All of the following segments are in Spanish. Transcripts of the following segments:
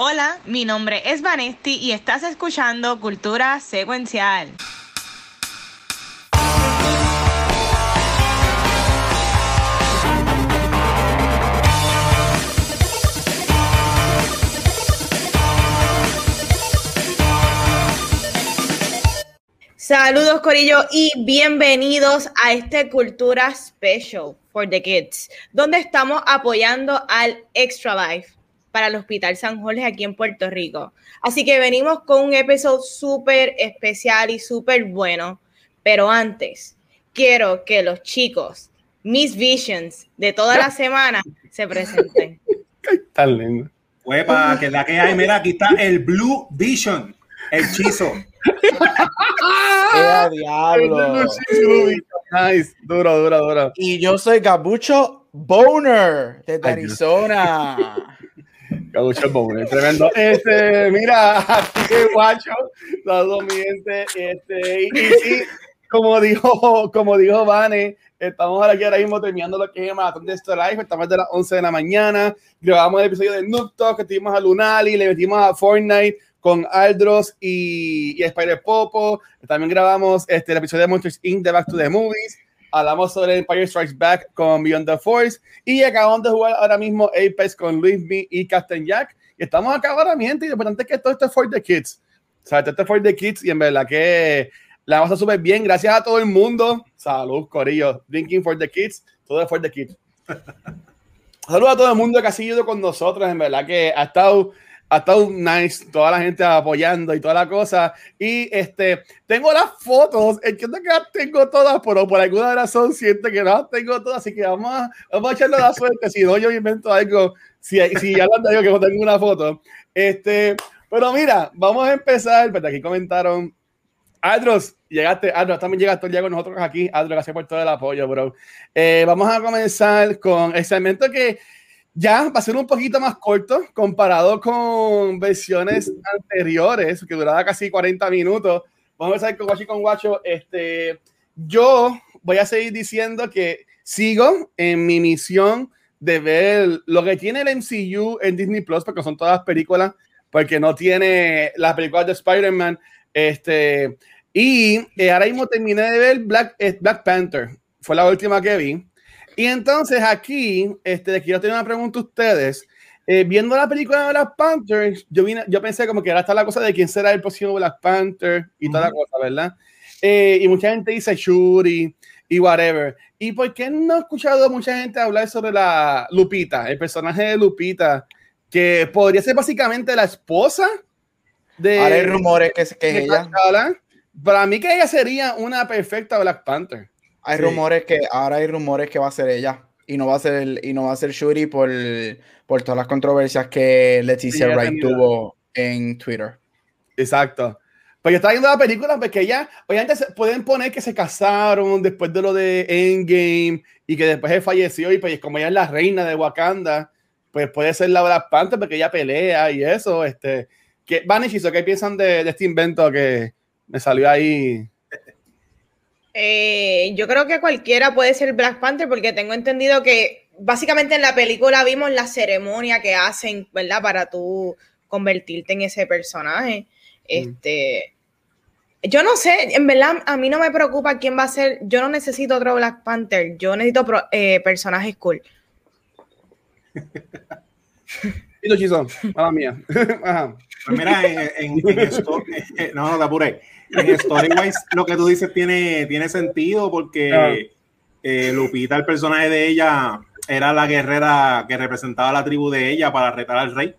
Hola, mi nombre es Vanesti y estás escuchando Cultura Secuencial. Saludos Corillo y bienvenidos a este Cultura Special for the Kids, donde estamos apoyando al Extra Life para el Hospital San Jorge aquí en Puerto Rico. Así que venimos con un episodio súper especial y súper bueno, pero antes quiero que los chicos, mis visions de toda la semana, se presenten. Tan lindo. Huepa, que la que hay, mira, aquí está el Blue Vision, el hechizo. ¡Eh, diablo! Nice, duro, duro, duro. Y yo soy Gabucho Boner desde Arizona. Gabucho Boner, tremendo. Este, mira, aquí guacho, saludos mi gente. Este, y, y, como dijo, como dijo Vane, estamos aquí ahora mismo terminando lo que es el maratón de este. Estamos de las 11 de la mañana. Grabamos el episodio de Noob Talk, que tuvimos a Lunali, le metimos a Fortnite con Aldros y, y Spider Popo. También grabamos este, el episodio de Monsters Inc. de Back to the Movies. Hablamos sobre Empire Strikes Back con Beyond the Force. Y acabamos de jugar ahora mismo Apex con Luis Me y Captain Jack. Y estamos acá ahora mismo. Y lo importante es que todo esto es for the kids. O sea, esto es for the kids. Y en verdad que la vamos a súper bien. Gracias a todo el mundo. Salud, Corillo. Drinking for the kids. Todo es for the kids. Saludos a todo el mundo que ha seguido con nosotros. En verdad que ha estado ha estado nice, toda la gente apoyando y toda la cosa. Y este, tengo las fotos, entiendo que las tengo todas, pero por alguna razón siento que no las tengo todas, así que vamos a, vamos a echarle la suerte. Si no, yo invento algo, si, si ya lo digo que no tengo una foto. Este, pero mira, vamos a empezar, porque aquí comentaron. Adros, llegaste, Adros, también llegaste el día con nosotros aquí. Adros, gracias por todo el apoyo, bro. Eh, vamos a comenzar con el segmento que ya va a ser un poquito más corto comparado con versiones anteriores, que duraba casi 40 minutos. Vamos a empezar con Guacho y con Guacho. Este, yo voy a seguir diciendo que sigo en mi misión de ver lo que tiene el MCU en Disney Plus, porque son todas películas, porque no tiene las películas de Spider-Man. Este, y eh, ahora mismo terminé de ver Black, eh, Black Panther, fue la última que vi. Y entonces aquí, este, quiero tener una pregunta a ustedes. Eh, viendo la película de Black Panther, yo, vine, yo pensé como que era hasta la cosa de quién será el próximo Black Panther y toda la cosa, ¿verdad? Eh, y mucha gente dice Shuri y whatever. ¿Y por qué no he escuchado mucha gente hablar sobre la Lupita, el personaje de Lupita, que podría ser básicamente la esposa de... Ahora hay rumores que, que es ella. Para mí que ella sería una perfecta Black Panther. Hay sí. rumores que ahora hay rumores que va a ser ella y no va a ser el, y no va a ser Shuri por, por todas las controversias que Leticia sí, Wright tuvo en Twitter. Exacto. Pues yo estaba viendo la película porque ya, obviamente pueden poner que se casaron después de lo de Endgame y que después él falleció y pues como ella es la reina de Wakanda, pues puede ser la Black Panther porque ella pelea y eso, este, que Vanish, ¿qué piensan de, de este invento que me salió ahí? Eh, yo creo que cualquiera puede ser Black Panther porque tengo entendido que básicamente en la película vimos la ceremonia que hacen, ¿verdad? Para tú convertirte en ese personaje. Este, yo no sé, en verdad a mí no me preocupa quién va a ser. Yo no necesito otro Black Panther. Yo necesito pro, eh, personajes cool. chizón, mala mía. Ajá. Pues mira, en, en, en esto, no, no te apures en Storywise lo que tú dices tiene, tiene sentido porque ah. eh, Lupita, el personaje de ella, era la guerrera que representaba la tribu de ella para retar al rey.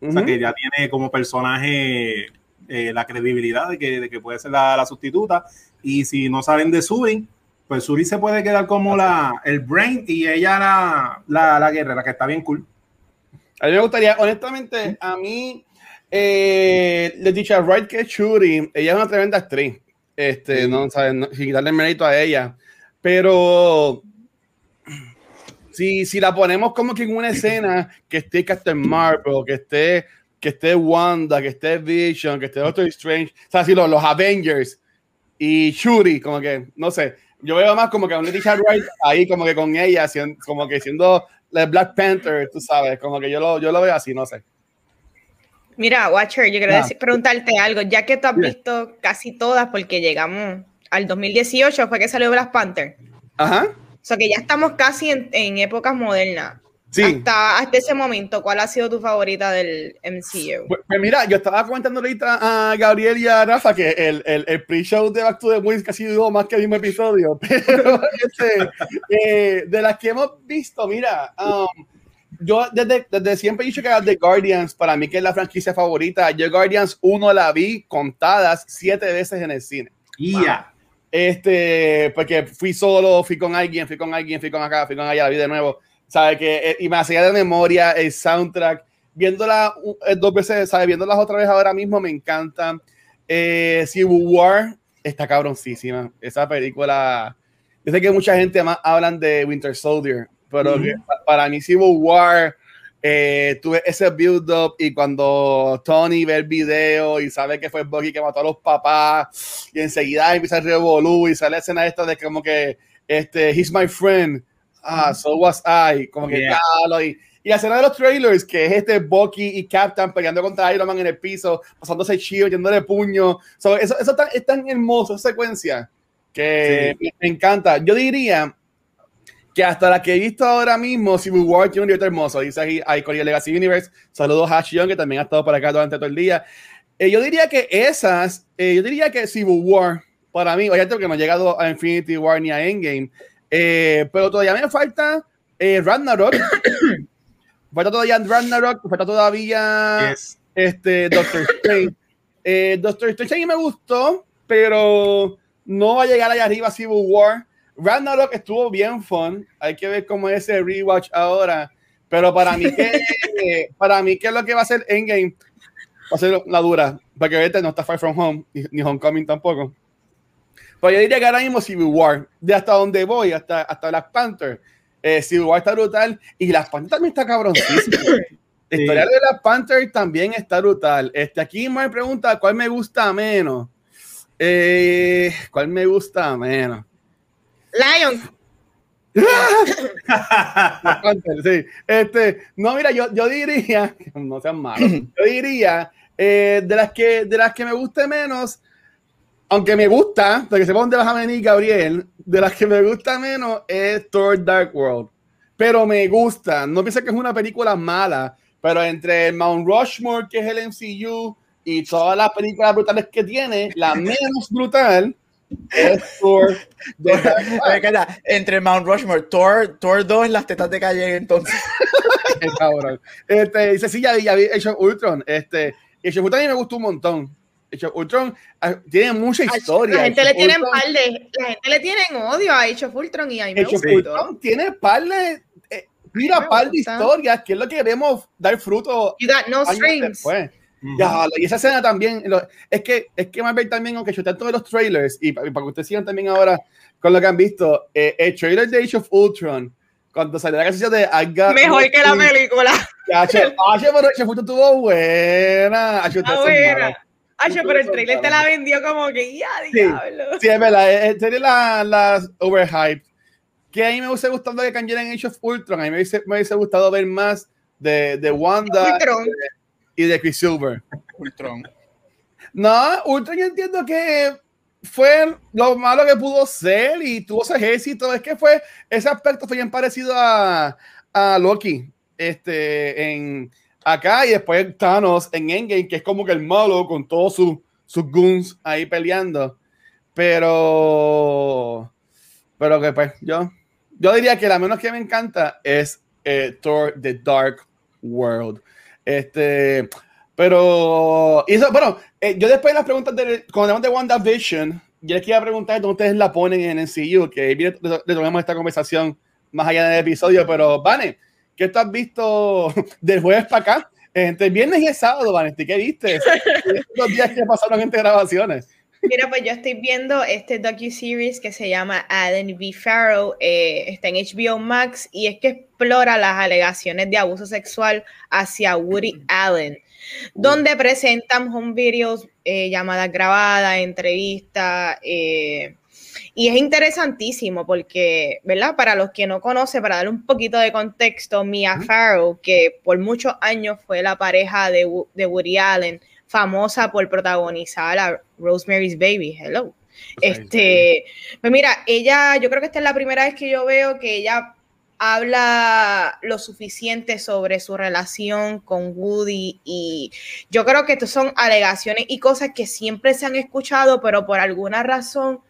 Uh -huh. O sea que ya tiene como personaje eh, la credibilidad de que, de que puede ser la, la, sustituta. Y si no saben de Suri, pues Suri se puede quedar como la, el brain y ella la, la, la guerrera, que está bien cool. A mí me gustaría, honestamente, a mí eh, Leticia Wright, que es Shuri, ella es una tremenda actriz. Este, no, ¿sabes? No, sin darle mérito a ella. Pero si, si la ponemos como que en una escena que esté Captain Marvel, que esté, que esté Wanda, que esté Vision, que esté Doctor Strange, o sea, si los, los Avengers y Shuri, como que, no sé, yo veo más como que a Leticia Wright ahí, como que con ella, como que siendo la Black Panther, tú sabes, como que yo lo, yo lo veo así, no sé. Mira, Watcher, yo quiero preguntarte algo, ya que tú has visto casi todas, porque llegamos al 2018, fue que salió Black Panther. Ajá. O sea que ya estamos casi en, en épocas modernas. Sí. Hasta, hasta, ese momento, ¿cuál ha sido tu favorita del MCU? Pues, pues, mira, yo estaba comentando ahorita a Gabriel y a Rafa que el, el, el pre-show de Back to the Movies casi duró más que el mismo episodio, pero este, eh, de las que hemos visto, mira, um, yo desde, desde, siempre he dicho que The Guardians, para mí que es la franquicia favorita, yo Guardians 1 la vi contadas siete veces en el cine. Y ya. Este, porque fui solo, fui con alguien, fui con alguien, fui con acá, fui con allá, la vi de nuevo ¿sabe? Que, eh, y me hacía de memoria el soundtrack, viéndola eh, dos veces, ¿sabe? Viéndolas otra vez ahora mismo me encanta. Eh, Civil War está cabroncísima. Esa película, yo sé que mucha gente más hablan de Winter Soldier, pero para mí Civil War, eh, tuve ese build-up y cuando Tony ve el video y sabe que fue Bucky que mató a los papás y enseguida empieza a revolú y sale la escena esta de como que este, he's my friend ah, so was I, como que yeah. y, y la escena de los trailers, que es este Bucky y Captain peleando contra Iron Man en el piso, pasándose chido, yéndole puño, so, eso, eso tan, es tan hermoso, esa secuencia, que sí. me, me, encanta. Yo diría que hasta la que he visto ahora mismo, Civil War tiene un director hermoso, dice ahí, ahí con Legacy Universe, saludos a Young, que también ha estado por acá durante todo el día. Eh, yo diría que esas, eh, yo diría que Civil War, para mí, oye, que no ha llegado a Infinity War ni a Endgame, eh, pero todavía me falta Ragnarok. falta todavía Ragnarok, falta todavía yes. este, Doctor Strange. Doctor Strange me gustó, pero no va a llegar allá arriba Civil War. Ragnarok estuvo bien fun. Hay que ver cómo es ese rewatch ahora. Pero para mí, que, para mí, ¿qué es lo que va a ser Endgame? Va a ser la dura. Porque ahorita no está Far From Home, ni, ni Homecoming tampoco. Pero yo diría que ahora mismo Civil War, de hasta donde voy, hasta, hasta Black Panther, eh, Civil War está brutal y Black Panther también está cabroncísimo. La historia de Black Panther también está brutal. Este, aquí me pregunta cuál me gusta menos. Eh, ¿Cuál me gusta menos? Lion. Sí. Este, no, mira, yo, yo diría, no sean malos, yo diría eh, de, las que, de las que me guste menos, aunque me gusta, porque sepa dónde vas a venir, Gabriel, de las que me gusta menos es Thor Dark World. Pero me gusta, no pienso que es una película mala, pero entre Mount Rushmore, que es el MCU, y todas las películas brutales que tiene, la menos brutal Thor. entre Mount Rushmore, Thor, Thor 2, las tetas de calle, entonces. este, dice, sí, ya vi, ya vi Age of Ultron. Este, Age of Ultron a mí me gustó un montón. Age of Ultron uh, tiene mucha historia. La gente le tiene par de, la gente le tienen odio a Age of Ultron y a mí me Age of Ultron tiene par de, eh, mira, par de historias, que es lo que queremos dar fruto. You got no strings. -huh. Ya, y esa escena también, lo, es que es que Marvel también, aunque chutan todos los trailers, y para, para que ustedes sigan también ahora con lo que han visto, eh, el trailer de Age of Ultron, cuando salió la canción de I got Mejor que la película. H, pero Age of Ultron estuvo buena. H, ah, buena. Ay, pero el trailer te la vendió como que ya, diablo. Sí, es verdad. El trailer las la overhyped. Que a mí me hubiese gustado que cambiaran Age of Ultron. A mí me hubiese, me hubiese gustado ver más de, de Wanda Ultron. Y de Chris Silver. Ultron. No, Ultron yo entiendo que fue lo malo que pudo ser y tuvo ese ejército. Es que fue, ese aspecto fue bien parecido a, a Loki. Este, en acá y después Thanos en Endgame, que es como que el malo con todos sus sus goons ahí peleando. Pero, pero que pues yo, yo diría que la menos que me encanta es eh, Thor The Dark World. Este, pero, y eso, bueno, eh, yo después de las preguntas de, cuando hablamos de WandaVision, yo les quería preguntar dónde ustedes la ponen en el CU, que viene, le tomamos esta conversación más allá del episodio, pero, Vane, ¿qué tú has visto del jueves para acá? Entre viernes y el sábado, Vanesti, ¿qué viste? Los días que pasaron entre grabaciones. Mira, pues yo estoy viendo este docu-series que se llama Alan V. Farrow, eh, está en HBO Max y es que explora las alegaciones de abuso sexual hacia Woody Allen, donde presentan home videos, eh, llamadas grabadas, entrevistas, eh, y es interesantísimo porque, ¿verdad? Para los que no conocen, para dar un poquito de contexto, Mia Farrow, que por muchos años fue la pareja de, de Woody Allen, famosa por protagonizar a Rosemary's Baby, hello. Este, pues mira, ella, yo creo que esta es la primera vez que yo veo que ella habla lo suficiente sobre su relación con Woody y yo creo que estas son alegaciones y cosas que siempre se han escuchado, pero por alguna razón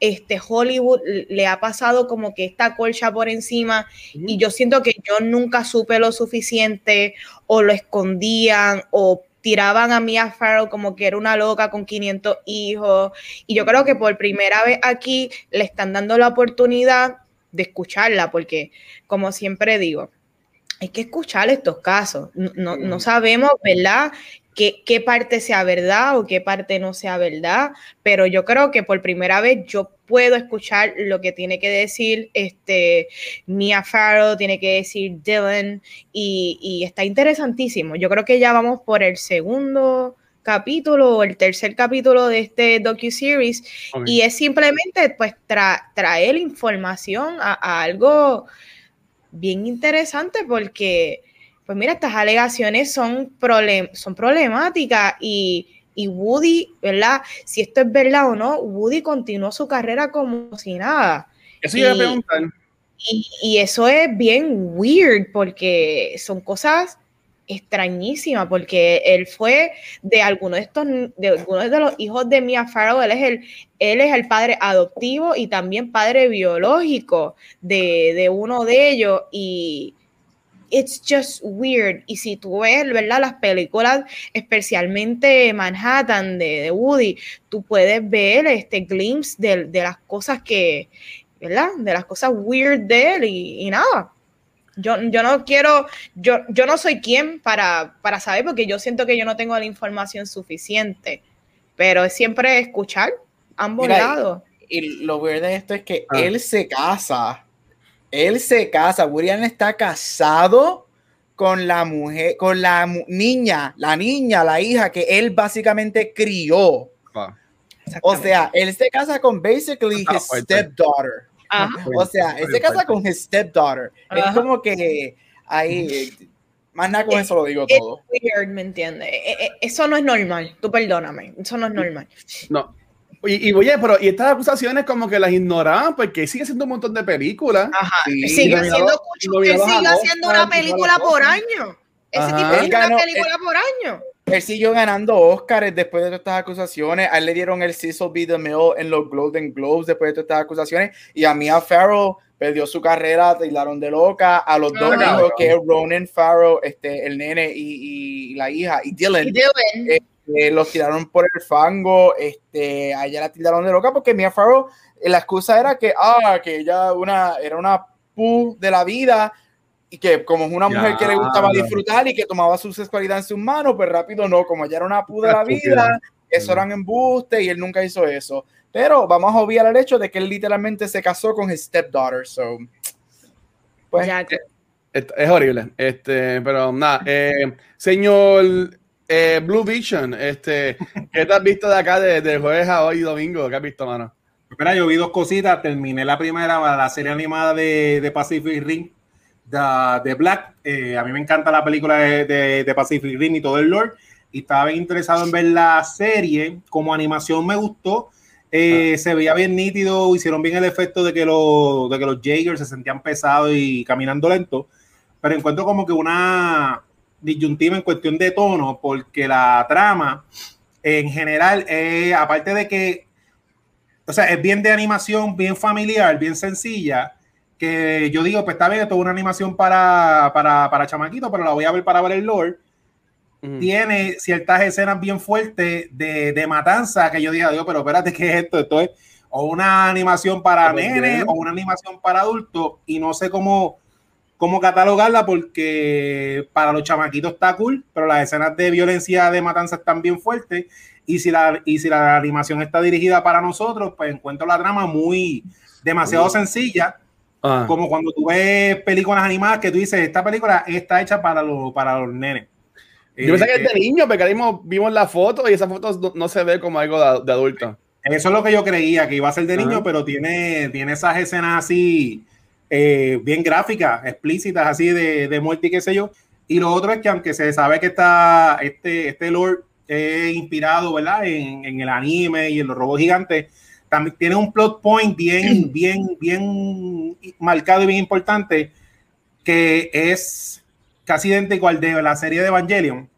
este Hollywood le ha pasado como que esta colcha por encima y yo siento que yo nunca supe lo suficiente o lo escondían o tiraban a Mia Farrow como que era una loca con 500 hijos y yo creo que por primera vez aquí le están dando la oportunidad de escucharla, porque como siempre digo, hay que escuchar estos casos. No, no sabemos, ¿verdad? Qué, qué, parte sea verdad o qué parte no sea verdad, pero yo creo que por primera vez yo puedo escuchar lo que tiene que decir este Mia Farrow, tiene que decir Dylan, y, y está interesantísimo. Yo creo que ya vamos por el segundo capítulo o el tercer capítulo de este docu-series y es simplemente pues traer información a, algo bien interesante porque pues mira, estas alegaciones son, son problemáticas y, y, Woody, ¿verdad? Si esto es verdad o no, Woody continuó su carrera como si nada. Eso iba a preguntar. Y, y eso es bien weird porque son cosas extrañísima porque él fue de algunos de estos de algunos de los hijos de Mia Farrow él es el él es el padre adoptivo y también padre biológico de, de uno de ellos y it's just weird. Y si tú ves verdad las películas especialmente Manhattan de, de Woody tú puedes ver este glimpse de, de, las cosas que verdad de las cosas weird de él y, y nada. Yo, yo no quiero, yo, yo no soy quien para, para saber, porque yo siento que yo no tengo la información suficiente, pero es siempre escuchar ambos lados. Y, lo weird de esto es que ah. él se casa, él se casa, William está casado con la mujer, con la niña, la niña, la hija que él básicamente crió. Ah. O sea, él se casa con basically his stepdaughter. O sea, él se casa con his stepdaughter. Es como que ahí, más nada con eso lo digo todo. Weird, ¿me entiendes? E, e, eso no es normal, tú perdóname, eso no es normal. No. Y, y oye, pero y estas acusaciones como que las ignoraban porque sigue siendo un montón de películas. Ajá. sigue él sigue haciendo una película por año. Ese tipo de una película por año. Él siguió ganando Oscars después de todas estas acusaciones. A él le dieron el Cecil B. DeMille en los Golden Globes después de todas estas acusaciones. Y a Mia Farrow perdió su carrera, tildaron de loca. A los dos hijos, que es Ronan Farrow, este, el nene y, la hija, y Dylan. Eh, los tiraron por el fango. Este, a ella la tildaron de loca porque Mia Farrow, eh, la excusa era que, ah, que ella una, era una pu de la vida y que como es una mujer que le gustaba disfrutar y que tomaba su sexualidad en sus manos, pues rápido no, como ella era una puda de la vida, eso eran embustes y él nunca hizo eso. Pero vamos a obviar el hecho de que él literalmente se casó con his stepdaughter, so pues es, horrible, este, pero nada, eh, señor eh, Blue Vision, este, ¿qué te has visto de acá de, de jueves a hoy domingo? ¿Qué has visto, mano? Mira, yo vi dos cositas, terminé la primera, la serie animada de, de Pacific Ring, de, Black. Eh, a mí me encanta la película de, de, Pacific Rim y todo el lore. Y estaba bien interesado en ver la serie. Como animación me gustó. Eh, ah. Se veía bien nítido. Hicieron bien el efecto de que, los, de que los Jaegers se sentían pesados y caminando lento. Pero encuentro como que una disyuntiva en cuestión de tono. Porque la trama en general, aparte de que, o sea, es bien de animación, bien familiar, bien sencilla que yo digo, pues está bien, esto es una animación para, para, para chamaquito, pero la voy a ver para ver el lore. Tiene ciertas escenas bien fuertes de, de, matanza que yo digo, Dios, pero espérate, ¿qué es esto? Esto es o una animación para nenes o una animación para adultos y no sé cómo, cómo catalogarla porque para los chamaquitos está cool, pero las escenas de violencia de matanza están bien fuertes y si la, y si la animación está dirigida para nosotros, pues encuentro la trama muy demasiado sencilla Ah. Como cuando tú ves películas animadas que tú dices, esta película está hecha para, los para los nenes. Yo pensé que es de eh, niño, porque vimos, vimos la foto y esa foto no, se ve como algo de, adulto. Eso es lo que yo creía, que iba a ser de niño, pero tiene, tiene esas escenas así, eh, bien gráficas, explícitas, así de, de muerte y qué sé yo. Y lo otro es que aunque se sabe que está este, este Lord es inspirado, ¿verdad? En, en el anime y en los robots gigantes, también tiene un plot point bien, bien, bien marcado y bien importante, que es casi idéntico al de la serie de Evangelion.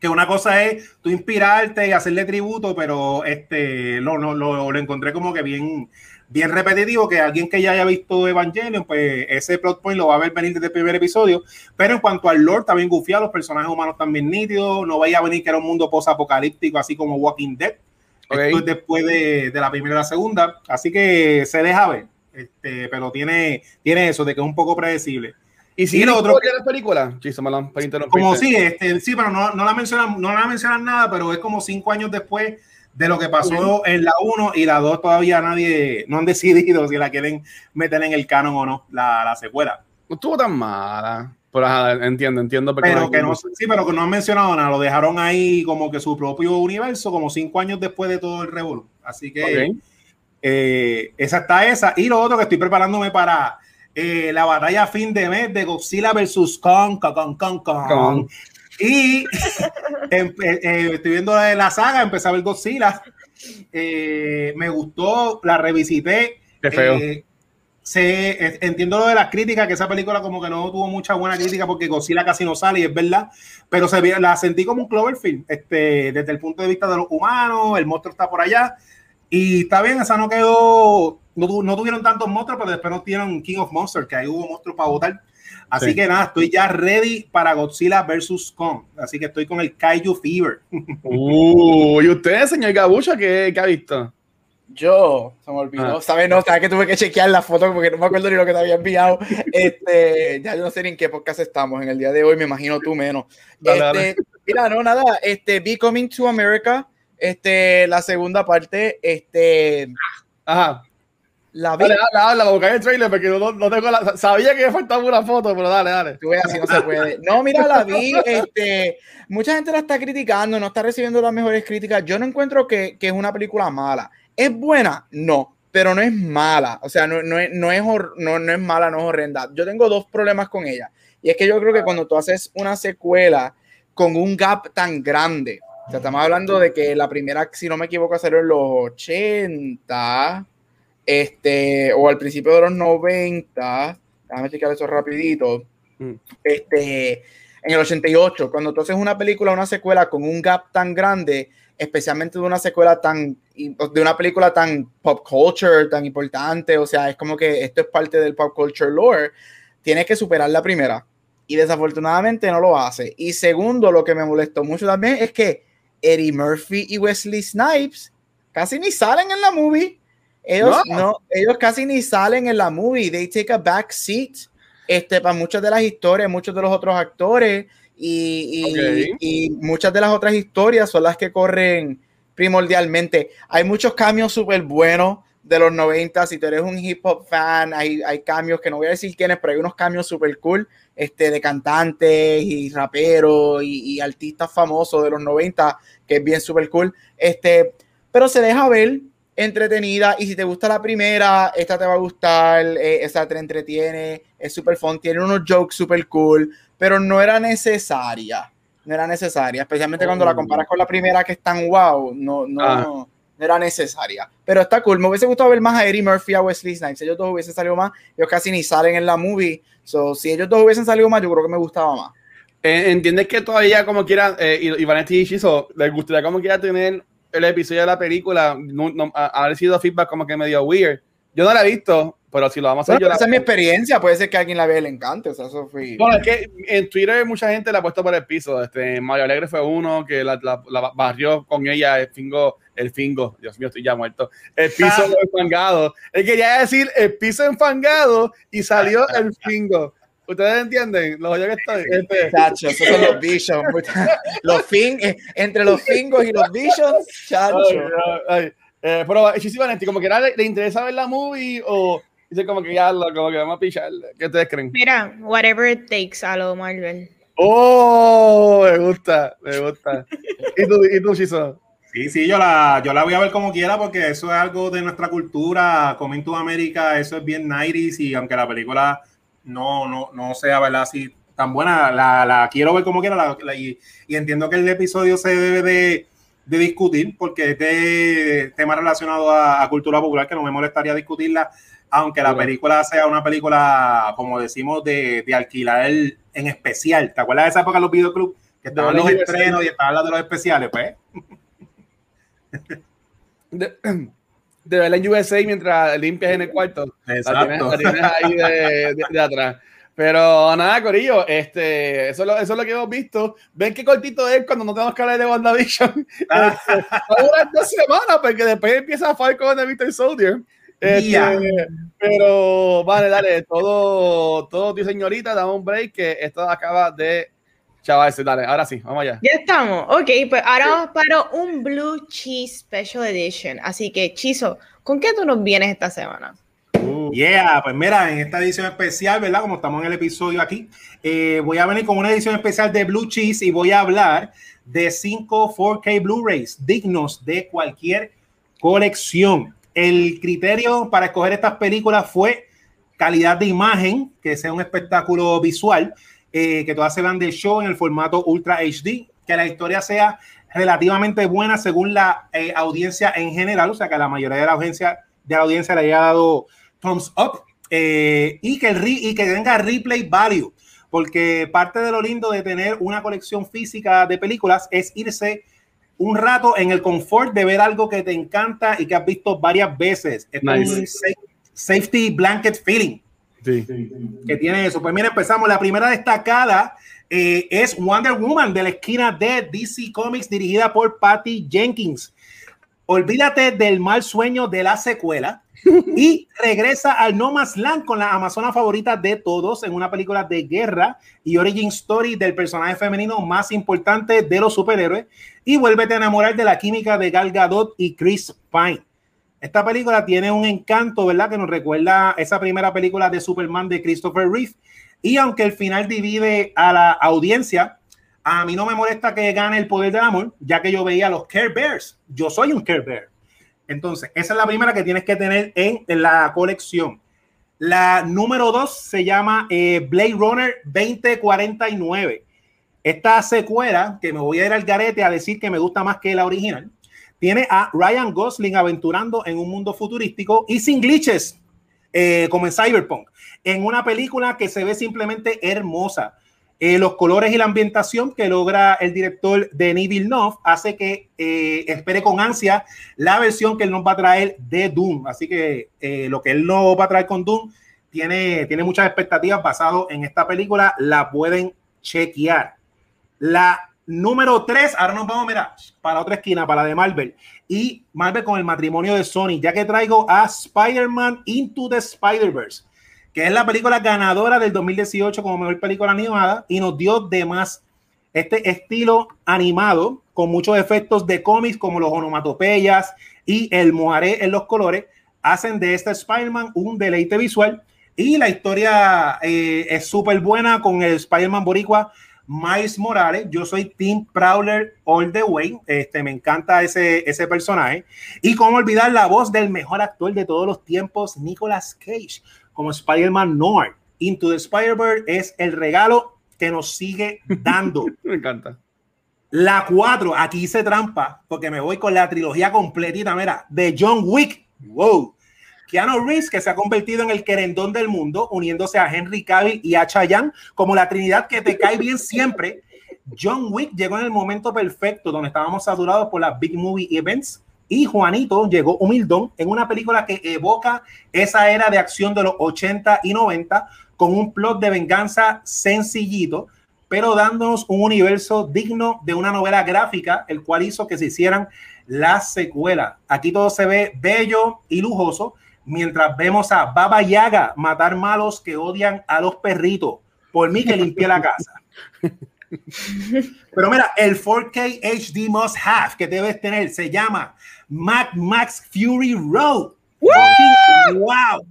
Que una cosa es tú inspirarte y hacerle tributo, pero este lo, lo, lo, lo encontré como que bien, bien repetitivo, que alguien que ya haya visto Evangelion, pues ese plot point lo va a ver venir desde el primer episodio. Pero en cuanto al lore, también gufiado, los personajes humanos también nítidos, no vaya a venir que era un mundo post-apocalíptico, así como Walking Dead. Ok. Esto es después de, de la primera y la segunda, así que se deja ver, este, pero tiene, tiene eso de que es un poco predecible. ¿Y si Y lo lo otro- de la película? Para. Como sí, este, sí, pero no, no la mencionan, no la mencionan nada, pero es como cinco años después de lo que pasó en la 1 y la 2 todavía nadie, no han decidido si la quieren meter en el canon o no, la, la secuela. No estuvo tan mala. Pero ajá, entiendo, entiendo. Pero que no, sí, pero que no han mencionado nada, lo dejaron ahí como que su propio universo, como cinco años después de todo el revuelo. Así que Ok. eh, esa está esa. Y lo otro que estoy preparándome para eh, la batalla a fin de mes de Godzilla versus Kong, Kong, Kong, Kong, Kong. Y em- eh, eh, estoy viendo la, saga, empecé a ver Godzilla. Eh, me gustó, la revisité. Qué feo. Eh, sé- eh, entiendo lo de las críticas, que esa película como que no tuvo mucha buena crítica porque Godzilla casi no sale y es verdad, pero se, la sentí como un Cloverfield, este, desde el punto de vista de los humanos, el monstruo está por allá y está bien, esa no quedó, no, no tuvieron tantos monstruos, pero después no tuvieron King of Monsters, que ahí hubo monstruos para votar. Así Sí. que nada, estoy ya ready para Godzilla versus Kong. Así que estoy con el Kaiju Fever. Uh, ¿Y usted, señor Gabucha, qué, qué ha visto? Yo, se me olvidó, Ah. ¿sabes? No, sabes que tuve que chequear la foto porque no me acuerdo ni lo que te había enviado. Este, ya yo no sé ni en qué podcast estamos en el día de hoy, me imagino tú menos. Dale, Este, mira, no, nada, este, Be Coming to America, este, la segunda parte, este, Ajá. La vi, Dale, dale, habla, buscar el trailer porque no, no tengo la. Sabía que me faltaba una foto, pero dale, dale. tú ves, así no se puede. No, mira, la vi, este, mucha gente la está criticando, no está recibiendo las mejores críticas. Yo no encuentro que, que es una película mala. ¿Es buena? No, pero no es mala. O sea, no, no, es, no, es hor- no, no es mala, no es horrenda. Yo tengo dos problemas con ella. Y es que yo creo que cuando tú haces una secuela con un gap tan grande, o sea, estamos hablando de que la primera, si no me equivoco, salió en los 80, este, o al principio de los 90, déjame checar eso rapidito, Mm. este, en el 88, cuando tú haces una película, una secuela con un gap tan grande, especialmente de una secuela tan, de una película tan pop culture, tan importante, o sea, es como que esto es parte del pop culture lore, tienes que superar la primera. Y desafortunadamente no lo hace. Y segundo, lo que me molestó mucho también es que Eddie Murphy y Wesley Snipes casi ni salen en la movie. Ellos, No. no. ellos casi ni salen en la movie. They take a back seat este, para muchas de las historias, muchos de los otros actores. Y, y- Ok. y muchas de las otras historias son las que corren primordialmente. Hay muchos cambios súper buenos de los 90. Si tú eres un hip hop fan, hay, hay cambios que no voy a decir quiénes, pero hay unos cambios súper cool este, de cantantes y raperos y, y artistas famosos de los 90, que es bien súper cool. Este, pero se deja ver entretenida y si te gusta la primera, esta te va a gustar, eh, esa te entretiene, es súper fun, tiene unos jokes súper cool, pero no era necesaria, no era necesaria, especialmente cuando la Oh. comparas con la primera que es tan wow, no, no, Ah. no era necesaria, pero está cool, me hubiese gustado ver más a Eddie Murphy a Wesley Snipes, ellos dos hubiesen salido más, ellos casi ni salen en la movie, so, si ellos dos hubiesen salido más, yo creo que me gustaba más. Eh, ¿Entiendes que todavía como quiera, eh, y y Shizo, les gustaría como quiera tener el episodio de la película, no, no, a- haber sido feedback como que medio weird? Yo no la he visto, pero si lo vamos a hacer, Bueno, yo la esa es mi experiencia, puede ser que a alguien la vea y le encante, o sea, eso fue... Bueno, es que en Twitter mucha gente la ha puesto por el piso. Este, Mario Alegre fue uno que la, la- la barrió con ella el fingo, el fingo, Dios mío, estoy ya muerto. El piso enfangado. Él quería decir el piso enfangado y salió el fingo. ¿Ustedes entienden? Lo jodido que estoy. Este, Chacho, esos son los bichos. los fin, eh, entre los fingos y los bichos, chacho. ay, ay, ay. Eh, pero Chisi Vanetti, como que era, le, le interesa ver la movie o dice como que ya, lo- como que vamos a pichar. ¿Qué ustedes creen? Mira, whatever it takes a lo Marvel. Oh, me gusta, me gusta. ¿Y tú, y tú Chiso? Sí, sí, yo la, yo la voy a ver como quiera porque eso es algo de nuestra cultura. Coming to America, eso es bien 90 y aunque la película no, no, no sea, ¿verdad? Así tan buena, la, la quiero ver como quiera y, y, entiendo que el episodio se debe de, de discutir porque este tema relacionado a, a, cultura popular que no me molestaría discutirla, aunque la película sea una película, como decimos, de, de alquilar el, en especial. ¿Te acuerdas de esa época de los videoclubs? Que estaban los estrenos y estaban las de los especiales, pues. De, de verla en USA mientras limpias en el cuarto. Exacto. La tienes, la tienes ahí de, de, de, atrás. Pero nada, Corillo, este, eso, es lo, eso es lo que hemos visto. Ven qué cortito es cuando no tenemos que hablar de WandaVision. Ah. Este, va a durar dos semanas porque después empieza Falcon de Mr. Soldier. Este, yeah. Pero vale, dale, todo, todo, tío señorita, dame un break que esto acaba de Chaval, dale, ahora sí, vamos allá. Ya estamos. Ok, pues ahora vamos para un Blue Cheese Special Edition. Así que, Chizo, ¿con qué tú nos vienes esta semana? Uh, yeah, pues mira, en esta edición especial, ¿verdad? Como estamos en el episodio aquí, eh, voy a venir con una edición especial de Blue Cheese y voy a hablar de 5 4K Blu-rays dignos de cualquier colección. El criterio para escoger estas películas fue calidad de imagen, que sea un espectáculo visual, eh, que todas se vean de show en el formato Ultra HD, que la historia sea relativamente buena según la eh, audiencia en general, o sea que la mayoría de la audiencia, de la audiencia le haya dado thumbs up eh, y, que el re, y que tenga replay value, porque parte de lo lindo de tener una colección física de películas es irse un rato en el confort de ver algo que te encanta y que has visto varias veces. Es nice. un safety blanket feeling. Sí. Que tiene eso. Pues mira, empezamos. La primera destacada eh, es Wonder Woman de la esquina de DC Comics, dirigida por Patty Jenkins. Olvídate del mal sueño de la secuela y regresa al No Man's Land con la amazona favorita de todos en una película de guerra y origin story del personaje femenino más importante de los superhéroes y vuélvete a enamorar de la química de Gal Gadot y Chris Pine. Esta película tiene un encanto, ¿verdad? Que nos recuerda esa primera película de Superman de Christopher Reeve. Y aunque el final divide a la audiencia, a mí no me molesta que gane el poder del amor, ya que yo veía los Care Bears. Yo soy un Care Bear. Entonces, esa es la primera que tienes que tener en, en la colección. La número dos se llama eh, Blade Runner 2049. Esta secuela, que me voy a ir al garete a decir que me gusta más que la original, tiene a Ryan Gosling aventurando en un mundo futurístico y sin glitches, eh, como en Cyberpunk, en una película que se ve simplemente hermosa. Eh, los colores y la ambientación que logra el director Denis Villeneuve hace que eh, espere con ansia la versión que él nos va a traer de Doom. Así que eh, lo que él nos va a traer con Doom tiene, tiene muchas expectativas basado en esta película. La pueden chequear. La Número 3, ahora nos vamos, mira, para otra esquina, para la de Marvel. Y Marvel con el matrimonio de Sony, ya que traigo a Spider-Man Into the Spider-Verse, que es la película ganadora del 2018 como mejor película animada y nos dio de más este estilo animado con muchos efectos de cómics como los onomatopeyas y el mojaré en los colores, hacen de este Spider-Man un deleite visual y la historia eh, es súper buena con el Spider-Man boricua Miles Morales, yo soy Tim Prowler all the way, este, me encanta ese, ese personaje. Y cómo olvidar la voz del mejor actor de todos los tiempos, Nicolas Cage, como Spider-Man Noir. Into the Spider-Bird es el regalo que nos sigue dando. me encanta. La 4, aquí hice trampa, porque me voy con la trilogía completita, mira, de John Wick. Wow. Keanu Reeves, que se ha convertido en el querendón del mundo, uniéndose a Henry Cavill y a Chayanne como la trinidad que te cae bien siempre. John Wick llegó en el momento perfecto, donde estábamos saturados por las big movie events. Y Juanito llegó humildón en una película que evoca esa era de acción de los 80 y 90 con un plot de venganza sencillito, pero dándonos un universo digno de una novela gráfica, el cual hizo que se hicieran las secuelas. Aquí todo se ve bello y lujoso, mientras vemos a Baba Yaga matar malos que odian a los perritos. Por mí que limpié la casa. Pero mira, el 4K HD must have que debes tener se llama Mad Max Fury Road. ¡Wow!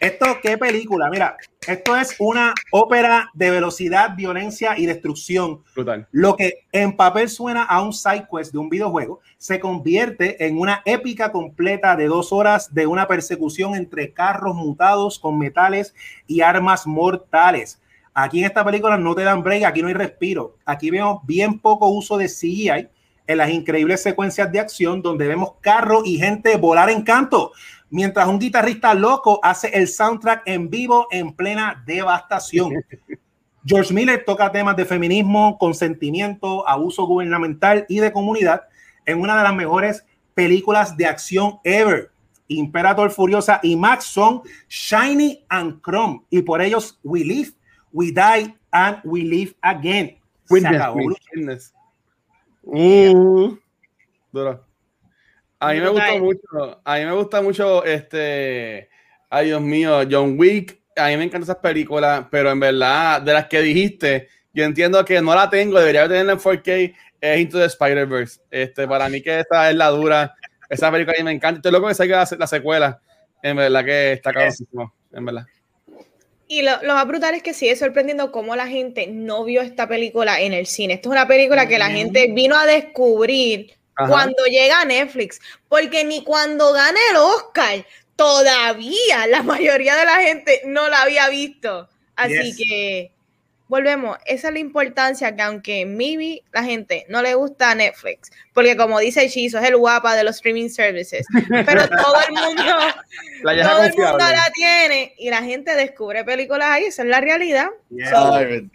Esto, ¿qué película? Mira, esto es una ópera de velocidad, violencia y destrucción. Brutal. Lo que en papel suena a un side quest de un videojuego se convierte en una épica completa de dos horas de una persecución entre carros mutados con metales y armas mortales. Aquí en esta película no te dan break, aquí no hay respiro. Aquí vemos bien poco uso de CGI en las increíbles secuencias de acción donde vemos carros y gente volar en canto mientras un guitarrista loco hace el soundtrack en vivo en plena devastación. George Miller toca temas de feminismo, consentimiento, abuso gubernamental y de comunidad en una de las mejores películas de acción ever. Imperator Furiosa y Max son Shiny and Chrome y por ellos we live, we die and we live again. Se acabó. Uh, duro. A mí me gusta mucho, a mí me gusta mucho este, ay Dios mío, John Wick, a mí me encantan esas películas, pero en verdad, de las que dijiste, yo entiendo que no la tengo, debería tenerla en 4K, es Into the Spider-Verse. Este, para mí que esta es la dura, esa película a mí me encanta, estoy loco que salga la, la secuela, en verdad que está cabrosísimo, en verdad. Y lo, lo, más brutal es que sigue sorprendiendo cómo la gente no vio esta película en el cine. Esto es una película que la gente vino a descubrir cuando llega a Netflix, porque ni cuando gane el Oscar, todavía la mayoría de la gente no la había visto. Así que volvemos, esa es la importancia que aunque maybe la gente no le gusta Netflix, porque como dice Chizo, es el guapa de los streaming services, pero todo el mundo, la, todo el mundo la tiene y la gente descubre películas ahí, esa es la realidad. So, Ay,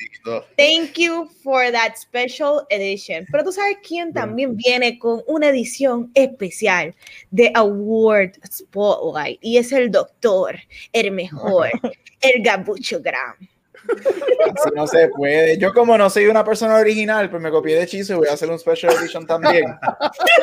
thank you for that special edition. Pero tú sabes quién también viene con una edición especial de Award Spotlight y es el doctor, el mejor, el Gabucho Graham. Así no se puede. Yo como no soy una persona original, pues me copié de Chizo y voy a hacer un special edition también.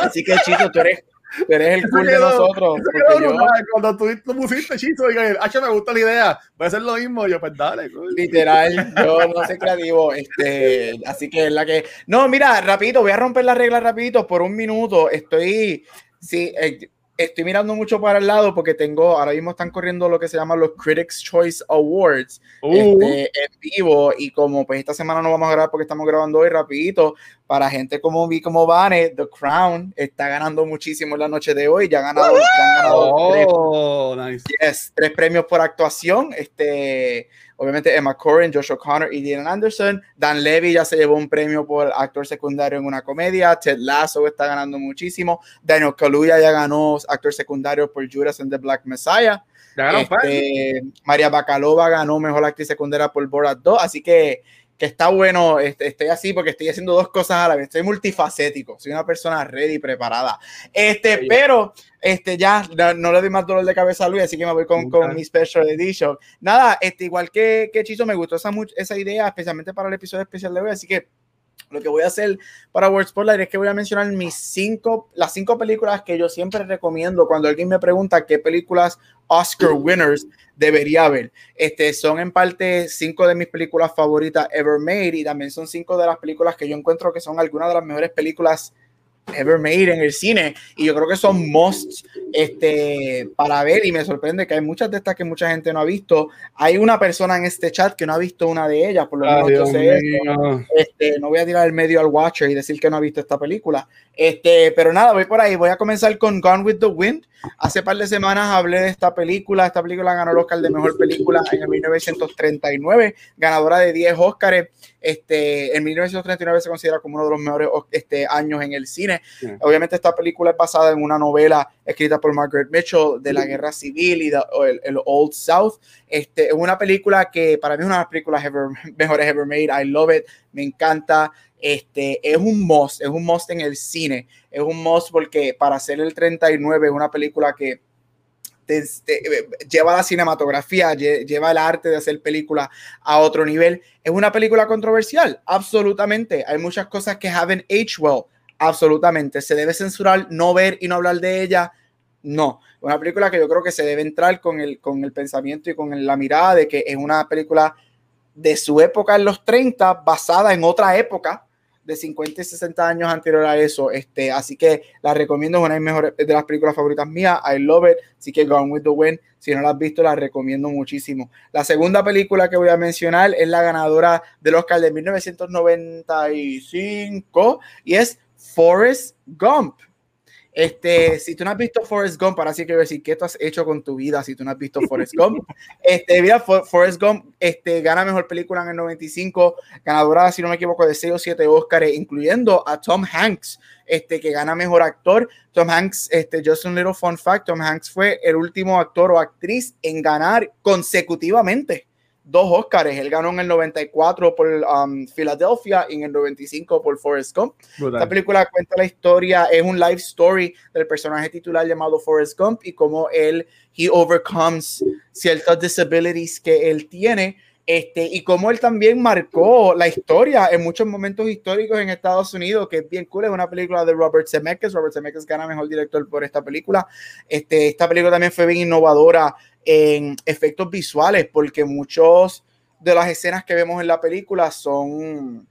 Así que Chizo, tú eres, eres el cool de nosotros. Yo... Cuando tú, tú pusiste Chizo, H me gusta la idea, voy a hacer lo mismo, yo pues dale. Literal, yo no soy creativo, este, así que es la que... No, mira, rapidito, voy a romper las reglas rapidito por un minuto. Estoy... Sí, eh, estoy mirando mucho para el lado porque tengo, ahora mismo están corriendo lo que se llama los Critics Choice Awards uh. este, en vivo y como pues esta semana no vamos a grabar porque estamos grabando hoy rapidito, para gente como vi como Vane, The Crown está ganando muchísimo en la noche de hoy, ya ha ganado, ya han ganado oh, tres, nice. tres premios por actuación, este obviamente Emma Corrin, Josh O'Connor y Dylan Anderson. Dan Levy ya se llevó un premio por actor secundario en una comedia. Ted Lasso está ganando muchísimo. Daniel Kaluuya ya ganó actor secundario por Judas and the Black Messiah. Este, María Bacalova ganó mejor actriz secundaria por Borat 2. Así que que está bueno, este, estoy así porque estoy haciendo dos cosas a la vez, estoy multifacético, soy una persona ready, preparada. Este, pero este, ya no, le doy más dolor de cabeza a Luis, así que me voy con, con mi special edition. Nada, este, igual que, que Chizo, me gustó esa, esa idea, especialmente para el episodio especial de hoy, así que lo que voy a hacer para World Spotlight es que voy a mencionar mis cinco, las cinco películas que yo siempre recomiendo cuando alguien me pregunta qué películas Oscar winners debería ver. Este, son en parte cinco de mis películas favoritas ever made y también son cinco de las películas que yo encuentro que son algunas de las mejores películas ever made en el cine y yo creo que son musts este, para ver y me sorprende que hay muchas de estas que mucha gente no ha visto. Hay una persona en este chat que no ha visto una de ellas, por lo menos yo sé Este, no voy a tirar el medio al watcher y decir que no ha visto esta película. Este, pero nada, voy por ahí. Voy a comenzar con Gone with the Wind. Hace par de semanas hablé de esta película. Esta película ganó el Oscar de Mejor Película en el 1939, ganadora de 10 Oscars. Este, en 1939 se considera como uno de los mejores este, años en el cine. Obviamente esta película es basada en una novela escrita por Margaret Mitchell de la Guerra Civil y el, Old South. Este, es una película que para mí es una de las películas mejores ever made. I love it, me encanta. Este, es un must, es un must en el cine. Es un must porque para hacer el 39 es una película que lleva la cinematografía, lleva el arte de hacer películas a otro nivel. Es una película controversial, absolutamente. Hay muchas cosas que haven't aged well, absolutamente. Se debe censurar, no ver y no hablar de ella. No, una película que yo creo que se debe entrar con el, con el pensamiento y con la mirada de que es una película de su época en los 30, basada en otra época, de 50 y 60 años anterior a eso. Este, así que la recomiendo, es una de, mis mejores, de las películas favoritas mías. I love it. Así que Gone with the Wind, si no la has visto, la recomiendo muchísimo. La segunda película que voy a mencionar es la ganadora del Oscar de 1995 y es Forrest Gump. Este, si tú no has visto Forrest Gump, ahora sí quiero decir, ¿qué tú has hecho con tu vida si tú no has visto Forrest Gump? Este, mira, Forrest Gump este, gana mejor película en el 95, ganadora, si no me equivoco, de 6 o 7 Oscars, incluyendo a Tom Hanks, este, que gana mejor actor. Tom Hanks, este, just un little fun fact, Tom Hanks fue el último actor o actriz en ganar consecutivamente dos Oscars. Él ganó en el 94 por um, Philadelphia y en el 95 por Forrest Gump. Esta película cuenta la historia, es un life story del personaje titular llamado Forrest Gump y cómo él, he overcomes ciertas disabilities que él tiene. Este, y cómo él también marcó la historia en muchos momentos históricos en Estados Unidos, que es bien cool, es una película de Robert Zemeckis, Robert Zemeckis gana mejor director por esta película. Este, esta película también fue bien innovadora en efectos visuales, porque muchos de las escenas que vemos en la película son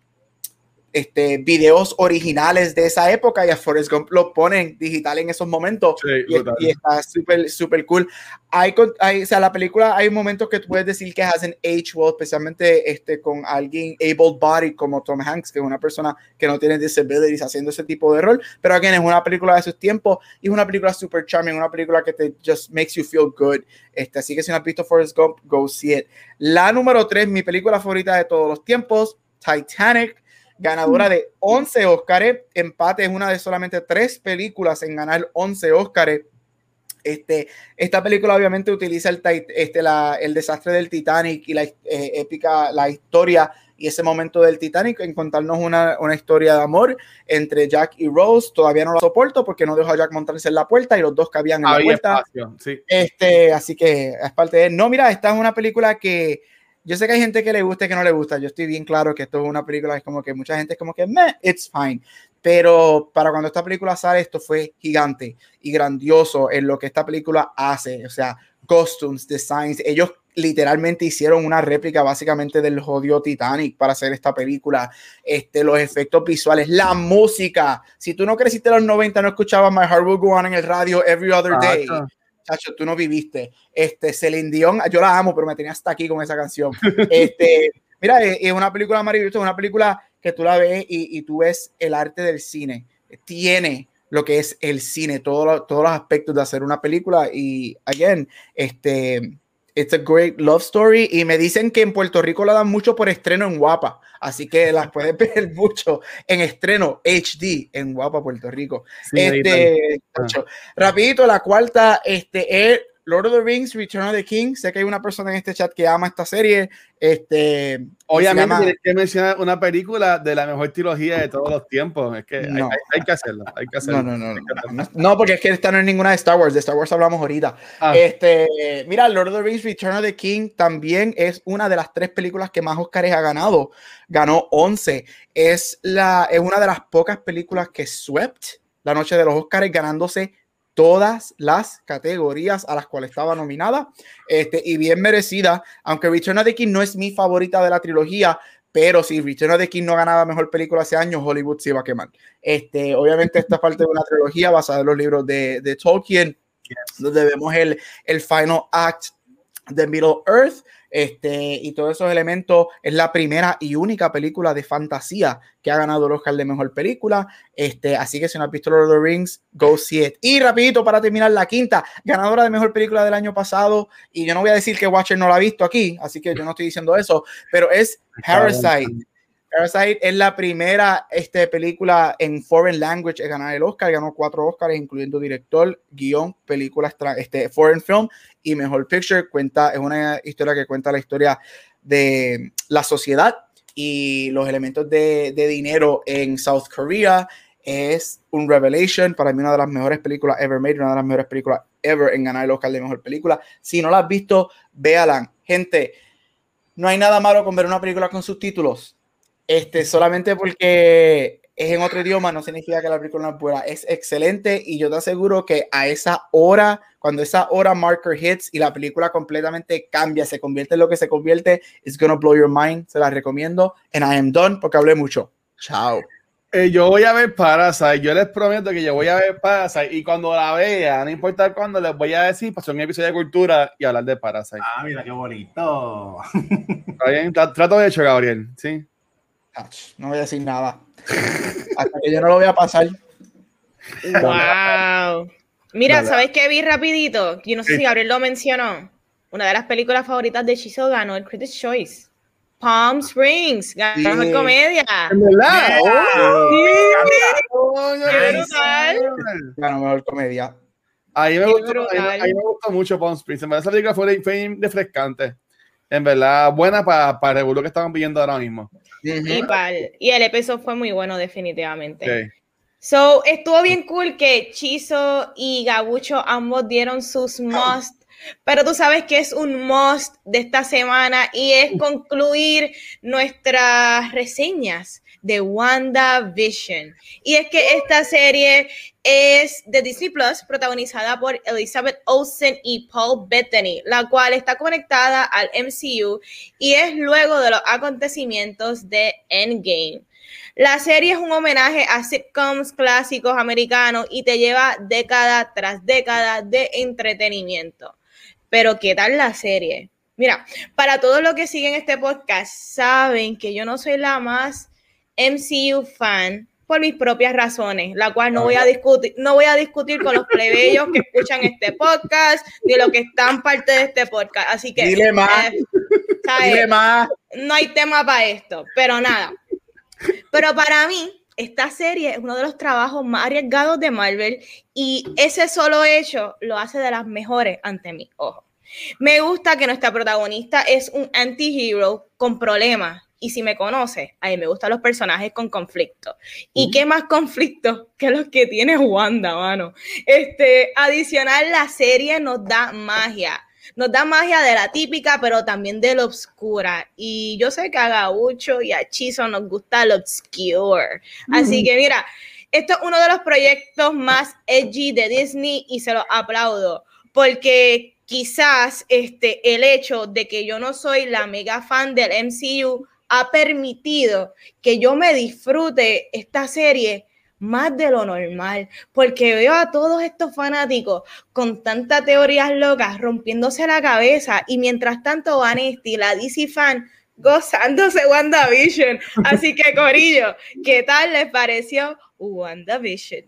este, videos originales de esa época y a Forrest Gump lo ponen digital en esos momentos y, está súper, súper cool. Hay, hay, o sea, la película hay momentos que tú puedes decir que hacen age well, especialmente este, con alguien able body como Tom Hanks, que es una persona que no tiene disabilities haciendo ese tipo de rol, pero again, es una película de sus tiempos y es una película super charming, una película que te just makes you feel good. Este, así que si no has visto Forrest Gump, go see it. La número 3, mi película favorita de todos los tiempos, Titanic ganadora de 11 Óscares. Empate es una de solamente tres películas en ganar 11 Óscares. Este, esta película obviamente utiliza el, este, la, el desastre del Titanic y la eh, épica, la historia y ese momento del Titanic en contarnos una, una, historia de amor entre Jack y Rose. Todavía no lo soporto porque no dejó a Jack montarse en la puerta y los dos cabían en la puerta. este, así que es parte de... No, mira, esta es una película que yo sé que hay gente que le gusta y que no le gusta. Yo estoy bien claro que esto es una película es como que mucha gente es como que, meh, it's fine. Pero para cuando esta película sale, esto fue gigante y grandioso en lo que esta película hace. O sea, costumes, designs. Ellos literalmente hicieron una réplica básicamente del jodido Titanic para hacer esta película. Este, los efectos visuales, la música. Si tú no creciste en los 90, no escuchabas My Heart Will Go On en el radio every other day chacho, tú no viviste. Este, Celine Dion, yo la amo, pero me tenía hasta aquí con esa canción. Este, mira, es, una película maravillosa, es una película que tú la ves y, y, tú ves el arte del cine. Tiene lo que es el cine, todo todos los aspectos de hacer una película y, again, este, It's a great love story. Y me dicen que en Puerto Rico la dan mucho por estreno en Guapa. Así que las puedes ver mucho en estreno HD en Guapa, Puerto Rico. este, rapidito, la cuarta, este, es Lord of the Rings, Return of the King. Sé que hay una persona en este chat que ama esta serie. Este, Obviamente tienes que mencionar una película de la mejor trilogía de todos los tiempos. Es que hay, que hacerlo. Hay que hacerlo. No, no, no. No, porque es que esta no es ninguna de Star Wars. De Star Wars hablamos ahorita. Ah. Este, mira, Lord of the Rings, Return of the King también es una de las tres películas que más Oscars ha ganado. Ganó 11. Es, la, es una de las pocas películas que swept la noche de los Oscars ganándose todas las categorías a las cuales estaba nominada este, y bien merecida, aunque Return of the King no es mi favorita de la trilogía, pero si Return of the King no ganaba mejor película hace años, Hollywood se iba a quemar. Este, obviamente esta es parte de una trilogía basada en los libros de, de Tolkien, donde vemos el, el final act de Middle Earth, este, y todos esos elementos. Es la primera y única película de fantasía que ha ganado el Oscar de Mejor Película. Este, así que si no has visto Lord of the Rings, go see it. Y rapidito, para terminar, la quinta, ganadora de Mejor Película del año pasado. Y yo no voy a decir que Watcher no la ha visto aquí, así que yo no estoy diciendo eso, pero es Parasite. Parasite es la primera este, película en foreign language en ganar el Oscar. Ganó cuatro Oscars, incluyendo director, guion, película, este, foreign film y mejor picture. Cuenta, es una historia que cuenta la historia de la sociedad y los elementos de, de dinero en South Korea. Es un revelation, para mí una de las mejores películas ever made, una de las mejores películas ever en ganar el Oscar de mejor película. Si no la has visto, véala. Gente, no hay nada malo con ver una película con subtítulos este, solamente porque es en otro idioma no significa que la película no es buena. Es excelente y yo te aseguro que a esa hora, cuando esa hora marker hits y la película completamente cambia, se convierte en lo que se convierte, it's gonna blow your mind. Se la recomiendo. And I am done porque hablé mucho. Chao. Eh, yo voy a ver Parasite. Yo les prometo que yo voy a ver Parasite. Y cuando la vea, no importa cuándo, les voy a decir, pasó un episodio de cultura y hablar de Parasite. Ah, mira qué bonito. Está bien, tra- trato de hecho, Gabriel. Sí. Ach, No voy a decir nada. Hasta que yo no lo voy a pasar. Wow. Mira, Dale. ¿sabes qué vi rapidito? Yo no sé Sí. si Gabriel lo mencionó. Una de las películas favoritas de Chiso ganó el Critics' Choice. Palm Springs, ganó Sí. mejor comedia. ¿En verdad? Sí. Qué qué brutal. brutal. Ganó mejor comedia. A mí me gustó, a mí, brutal. a mí me gustó mucho Palm Springs. En verdad, esa película fue, fue refrescante. En verdad, buena para para el revuelo que estamos viviendo ahora mismo. Y, pal- y el episodio fue muy bueno, definitivamente. So, estuvo bien cool que Chizo y Gabucho ambos dieron sus must, pero tú sabes que es un must de esta semana y es concluir nuestras reseñas de WandaVision. Y es que esta serie es de Disney Plus, protagonizada por Elizabeth Olsen y Paul Bettany, la cual está conectada al MCU y es luego de los acontecimientos de Endgame. La serie es un homenaje a sitcoms clásicos americanos y te lleva década tras década de entretenimiento. Pero, ¿qué tal la serie? Mira, para todos los que siguen este podcast, saben que yo no soy la más MCU fan por mis propias razones, la cual no voy a discutir, no voy a discutir con los plebeyos que escuchan este podcast, ni los que están parte de este podcast. Así que Dile más. eh. Dile más. no hay tema para esto, pero nada. Pero para mí, esta serie es uno de los trabajos más arriesgados de Marvel y ese solo hecho lo hace de las mejores ante mí. Ojo. Me gusta que nuestra protagonista es un anti-hero con problemas. Y si me conoce, a mí me gustan los personajes con conflicto. ¿Y qué más conflictos que los que tiene Wanda, mano? Este, adicional, la serie nos da magia nos da magia de la típica, pero también de lo obscura. Y yo sé que a Gaucho y a Chizo nos gusta lo obscure. Así que mira, esto es uno de los proyectos más edgy de Disney y se lo aplaudo, porque quizás este, el hecho de que yo no soy la mega fan del MCU ha permitido que yo me disfrute esta serie más de lo normal, porque veo a todos estos fanáticos con tantas teorías locas rompiéndose la cabeza y mientras tanto Vanesti, la DC fan, gozándose WandaVision. Así que Corillo, ¿qué tal les pareció WandaVision?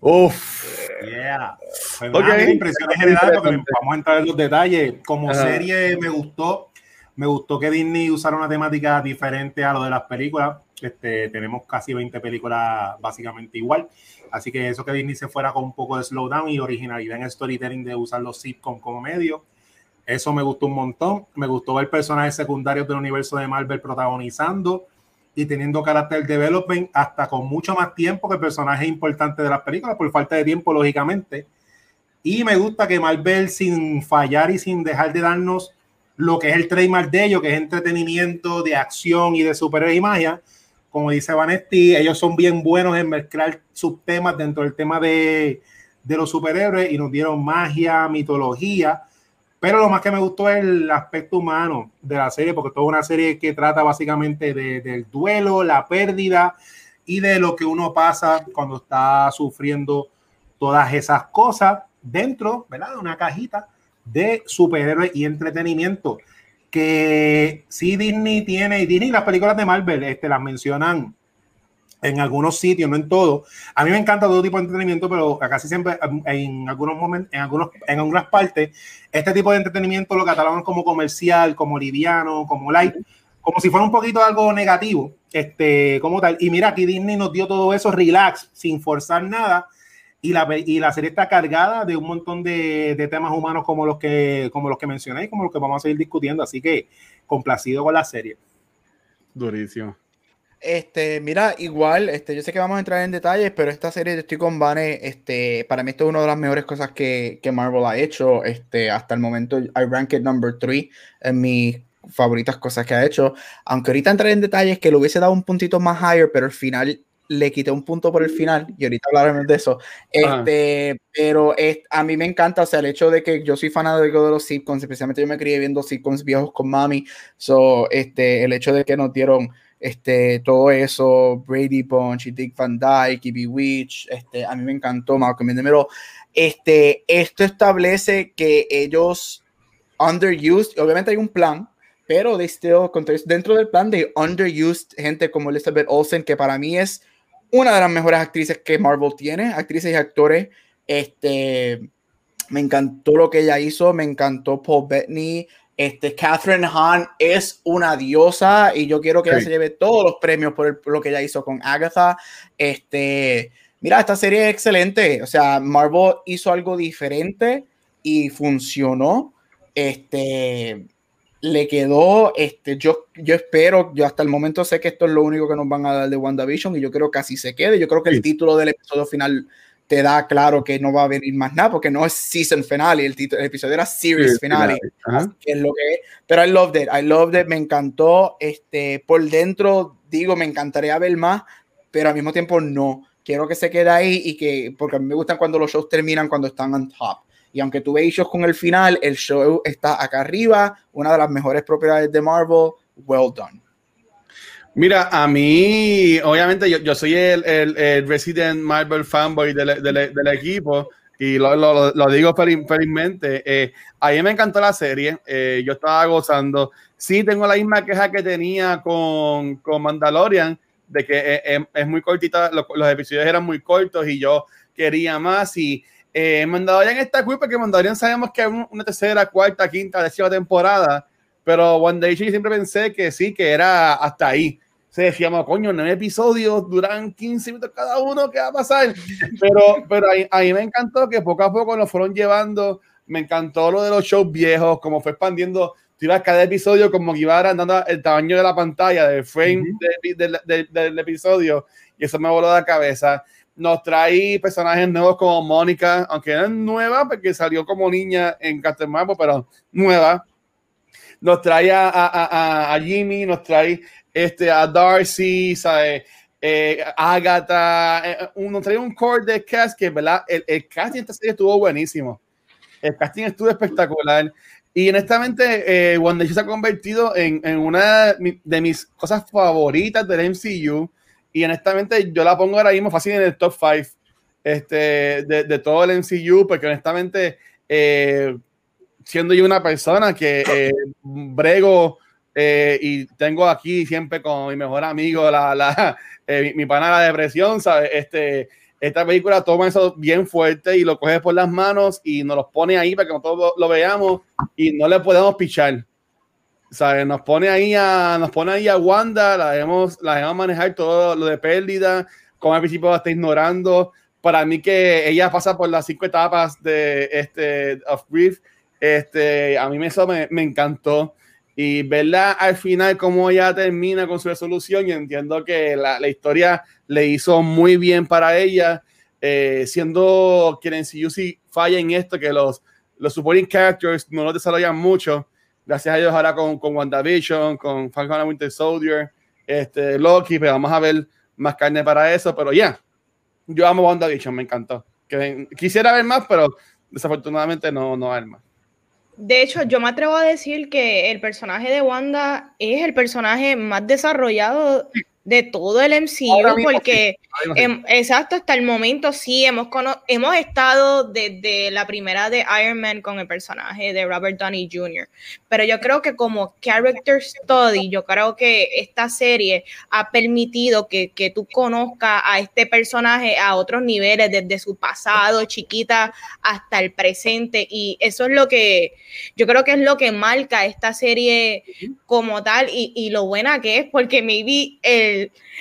Uf. Yeah. Pues Ok. nada, impresiones generales, porque vamos a entrar en los detalles. Como serie me gustó, me gustó que Disney usara una temática diferente a lo de las películas. Este, tenemos casi 20 películas básicamente igual. Así que eso que Disney se fuera con un poco de slowdown y originalidad en el storytelling de usar los sitcom como medio. Eso me gustó un montón. Me gustó ver personajes secundarios del universo de Marvel protagonizando y teniendo carácter development hasta con mucho más tiempo que personajes importantes de las películas, por falta de tiempo, lógicamente. Y me gusta que Marvel, sin fallar y sin dejar de darnos lo que es el trademark de ellos, que es entretenimiento, de acción y de superhéroes y magia, como dice Vanetti, ellos son bien buenos en mezclar subtemas dentro del tema de, de los superhéroes y nos dieron magia, mitología. Pero lo más que me gustó es el aspecto humano de la serie, porque toda una serie que trata básicamente de- del duelo, la pérdida y de lo que uno pasa cuando está sufriendo todas esas cosas dentro ¿verdad? de una cajita de superhéroes y entretenimiento. Que sí Disney tiene, y Disney las películas de Marvel este, las mencionan en algunos sitios, no en todos. A mí me encanta todo tipo de entretenimiento, pero casi siempre en algunos momentos, en, algunos, en algunas partes, este tipo de entretenimiento lo catalogan como comercial, como liviano, como light, como si fuera un poquito algo negativo, este, como tal. Y mira, aquí Disney nos dio todo eso relax, sin forzar nada. Y la, y la serie está cargada de un montón de, de temas humanos como los, que, como los que mencioné y como los que vamos a seguir discutiendo. Así que complacido con la serie. Durísimo. Este, mira, igual, este, yo sé que vamos a entrar en detalles, pero esta serie de estoy con Vane, este, para mí esto es una de las mejores cosas que, que Marvel ha hecho, este, hasta el momento I rank it number 3 en mis favoritas cosas que ha hecho, aunque ahorita entraré en detalles que le hubiese dado un puntito más higher, pero al final le quité un punto por el final y ahorita hablaremos de eso. Este, pero es, a mí me encanta, o sea, el hecho de que yo soy fanático de los sitcoms, especialmente yo me crié viendo sitcoms viejos con mami, so, este, el hecho de que nos dieron este, todo eso, Brady Bunch y Dick Van Dyke y Bewitch, este, a mí me encantó Malcolm in the Middle. Este, esto establece que ellos underused, obviamente hay un plan, pero de still, dentro del plan de underused gente como Elizabeth Olsen, que para mí es una de las mejores actrices que Marvel tiene, actrices y actores. Este, me encantó lo que ella hizo, me encantó Paul Bettany. Este, Catherine Hahn es una diosa y yo quiero que ella se lleve todos los premios por, lo que ella hizo con Agatha. Este, mira, esta serie es excelente. O sea, Marvel hizo algo diferente y funcionó. Este, le quedó, este, yo, yo espero, yo hasta el momento sé que esto es lo único que nos van a dar de WandaVision y yo creo que así se quede. Yo creo que el título del episodio final te da claro que no va a venir más nada porque no es season finale, el, título, el episodio era series finale, que es lo que es. Pero I loved it, I loved it, me encantó. Este, por dentro, digo, me encantaría ver más, pero al mismo tiempo no. Quiero que se quede ahí y que, porque a mí me gustan cuando los shows terminan cuando están on top. Y aunque tuve issues con el final, el show está acá arriba, una de las mejores propiedades de Marvel. Well done. Mira, a mí, obviamente, yo, yo soy el, el, Resident Marvel fanboy del, del, equipo y lo, lo, lo digo felizmente. Eh, a mí me encantó la serie, eh, yo estaba gozando. Sí, tengo la misma queja que tenía con, con Mandalorian, de que es, eh, es muy cortita, los, los, episodios eran muy cortos y yo quería más. Y eh, Mandalorian está cool porque Mandalorian sabemos que es una tercera, cuarta, quinta, décima temporada, pero One Day siempre pensé que sí, que era hasta ahí se decíamos, coño, nueve episodios duran 15 minutos cada uno, ¿qué va a pasar? Pero, pero a, mí me encantó que poco a poco nos fueron llevando, me encantó lo de los shows viejos, como fue expandiendo, tú ibas cada episodio como que iba dando el tamaño de la pantalla, del frame del episodio, y eso me voló de la cabeza. Nos trae personajes nuevos como Mónica, aunque era nueva porque salió como niña en Marvel, pero nueva. Nos trae a, a, a Jimmy, nos trae este, a Darcy, ¿sabes? Eh, Agatha, eh, trae un core de cast que, ¿verdad? El, el casting de esta serie estuvo buenísimo. El casting estuvo espectacular. Y honestamente, eh, Wanda se ha convertido en, en, una de mis cosas favoritas del MCU. Y honestamente, yo la pongo ahora mismo fácil en el top 5 este, de, de, todo el MCU, porque honestamente, eh, siendo yo una persona que eh, brego eh, y tengo aquí siempre con mi mejor amigo, la, la eh, mi, pana la depresión, ¿sabes? Este, esta película toma eso bien fuerte y lo coge por las manos y nos los pone ahí para que nosotros lo, veamos y no le podemos pichar. ¿Sabes? Nos pone ahí a, nos pone ahí a Wanda, la debemos, la debemos manejar todo lo de pérdida, como al principio la está ignorando. Para mí que ella pasa por las cinco etapas de este of grief, este, a mí eso me, me encantó y verla al final cómo ella termina con su resolución y entiendo que la, la historia le hizo muy bien para ella, eh, siendo quien en sí falla en esto, que los, los supporting characters no lo desarrollan mucho, gracias a ellos ahora con, con WandaVision, con Falcon and Winter Soldier, este, Loki, pero vamos a ver más carne para eso, pero ya, yo amo WandaVision, me encantó. Quisiera ver más, pero desafortunadamente no, no hay más. De hecho, yo me atrevo a decir que el personaje de Wanda es el personaje más desarrollado de todo el MCU, porque em, exacto, hasta el momento sí hemos, hemos estado desde la primera de Iron Man con el personaje de Robert Downey Jr., pero yo creo que como character study, yo creo que esta serie ha permitido que, que tú conozcas a este personaje a otros niveles, desde su pasado, chiquita, hasta el presente, y eso es lo que yo creo que es lo que marca esta serie como tal y, y lo buena que es, porque maybe el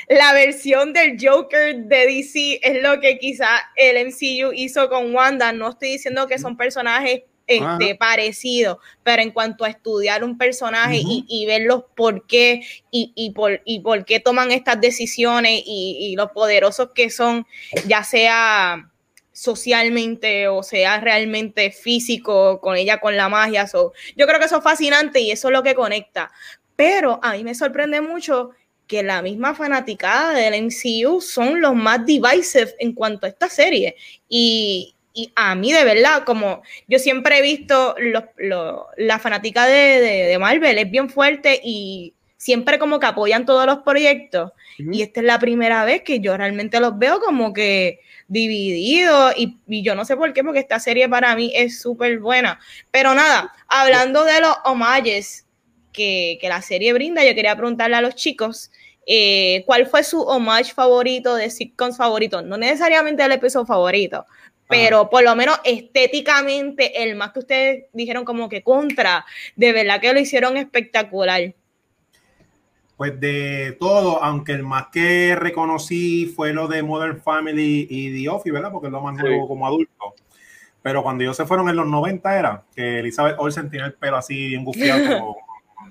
la versión del Joker de DC es lo que quizá el MCU hizo con Wanda. No estoy diciendo que son personajes este, parecidos, pero en cuanto a estudiar un personaje y, y, ver los por qué y, y, por, y por qué toman estas decisiones y, y los poderosos que son, ya sea socialmente o sea realmente físico con ella con la magia. So, yo creo que eso es fascinante y eso es lo que conecta. Pero a mí me sorprende mucho que la misma fanaticada del MCU son los más divisive en cuanto a esta serie. Y, y a mí, de verdad, como yo siempre he visto, los, los, la fanática de, de, de, Marvel es bien fuerte y siempre como que apoyan todos los proyectos. Y esta es la primera vez que yo realmente los veo como que divididos. Y, y yo no sé por qué, porque esta serie para mí es súper buena. Pero nada, hablando de los homages que, que la serie brinda, yo quería preguntarle a los chicos. eh, ¿Cuál fue su homage favorito de sitcoms favorito? No necesariamente el episodio favorito, pero por lo menos estéticamente el más que ustedes dijeron como que contra, de verdad que lo hicieron espectacular. Pues de todo, aunque el más que reconocí fue lo de Modern Family y The Office, ¿verdad? Porque es lo más Sí. nuevo como adulto. Pero cuando ellos se fueron en los 90 era que Elizabeth Olsen tenía el pelo así bien gufiado como,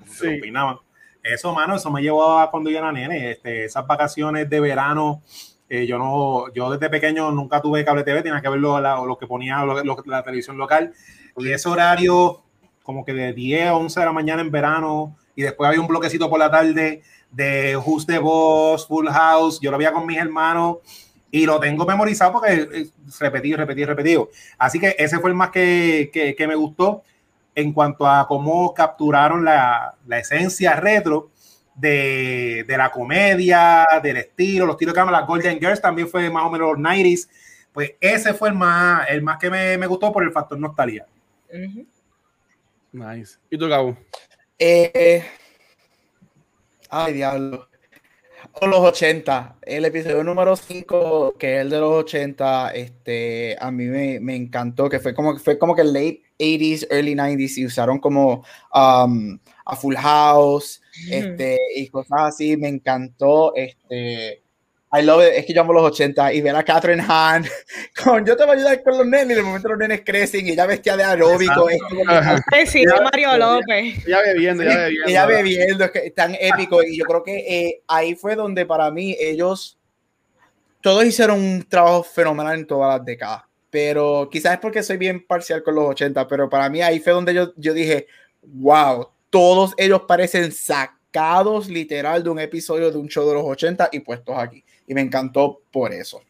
se Sí. opinaban. Eso, mano, eso me llevó a cuando yo era nene. Este, esas vacaciones de verano, eh, yo no, yo desde pequeño nunca tuve cable TV, tenía que ver lo, la- lo que ponía lo- lo- la televisión local. Y ese horario, como que de 10 a 11 de la mañana en verano, y después había un bloquecito por la tarde de Who's the Boss, Full House, yo lo veía con mis hermanos y lo tengo memorizado porque es repetido, repetido, repetido. Así que ese fue el más que, que, que me gustó en cuanto a cómo capturaron la, la esencia retro de, de la comedia, del estilo, los tiros de cámara, las Golden Girls también fue más o menos los 90s. Pues ese fue el más, el más que me, me gustó por el factor nostalgia. Nice. ¿Y tú, Gabo? Eh, ay, diablo. O los 80. El episodio número 5, que es el de los 80, este, a mí me, me encantó, que fue como, fue como que late 80s, early 90s, y usaron como um, a Full House, este, y cosas así. Me encantó. Este, I love it. Es que yo amo los 80 y ver a Catherine Hahn con yo te voy a ayudar con los nenes y de momento los nenes crecen y ella vestía de aeróbico. Es como Mario. López. Ya bebiendo, ya bebiendo. ella bebiendo, es que es tan épico. Y yo creo que eh, ahí fue donde para mí ellos, todos hicieron un trabajo fenomenal en todas las décadas. Pero quizás es porque soy bien parcial con los 80, pero para mí ahí fue donde yo, yo dije, wow, todos ellos parecen sacados literal de un episodio de un show de los 80 y puestos aquí. Y me encantó por eso.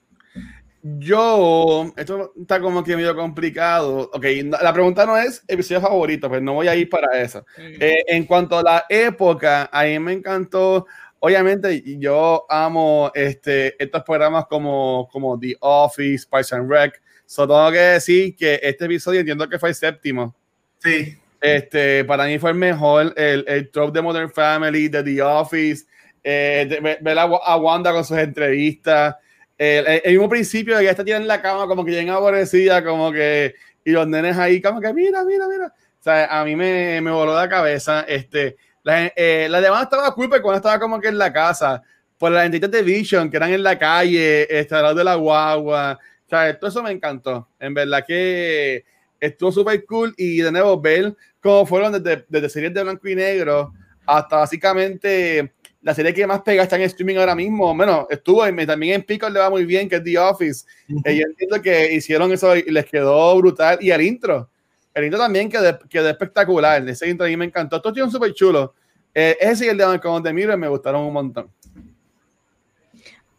Yo, esto está como que medio complicado. Ok, la pregunta no es episodio favorito, pues no voy a ir para eso. Eh, en cuanto a la época, a mí me encantó. Obviamente, yo amo este, estos programas como, como The Office, Parks and Rec. Solo tengo que decir que este episodio entiendo que fue el séptimo. Sí, Este, para mí fue el mejor, el, el trope de Modern Family, de The Office, eh, de- ver a, a Wanda con sus entrevistas. El, el- el mismo principio, ya está tirada en la cama, como que bien aborrecida, como que, y los nenes ahí, como que, mira, mira, mira. O sea, a mí me, me voló la cabeza. Este, la, eh, la demás estaba pero cuando estaba como que en la casa, por las entidades de Vision, que eran en la calle, este, al lado de la guagua. O sea, todo eso me encantó. En verdad que estuvo súper cool y de nuevo ver cómo fueron desde, desde series de blanco y negro hasta básicamente la serie que más pega está en streaming ahora mismo. Bueno, estuvo en, también en Pico le va muy bien, que es The Office. Eh, yo entiendo que hicieron eso y les quedó brutal. Y el intro, el intro también quedó, quedó espectacular. Ese intro a mí me encantó. Estos tíos súper chulos. Eh, ese y el de Malcolm de Miro me gustaron un montón.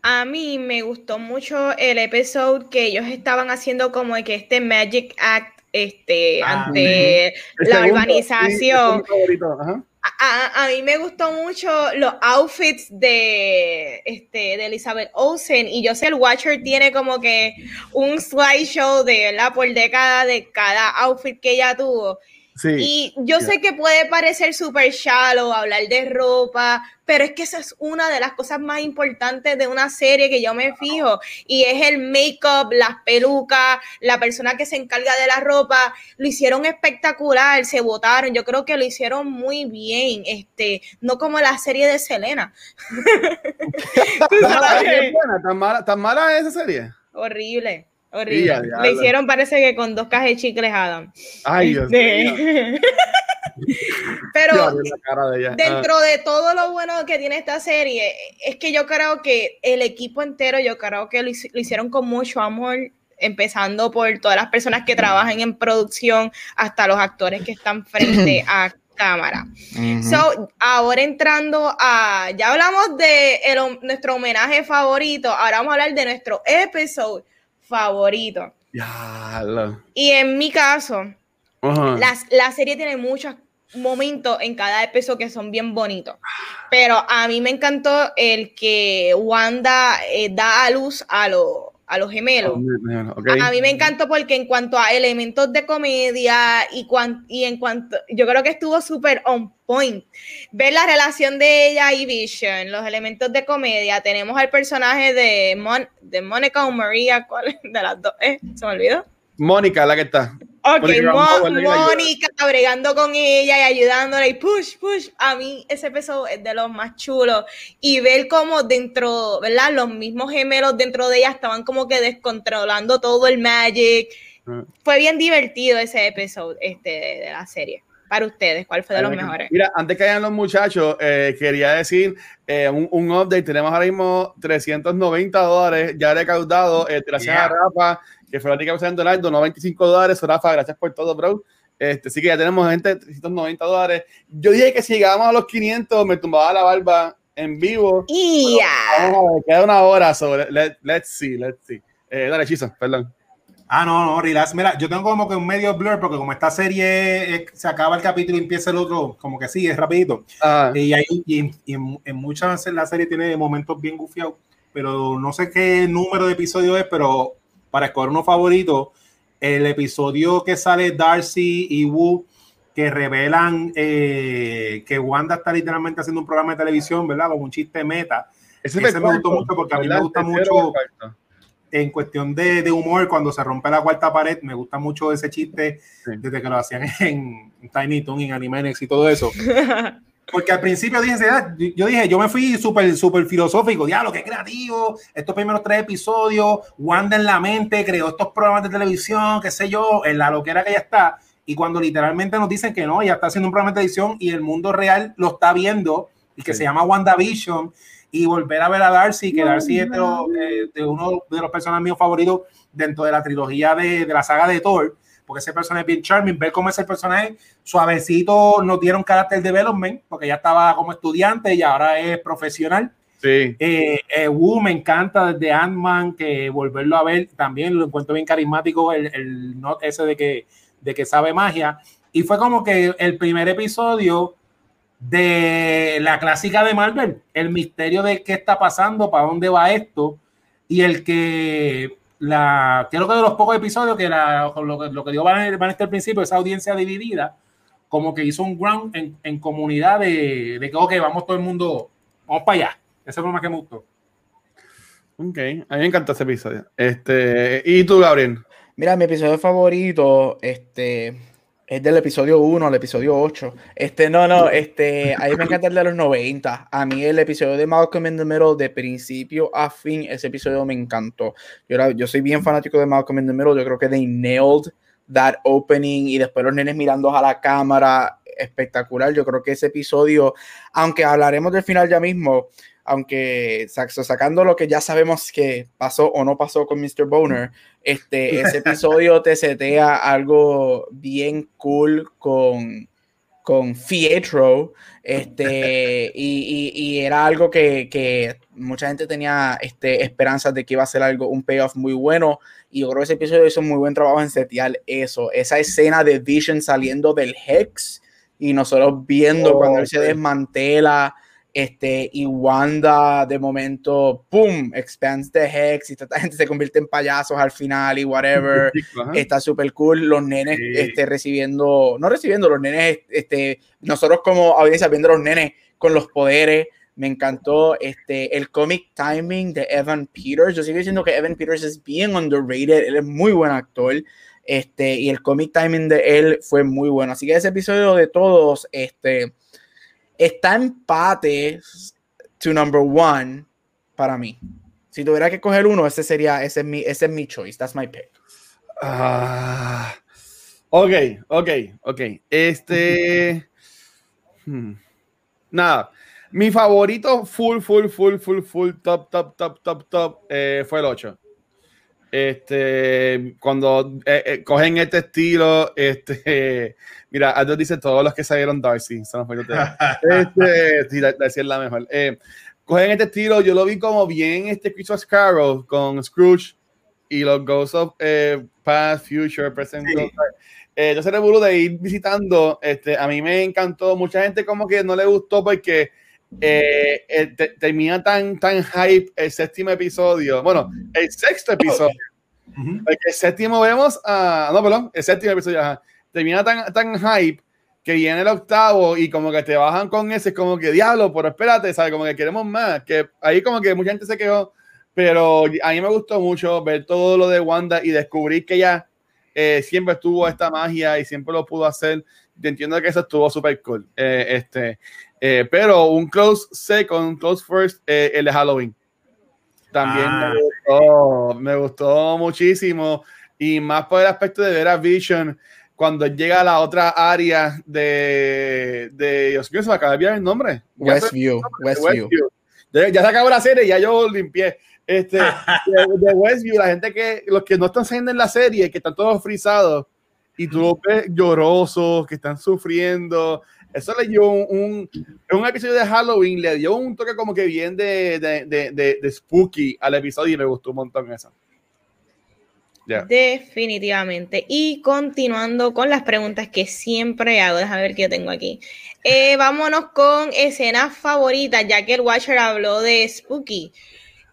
A mí me gustó mucho el episodio que ellos estaban haciendo como que este Magic Act este, Ah, ante la segundo, urbanización. sí, a mí me gustó mucho los outfits de, este, de Elizabeth Olsen y yo sé el Watcher tiene como que un slideshow de la por década de cada outfit que ella tuvo Sí. y yo sé que puede parecer súper shallow hablar de ropa, pero es que esa es una de las cosas más importantes de una serie que yo me fijo. Y es el make-up, las pelucas, la persona que se encarga de la ropa. Lo hicieron espectacular, se votaron. Yo creo que lo hicieron muy bien. Este, no como la serie de Selena. ¿Tan mala? ¿Tan mala, tan mala es esa serie? Horrible. Ya, Horrible. diablo. Le hicieron, parece que con dos cajas de chicles Adam. Ay, Dios mío. Este, Pero Ya, la cara de ella. Ah. dentro de todo lo bueno que tiene esta serie, es que yo creo que el equipo entero, yo creo que lo, lo hicieron con mucho amor, empezando por todas las personas que trabajan en producción hasta los actores que están frente a cámara. So, ahora entrando a, ya hablamos de el nuestro homenaje favorito, ahora vamos a hablar de nuestro episodio favorito. Y en mi caso, las- la serie tiene muchas momentos en cada episodio que son bien bonitos. Pero a mí me encantó el que Wanda eh, da a luz a, los a los gemelos. Okay. A mí me encantó porque en cuanto a elementos de comedia y, cuan, y en cuanto, yo creo que estuvo súper on point. Ver la relación de ella y Vision, los elementos de comedia. Tenemos al personaje de, Mon, de Mónica o María, ¿cuál de las dos? Eh, ¿Se me olvidó? Mónica, la que está. Ok, Mónica bregando con ella y ayudándola y push, push. A mí ese episodio es de los más chulos. Y ver cómo dentro, ¿verdad? Los mismos gemelos dentro de ella estaban como que descontrolando todo el magic. Uh. Fue bien divertido ese episodio este, de la serie. Para ustedes, ¿cuál fue de los mejores? Mira, antes que hayan los muchachos, eh, quería decir eh, un, un, update. Tenemos ahora mismo 390 dólares ya recaudado. Eh, gracias yeah. a Rafa que fue la que en Donaldo, no 25 dólares. Rafa, gracias por todo, bro. Este, sí que ya tenemos gente de 390 dólares. Yo dije que si llegábamos a los 500 me tumbaba la barba en vivo. Y yeah. queda una hora sobre. Let, let's see, let's see. Eh, dale, Chizo, perdón. Ah, no, no, relax. Mira, yo tengo como que un medio blur porque como esta serie eh, se acaba el capítulo y empieza el otro, como que sí, es rapidito. Ah. Y, hay, y, en, y en, en, muchas la serie tiene momentos bien gufiados, pero no sé qué número de episodio es, pero para escoger uno favorito, el episodio que sale Darcy y Wu que revelan eh, que Wanda está literalmente haciendo un programa de televisión, ¿verdad? Como un chiste meta. Ese, Ese me gustó mucho porque a mí me gusta mucho en cuestión de, de, humor, cuando se rompe la cuarta pared, me gusta mucho ese chiste sí. desde que lo hacían en Tiny Toon, en Animaniacs y todo eso. Porque al principio dije, yo dije, yo me fui súper, súper filosófico, diablo, qué creativo, estos primeros tres episodios, Wanda en la mente, creó estos programas de televisión, qué sé yo, en la loquera que ya está, y cuando literalmente nos dicen que no, ya está haciendo un programa de televisión y el mundo real lo está viendo, y que sí. se llama WandaVision, y volver a ver a Darcy, que Darcy es de, los, eh, de uno de los personajes míos favoritos dentro de la trilogía de, de la saga de Thor, porque ese personaje es bien charming, ver cómo ese personaje suavecito no tiene un carácter development, porque ya estaba como estudiante y ahora es profesional. Sí. Eh, eh, Wu me encanta desde Ant-Man, que volverlo a ver también lo encuentro bien carismático, el, el not ese de que, de que sabe magia. Y fue como que el primer episodio de la clásica de Marvel, el misterio de qué está pasando, para dónde va esto, y el que la, creo que de los pocos episodios que la, lo, que, lo que dio Vanessa al principio, esa audiencia dividida, como que hizo un ground en, en comunidad de, de, que, ok, vamos todo el mundo, vamos para allá. Ese fue lo más que me gustó. Ok, a mí me encantó ese episodio. Este, ¿Y tú, Gabriel? Mira, mi episodio favorito, este, es del episodio 1 al episodio 8. Este, no, no, este, a mí me encanta el de los 90. A mí el episodio de Malcolm in the Middle, de principio a fin, ese episodio me encantó. Yo, era, yo soy bien fanático de Malcolm in the Middle. Yo creo que they nailed that opening y después los nenes mirando a la cámara. Espectacular. Yo creo que ese episodio, aunque hablaremos del final ya mismo, aunque sacando lo que ya sabemos que pasó o no pasó con Mr. Boner, este, ese episodio te setea algo bien cool con, con Fietro, este, y, y, y, era algo que, que, mucha gente tenía este, esperanzas de que iba a ser algo, un payoff muy bueno, y yo creo que ese episodio hizo muy buen trabajo en setear eso, esa escena de Vision saliendo del Hex, y nosotros viendo oh, cuando él se desmantela, este, y Wanda de momento, ¡pum!, expands the Hex y esta gente se convierte en payasos al final y whatever, está súper cool, los nenes sí. este, recibiendo, no recibiendo, los nenes, este, nosotros como audiencia viendo los nenes con los poderes, me encantó este, el comic timing de Evan Peters, yo sigo diciendo que Evan Peters es bien underrated, él es muy buen actor, este, y el comic timing de él fue muy bueno, así que ese episodio de todos, este, está empate to number one para mí. Si tuviera que coger uno, ese sería, ese es mi, ese es mi choice. That's my pick. Uh, ok, ok, ok. Este. Hmm. Nada. Mi favorito full, full, full, full, full, top, top, top, top, top eh, fue el 8. Este, cuando eh, eh, cogen este estilo, este, mira, Aldo dice todos los que salieron Darcy, son los este, sí, Darcy es la mejor. Eh, cogen este estilo, yo lo vi como bien este Christmas Carol con Scrooge y los Ghosts of eh, Past, Future, Present. Sí. eh, yo se revuelo de ir visitando, este, a mí me encantó, mucha gente como que no le gustó porque eh, eh, te- termina tan, tan hype el séptimo episodio, bueno, el sexto episodio, Ujú. porque el séptimo vemos a, no, perdón, el séptimo episodio, ajá, termina tan, tan hype que viene el octavo y como que te bajan con ese, es como que diablo, pero espérate, ¿sabes? Como que queremos más, que ahí como que mucha gente se quedó, pero a mí me gustó mucho ver todo lo de Wanda y descubrir que ella eh, siempre estuvo esta magia y siempre lo pudo hacer. Entiendo que eso estuvo súper cool. Eh, este, eh, pero un close second, un close first, eh, el de Halloween. También Ah. me, gustó, me gustó muchísimo. Y más por el aspecto de ver a Vision cuando llega a la otra área de, de Dios mío, se me acaba de olvidar el nombre. Westview, Westview. Ya, ya se acabó la serie, ya yo limpié. Este, de, de Westview, la gente que, los que no están saliendo en la serie, que están todos frisados, y tú los ves llorosos, que están sufriendo. Eso le dio un, un, episodio de Halloween, le dio un toque como que bien de, de, de, de- spooky al episodio y me gustó un montón eso. Definitivamente. Y continuando con las preguntas que siempre hago, déjame ver qué tengo aquí. Eh, vámonos con escenas favoritas, ya que el Watcher habló de Spooky.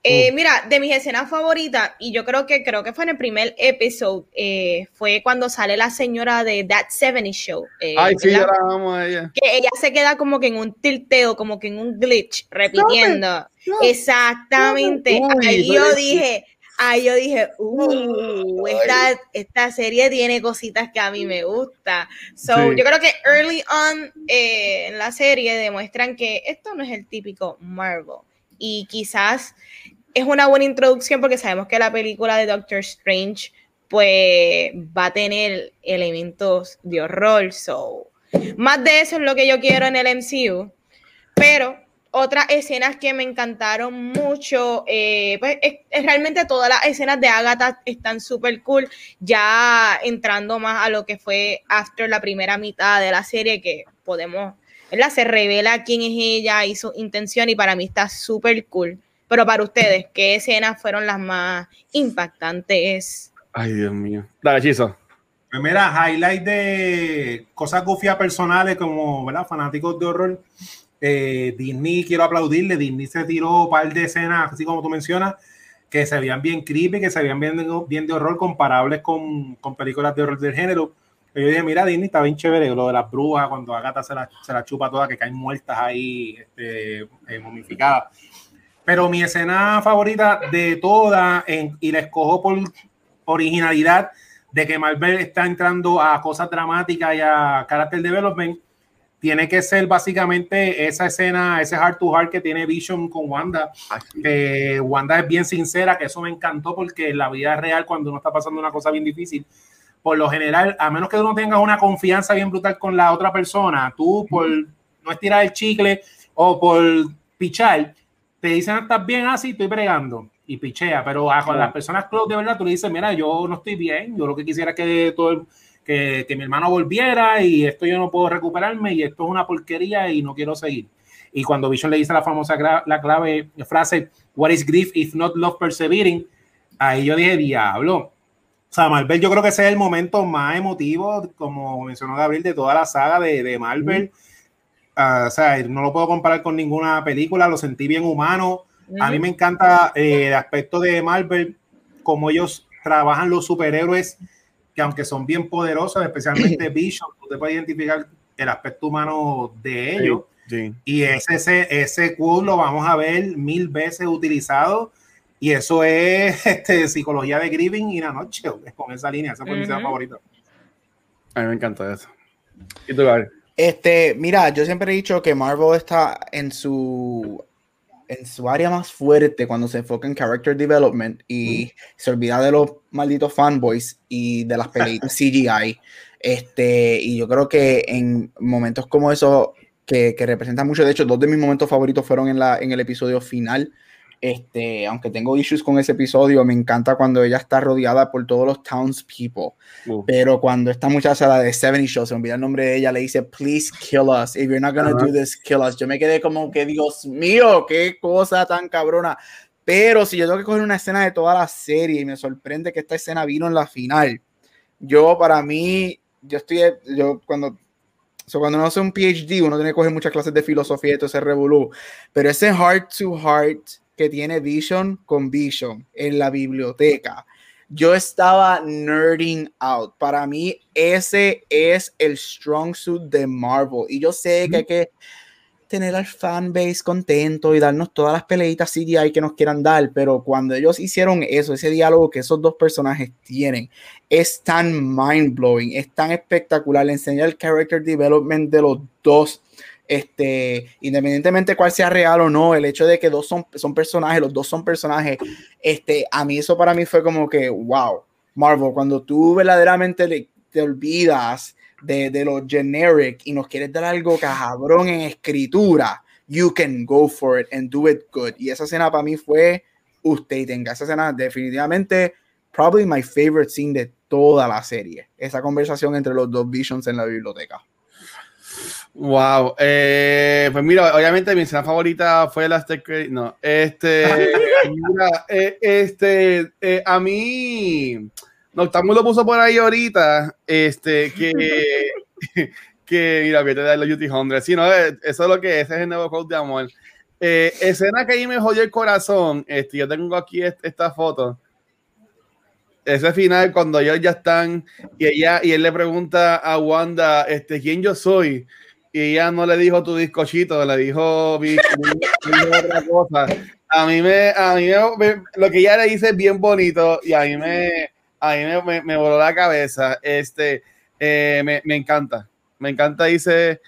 Eh, Mira, de mis escenas favoritas, y yo creo que creo que fue en el primer episodio, eh, fue cuando sale la señora de That 70 Show. eh, Ay, sí, la amo a ella. que ella se queda como que en un tilteo, como que en un glitch, repitiendo. Exactamente. Uy, ahí yo dije, ahí yo dije, uh, esta, esta serie tiene cositas que a mí me gusta. So, Sí. yo creo que early on eh, en la serie demuestran que esto no es el típico Marvel. Y quizás es una buena introducción porque sabemos que la película de Doctor Strange pues va a tener elementos de horror. So, más de eso es lo que yo quiero en el MCU. Pero otras escenas que me encantaron mucho, eh, pues es, realmente todas las escenas de Agatha están súper cool. Ya entrando más a lo que fue after la primera mitad de la serie, que podemos, ¿verdad? Se revela quién es ella y su intención, y para mí está súper cool. Pero para ustedes, ¿qué escenas fueron las más impactantes? Ay, Dios mío. Dale, Chizo. Pues mira, highlight de cosas gufias personales como, ¿verdad? Fanáticos de horror. Eh, Disney, quiero aplaudirle. Disney se tiró un par de escenas, así como tú mencionas, que se veían bien creepy, que se veían bien de, bien de horror, comparables con, con películas de horror del género. Y yo dije, mira, Disney está bien chévere, lo de las brujas, cuando Agatha se la, se la chupa toda, que caen muertas ahí, este, eh, momificadas. Pero mi escena favorita de todas, en- y la escojo por originalidad, de que Marvel está entrando a cosas dramáticas y a character development, tiene que ser básicamente esa escena, ese heart to heart que tiene Vision con Wanda. Que Wanda es bien sincera, que eso me encantó porque en la vida real, cuando uno está pasando una cosa bien difícil, por lo general, a menos que uno tenga una confianza bien brutal con la otra persona, tú por no estirar el chicle o por pichar, te dicen, estás bien así, estoy bregando y pichea, pero a, con las personas close de verdad, tú le dices, mira, yo no estoy bien, yo lo que quisiera es que todo el- que, que mi hermano volviera y esto yo no puedo recuperarme y esto es una porquería y no quiero seguir. Y cuando Vision le dice la famosa la clave frase, What is grief if not love persevering? Ahí yo dije, diablo. O sea, Marvel, yo creo que ese es el momento más emotivo, como mencionó Gabriel, de toda la saga de, de Marvel. Ah, o sea, no lo puedo comparar con ninguna película, lo sentí bien humano. A mí me encanta eh, el aspecto de Marvel, como ellos trabajan los superhéroes, que aunque son bien poderosos, especialmente Vision, tú te puedes identificar el aspecto humano de ellos. Sí. Y ese, ese, ese quote lo vamos a ver mil veces utilizado. Y eso es este, psicología de Grieving y la noche, con esa línea. Esa fue mi favorita. A mí me encanta eso. ¿Y tú, Gabriel? Este, mira, yo siempre he dicho que Marvel está en su en su área más fuerte cuando se enfoca en character development y se olvida de los malditos fanboys y de las películas CGI. Este, y yo creo que en momentos como eso que, que representan mucho, de hecho, dos de mis momentos favoritos fueron en, la, en el episodio final. Este, aunque tengo issues con ese episodio, me encanta cuando ella está rodeada por todos los townspeople. Uh, Pero cuando esta muchacha, la de 70 Show, se me olvida el nombre de ella, le dice, please kill us. If you're not gonna Ajá. do this, kill us. Yo me quedé como que, Dios mío, qué cosa tan cabrona. Pero si yo tengo que coger una escena de toda la serie y me sorprende que esta escena vino en la final, yo para mí, yo estoy, yo cuando, cuando uno hace un PhD, uno tiene que coger muchas clases de filosofía y todo ese revolú, pero ese heart to heart que tiene Vision con Vision en la biblioteca, yo estaba nerding out. Para mí, ese es el strong suit de Marvel. Y yo sé que hay que tener al fanbase contento y darnos todas las peleitas CGI que nos quieran dar, pero cuando ellos hicieron eso, ese diálogo que esos dos personajes tienen, es tan mind blowing, es tan espectacular, enseñar el character development de los dos. Este, independientemente cuál sea real o no, el hecho de que dos son, son personajes, los dos son personajes, este, a mí eso para mí fue como que, wow, Marvel, cuando tú verdaderamente te olvidas de, de lo generic y nos quieres dar algo cabrón en escritura, you can go for it and do it good. Y esa escena para mí fue usted y tenga esa escena definitivamente probably my favorite scene de toda la serie. Esa conversación entre los dos visions en la biblioteca. Wow, eh, pues mira, obviamente mi escena favorita fue la no, este, mira, eh, este, eh, a mí, no, estamos lo puso por ahí ahorita, este, que, que mira, que te da los Duty Hundred. Sí, no, eh, eso es lo que es, ese es el nuevo code de amor. Eh, escena que ahí me jodió el corazón, este, yo tengo aquí esta foto. Ese final, cuando ellos ya están, y ella, y él le pregunta a Wanda, este, ¿quién yo soy? Y ella no le dijo tu bizcochito, le dijo, otra cosa. A mí me, a mí me, lo que ella le dice es bien bonito y a mí me, a mí me, me, voló la cabeza. Este, eh, me, me, encanta. Me encanta, dice.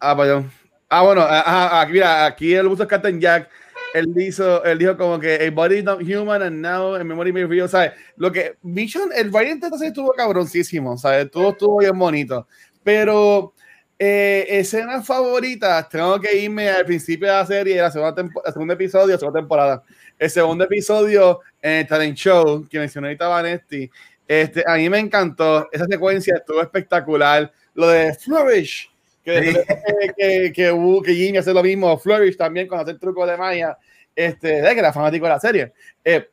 Ah, perdón. Ah, bueno, ah, ah, aquí, mira, aquí el uso Captain Jack. Él dijo, él dijo como que a body not human and now a memory may real, ¿sabes? Lo que Vision, el variante entonces estuvo cabroncísimo, ¿sabes? Todo estuvo bien bonito. Pero eh, escenas favoritas, tengo que irme al principio de la serie, la segunda, el segundo episodio, la segunda temporada. El segundo episodio en el Talent Show, que mencionó ahorita Vanetti, este, a mí me encantó. Esa secuencia estuvo espectacular. Lo de Flourish, que, que, que, que, Jimmy hace lo mismo. Flourish también cuando hace el truco de Maya. Este, de que era fanático de la serie. Eh,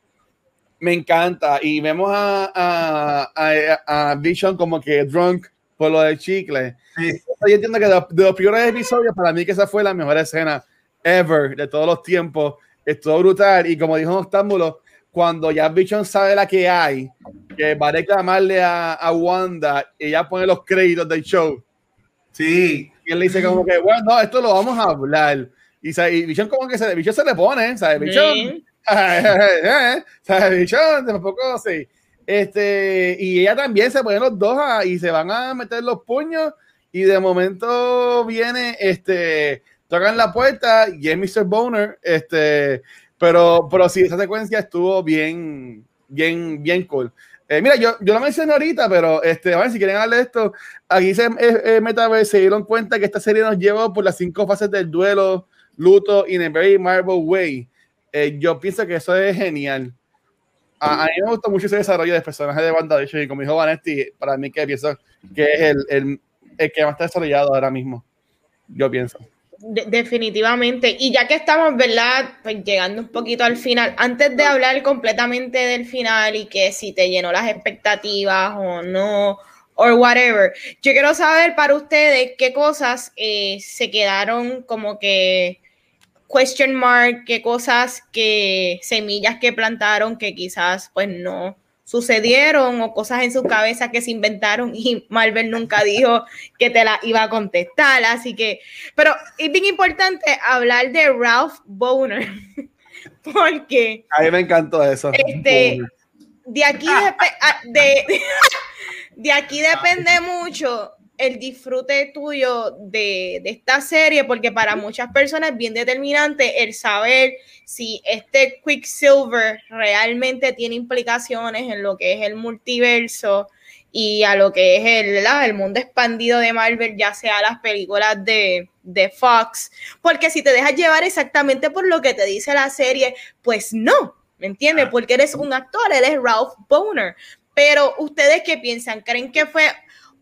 me encanta. Y vemos a, a, a, a, Vision como que drunk por lo del chicle. Yo entiendo que de, de, los primeros episodios, para mí que esa fue la mejor escena ever de todos los tiempos estuvo brutal. Y como dijo Octámbulo, cuando ya Vision sabe la que hay, que va a reclamarle a, a Wanda, ella pone los créditos del show. Sí. Y él le dice como que, bueno, no, esto lo vamos a hablar. Y, y Vision como que se, Vision se le pone, ¿sabes? Vision, sí. ¿sabes? Vision, tampoco así. Este, y ella también se pone los dos a, y se van a meter los puños y de momento viene este tocan la puerta y es Mr. Boner, este, pero, pero sí, esa secuencia estuvo bien, bien, bien cool. Eh, mira, yo, yo lo mencioné ahorita, pero este, a ver si quieren hablar de esto, aquí se, eh, eh, Metaverse se dieron cuenta que esta serie nos llevó por las cinco fases del duelo, luto, in a very marble way. Eh, yo pienso que eso es genial. A, a, mí me gustó mucho ese desarrollo de personaje de WandaVision y como dijo Vanetti, para mí que pienso que es el, el, el que más está desarrollado ahora mismo. Yo pienso. De definitivamente. Y ya que estamos, ¿verdad? Pues llegando un poquito al final, antes de hablar completamente del final y que si te llenó las expectativas o no, o whatever, yo quiero saber para ustedes qué cosas eh, se quedaron como que question mark, qué cosas que semillas que plantaron que quizás pues no sucedieron o cosas en su cabeza que se inventaron y Marvel nunca dijo que te la iba a contestar. Así que, pero es bien importante hablar de Ralph Boner, porque... A mí me encantó eso. Este, de aquí, de, de, de aquí depende mucho el disfrute tuyo de, de, esta serie, porque para muchas personas es bien determinante el saber si este Quicksilver realmente tiene implicaciones en lo que es el multiverso y a lo que es el, el mundo expandido de Marvel, ya sea las películas de, de Fox, porque si te dejas llevar exactamente por lo que te dice la serie, pues no, ¿me entiendes? Porque eres un actor, eres Ralph Boner. Pero ustedes qué piensan? ¿Creen que fue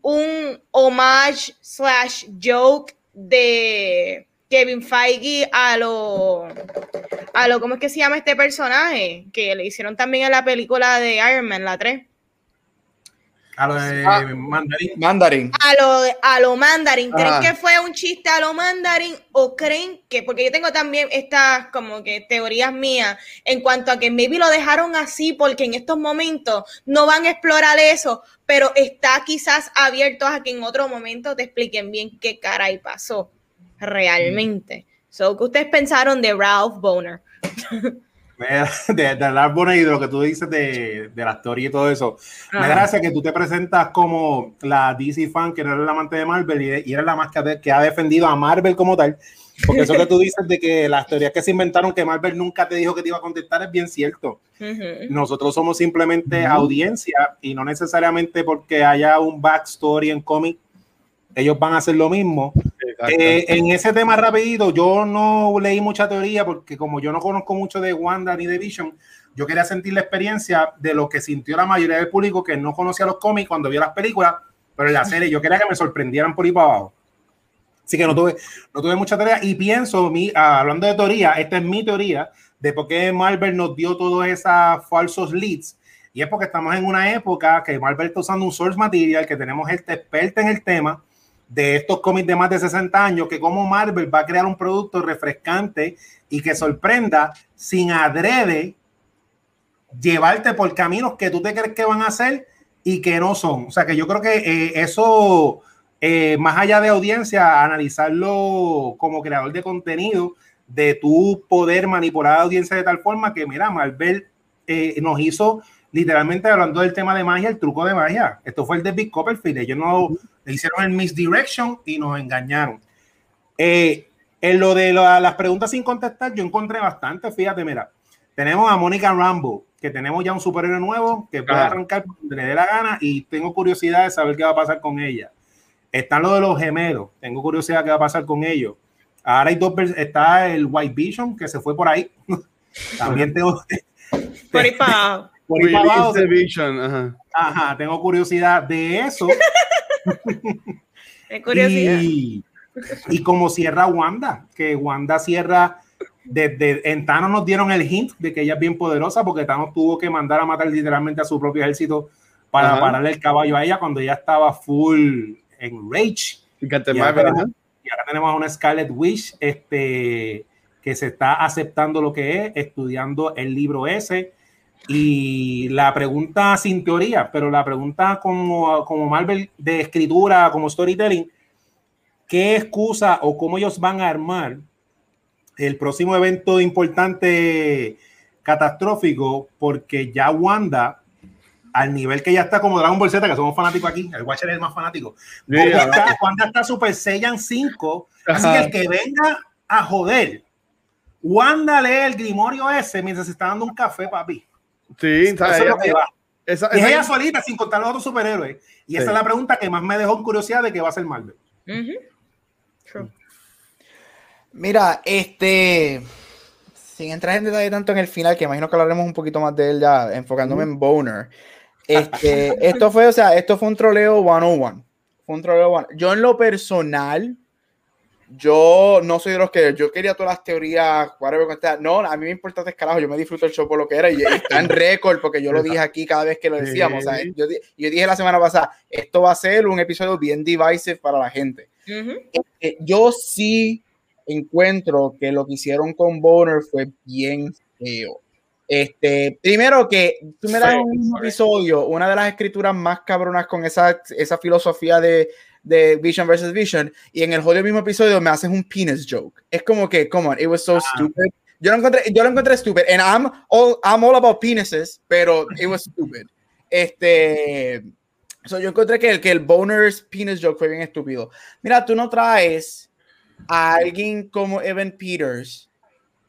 un homage slash joke de Kevin Feige a lo, a lo, ¿cómo es que se llama este personaje? Que le hicieron también en la película de Iron Man, la 3. A lo de Ah. Mandarín. Mandarin. A lo, a lo mandarin, ¿creen Ajá. que fue un chiste a lo mandarin o creen que, porque yo tengo también estas como que teorías mías en cuanto a que maybe lo dejaron así porque en estos momentos no van a explorar eso, pero está quizás abierto a que en otro momento te expliquen bien qué caray pasó realmente. So, ¿qué ustedes pensaron de Ralph Boner? de, de hablar bueno y de lo que tú dices de, de la historia y todo eso. Me da Ajá. gracia que tú te presentas como la DC fan, que no eres el amante de Marvel y, y eres la más que ha, que ha defendido a Marvel como tal. Porque eso que tú dices de que las teorías que se inventaron que Marvel nunca te dijo que te iba a contestar es bien cierto. Nosotros somos simplemente audiencia y no necesariamente porque haya un backstory en cómic, ellos van a hacer lo mismo. Eh, en ese tema rapidito, yo no leí mucha teoría porque como yo no conozco mucho de Wanda ni de Vision, yo quería sentir la experiencia de lo que sintió la mayoría del público que no conocía los cómics cuando vio las películas, pero en la serie yo quería que me sorprendieran por ahí para abajo. Así que no tuve, no tuve mucha teoría y pienso, mi, hablando de teoría, esta es mi teoría de por qué Marvel nos dio todos esos falsos leads. Y es porque estamos en una época que Marvel está usando un source material, que tenemos gente experta en el tema, de estos cómics de más de 60 años, que como Marvel va a crear un producto refrescante y que sorprenda sin adrede llevarte por caminos que tú te crees que van a hacer y que no son. O sea que yo creo que eh, eso, eh, más allá de audiencia, analizarlo como creador de contenido, de tu poder manipular a la audiencia de tal forma que, mira, Marvel eh, nos hizo literalmente hablando del tema de magia, el truco de magia. Esto fue el de Big Copperfield. Ellos no le hicieron el misdirection y nos engañaron. Eh, en lo de la- las preguntas sin contestar, yo encontré bastante. Fíjate, mira, tenemos a Mónica Rambo, que tenemos ya un superhéroe nuevo que puede arrancar donde le dé la gana y tengo curiosidad de saber qué va a pasar con ella. Están lo de los gemelos, tengo curiosidad de qué va a pasar con ellos. Ahora hay dos, está el White Vision que se fue por ahí. También tengo, Por ahí para por ahí para abajo, Vision, ajá. Ajá, tengo curiosidad de eso. Es curiosidad. Y, y como cierra Wanda, que Wanda cierra desde en Thanos nos dieron el hint de que ella es bien poderosa porque Thanos tuvo que mandar a matar literalmente a su propio ejército para Ajá. pararle el caballo a ella cuando ella estaba full en rage. Y Captain Y ahora- ajá. Y ahora tenemos a una Scarlet Witch este, que se está aceptando lo que es, estudiando el libro ese. Y la pregunta sin teoría, pero la pregunta como, como Marvel de escritura, como storytelling, ¿qué excusa o cómo ellos van a armar el próximo evento importante catastrófico? Porque ya Wanda, al nivel que ya está como Dragon Ball Z, que somos fanáticos aquí, el Watcher es el más fanático. Sí, Wanda está, Wanda está Super Saiyan 5, así que el que venga a joder, Wanda lee el grimorio ese mientras se está dando un café, papi. Sí, Eso es lo que va. Esa- Y es ella solita, sin contar los otros superhéroes. Y Sí. esa es la pregunta que más me dejó en curiosidad de qué va a ser Marvel. True. Mira, este. Sin entrar en detalle tanto en el final, que imagino que hablaremos un poquito más de él ya, enfocándome en Boner. Este, esto fue, o sea, esto fue un troleo 101. Fue un troleo 101. Yo en lo personal, yo no soy de los que yo quería todas las teorías, whatever, no, a mí me importa tres carajos, yo me disfruto el show por lo que era y está en récord porque yo lo dije aquí cada vez que lo decíamos. o sea, yo, yo dije la semana pasada, esto va a ser un episodio bien divisive para la gente Ujú. eh, yo sí encuentro que lo que hicieron con Boner fue bien feo. Este, primero que tú me das un episodio, una de las escrituras más cabronas con esa, esa filosofía de, de Vision versus Vision, y en el jodido mismo episodio me haces un penis joke. Es como que, come on, it was so stupid. Yo lo encontré, yo lo encontré stupid, and I'm all, I'm all about penises, pero it was stupid. Este, so yo encontré que el, que el Boner's penis joke fue bien estúpido. Mira, tú no traes a alguien como Evan Peters,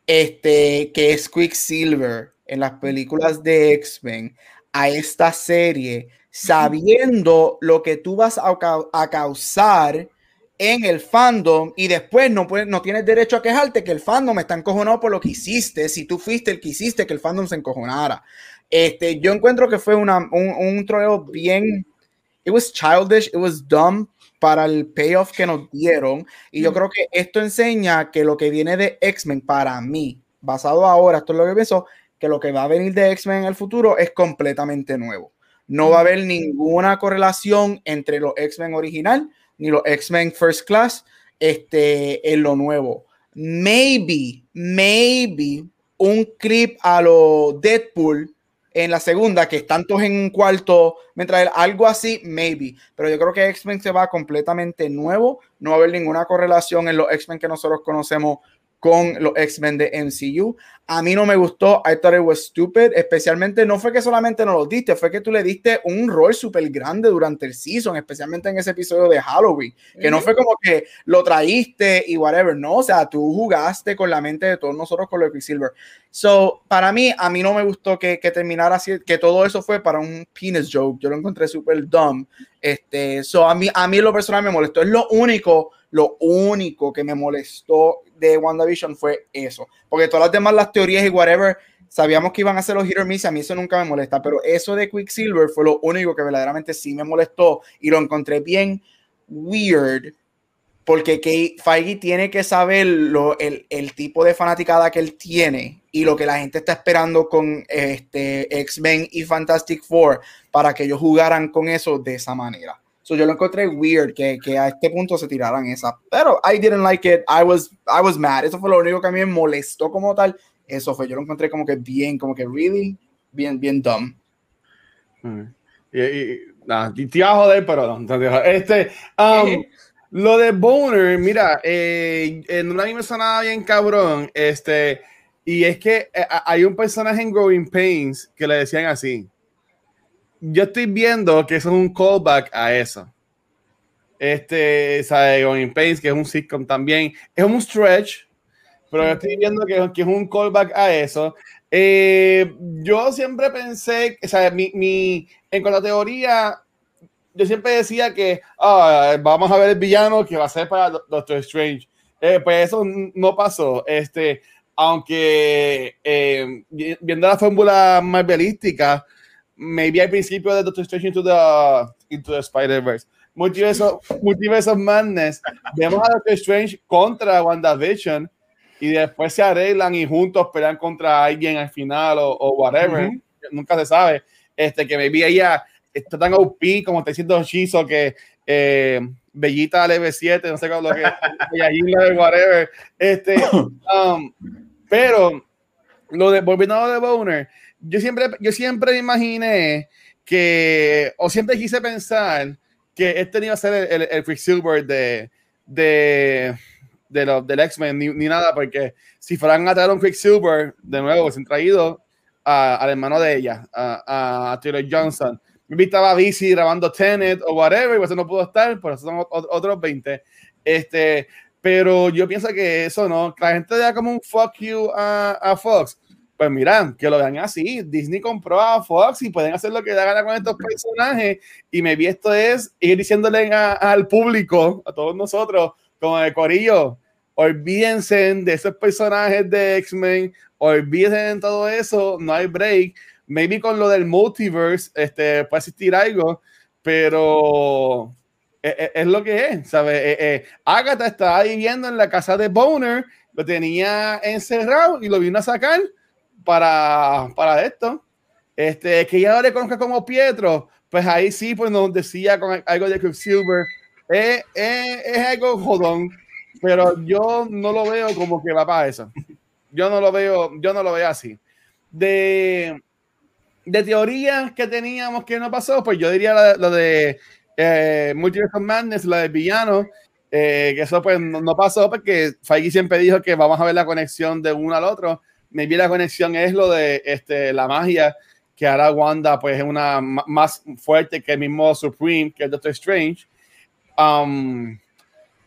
este, que es Quicksilver en las películas de X-Men, a esta serie, sabiendo lo que tú vas a, a causar en el fandom y después no, puedes, no tienes derecho a quejarte que el fandom está encojonado por lo que hiciste, si tú fuiste el que hiciste que el fandom se encojonara. Este, yo encuentro que fue una, un, un troleo bien, it was childish, it was dumb para el payoff que nos dieron. Y yo Mm. creo que esto enseña que lo que viene de X-Men para mí, basado ahora, esto es lo que pienso, que lo que va a venir de X-Men en el futuro es completamente nuevo. No va a haber ninguna correlación entre los X-Men original ni los X-Men First Class este, en lo nuevo. Maybe, maybe un clip a lo Deadpool en la segunda, que están todos en un cuarto, mientras algo así, maybe. Pero yo creo que X-Men se va completamente nuevo. No va a haber ninguna correlación en los X-Men que nosotros conocemos con los X-Men de MCU. A mí no me gustó, I thought it was stupid, especialmente no fue que solamente no lo diste, fue que tú le diste un rol súper grande durante el season, especialmente en ese episodio de Halloween, que no fue como que lo traíste y whatever, no, o sea, tú jugaste con la mente de todos nosotros con lo de Quicksilver. So, para mí, a mí no me gustó que, que terminara así, que todo eso fue para un penis joke, yo lo encontré súper dumb, este, so, a mí, a mí lo personal me molestó, es lo único, lo único que me molestó de WandaVision fue eso. Porque todas las demás, las teorías y whatever, sabíamos que iban a ser los hit or miss, a mí eso nunca me molesta, pero eso de Quicksilver fue lo único que verdaderamente sí me molestó y lo encontré bien weird. Porque que Feige tiene que saber lo, el, el, tipo de fanaticada que él tiene y lo que la gente está esperando con este X-Men y Fantastic Four para que ellos jugaran con eso de esa manera. So yo lo encontré weird que, que, a este punto se tiraran esa. Pero I didn't like it. I was, I was mad. Eso fue lo único que a mí me molestó como tal. Eso fue. Yo lo encontré como que bien, como que really, bien, bien dumb. Mm. Y, y, nah, te iba a joder, pero no. Este, um, lo de Boner, mira, eh, en una me sonaba bien cabrón. Este, y es que eh, hay un personaje en Growing Pains que le decían así yo estoy viendo que eso es un callback a eso. Este, sabe, Going Pace, que es un sitcom también, es un stretch, pero yo estoy viendo que, que es un callback a eso. Eh, yo siempre pensé, o sea, mi, mi, en cuanto a teoría, yo siempre decía que ah, vamos a ver el villano que va a ser para Doctor Strange. Eh, pues eso no pasó. Este, aunque eh, viendo la fórmula marvelística, maybe al principio de Doctor Strange into the, into the Spider-Verse. Multiverse of, Multiverse of Madness, vemos a Doctor Strange contra WandaVision y después se arreglan y juntos pelean contra alguien al final o, o whatever. Uh -huh. Nunca se sabe. Este, que maybe ella está tan OP como está diciendo Shizo que eh, Bellita LV7, no sé cómo lo que es, whatever. Este, um, pero lo de volviendo a lo de Boner, yo siempre, yo siempre imaginé que, o siempre quise pensar que este iba a ser el, el, el Quicksilver de, de, de lo, del X-Men, ni, ni, nada, porque si fueran a traer un Quicksilver, de nuevo, se han traído a, al hermano de ella, a, a Taylor Johnson. Me estaba bici grabando Tenet o whatever, y pues no pudo estar, por eso son otros 20. Este, pero yo pienso que eso no, la gente da como un fuck you a, a Fox pues mira, que lo vean así. Disney compró a Fox y pueden hacer lo que da gana con estos personajes. Y me vi esto es ir diciéndole al público, a todos nosotros, como de Corillo, olvídense de esos personajes de X-Men, olvídense de todo eso, no hay break. Maybe con lo del multiverse este, puede existir algo, pero es, es, es lo que es, ¿sabes? Eh, Agatha estaba viviendo en la casa de Boner, lo tenía encerrado y lo vino a sacar para, para esto. Este, que ya le conozca como Pietro, pues ahí sí, pues nos decía con algo de Quicksilver. Eh, es algo jodón, pero yo no lo veo como que va para eso. Yo no lo veo, yo no lo veo así. De, de teorías que teníamos que no pasó, pues yo diría lo, lo de eh, Multiverse Madness, lo del villano, eh, que eso pues no, no, pasó porque Feige siempre dijo que vamos a ver la conexión de uno al otro maybe la conexión es lo de este, la magia que ahora Wanda pues es una más fuerte que el mismo Supreme, que el Doctor Strange. Um,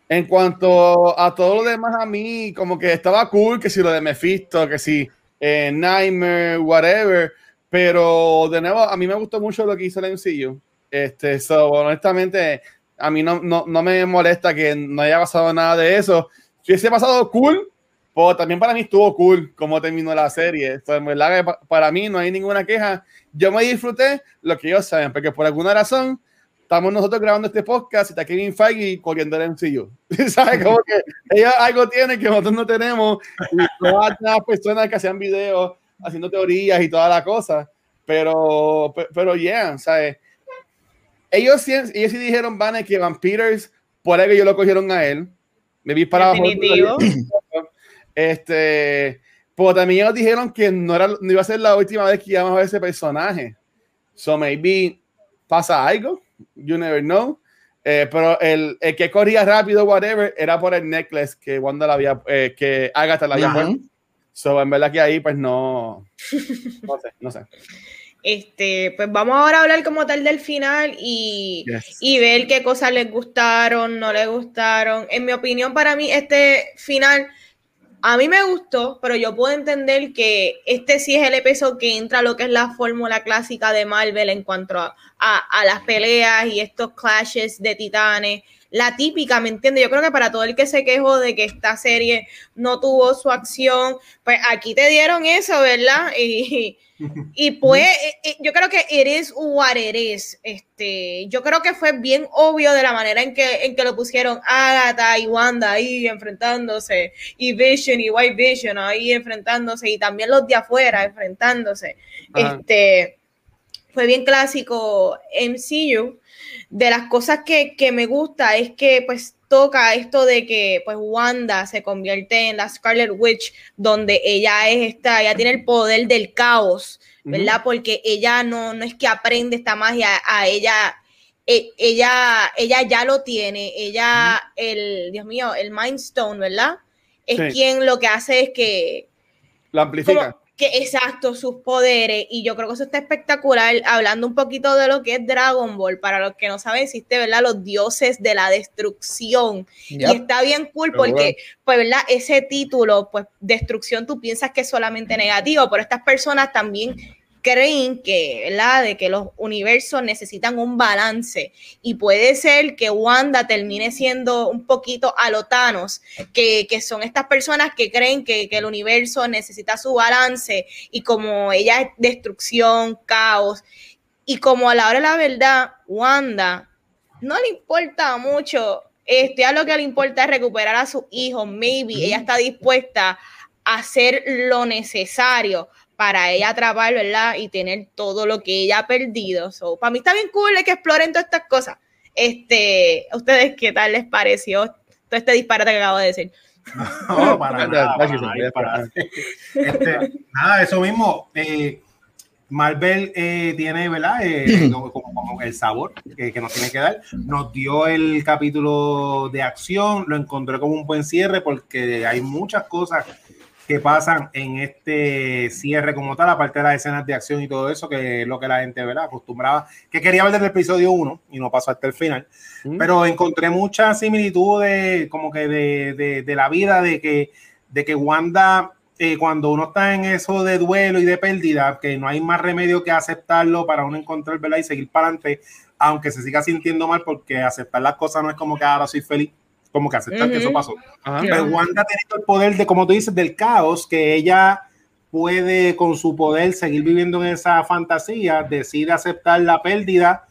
en cuanto a todo lo demás, a mí como que estaba cool, que si lo de Mephisto, que si eh, Nightmare, whatever, pero de nuevo, a mí me gustó mucho lo que hizo el MCU. Este, so, honestamente, a mí no, no, no me molesta que no haya pasado nada de eso. Si hubiese pasado cool, pero también para mí estuvo cool cómo terminó la serie. Esto, en verdad, para mí no hay ninguna queja. Yo me disfruté lo que ellos saben, porque por alguna razón estamos nosotros grabando este podcast y está Kevin Feige corriendo el MCU. ¿Sabes? Como que ellos algo tienen que nosotros no tenemos. Y todas las personas que hacían videos haciendo teorías y toda la cosa. Pero, pe- pero, yeah, ¿sabes? Ellos sí, ellos sí dijeron, Van, que Van Peters, por que ellos lo cogieron a él. Me vi para abajo. Este, pero también ellos dijeron que no, era, no iba a ser la última vez que íbamos a ver ese personaje. So maybe pasa algo. You never know. Eh, pero el, el que corría rápido, whatever, era por el necklace que Wanda la había, eh, que Agatha la había puesto. So, en verdad que ahí, pues no. No sé, no sé. Este, pues vamos ahora a hablar como tal del final y, Yes. y ver qué cosas les gustaron, no les gustaron. En mi opinión, para mí, este final, a mí me gustó, pero yo puedo entender que este sí es el episodio que entra lo que es la fórmula clásica de Marvel en cuanto a, a- a las peleas y estos clashes de titanes. La típica, ¿me entiendes? Yo creo que para todo el que se quejó de que esta serie no tuvo su acción, pues aquí te dieron eso, ¿verdad? Y, y pues eh, eh, yo creo que is what it is. Este, yo creo que fue bien obvio de la manera en que, en que lo pusieron Agatha y Wanda ahí enfrentándose, y Vision y White Vision ahí enfrentándose, y también los de afuera enfrentándose. Ajá. Este, fue bien clásico MCU. De las cosas que, que me gusta es que pues toca esto de que pues Wanda se convierte en la Scarlet Witch, donde ella es esta, ella tiene el poder del caos, ¿verdad? Porque ella no, no es que aprende esta magia, a ella, e- ella, ella ya lo tiene, ella, el, Dios mío, el Mind Stone, ¿verdad? Es Sí. quien lo que hace es que Lo amplifica. como que exacto, sus poderes, y yo creo que eso está espectacular, hablando un poquito de lo que es Dragon Ball, para los que no saben, existe, ¿verdad? Los dioses de la destrucción, y está bien cool porque, pues, ¿verdad? Ese título, pues, destrucción, tú piensas que es solamente negativo, pero estas personas también creen que, ¿verdad? De que los universos necesitan un balance. Y puede ser que Wanda termine siendo un poquito a lo Thanos, que, que son estas personas que creen que, que el universo necesita su balance y como ella es destrucción, caos, y como a la hora de la verdad, Wanda no le importa mucho, este, a lo que le importa es recuperar a su hijo, maybe. Ella está dispuesta a hacer lo necesario para ella atrapar, ¿verdad? Y tener todo lo que ella ha perdido. So, para mí está bien cool que exploren todas estas cosas. Este, ¿a ustedes qué tal les pareció todo este disparate que acabo de decir? No, para nada, para nada, para- Este, nada, eso mismo. eh, Marvel eh, tiene, ¿verdad? Eh, como, como- como el sabor que, que nos tiene que dar. Nos dio el capítulo de acción, lo encontré como un buen cierre porque hay muchas cosas que pasan en este cierre como tal, aparte de las escenas de acción y todo eso, que es lo que la gente, ¿verdad? Acostumbraba, que quería ver desde el episodio 1 y no pasó hasta el final. Mm. Pero encontré muchas similitudes como que de, de, de la vida, de que, de que Wanda, eh, cuando uno está en eso de duelo y de pérdida, que no hay más remedio que aceptarlo para uno encontrar, ¿verdad? Y seguir para adelante, aunque se siga sintiendo mal, porque aceptar las cosas no es como que ahora soy feliz, como que aceptar que eso pasó. Ajá. Pero Wanda teniendo el poder de, como tú dices, del caos, que ella puede con su poder seguir viviendo en esa fantasía, decide aceptar la pérdida,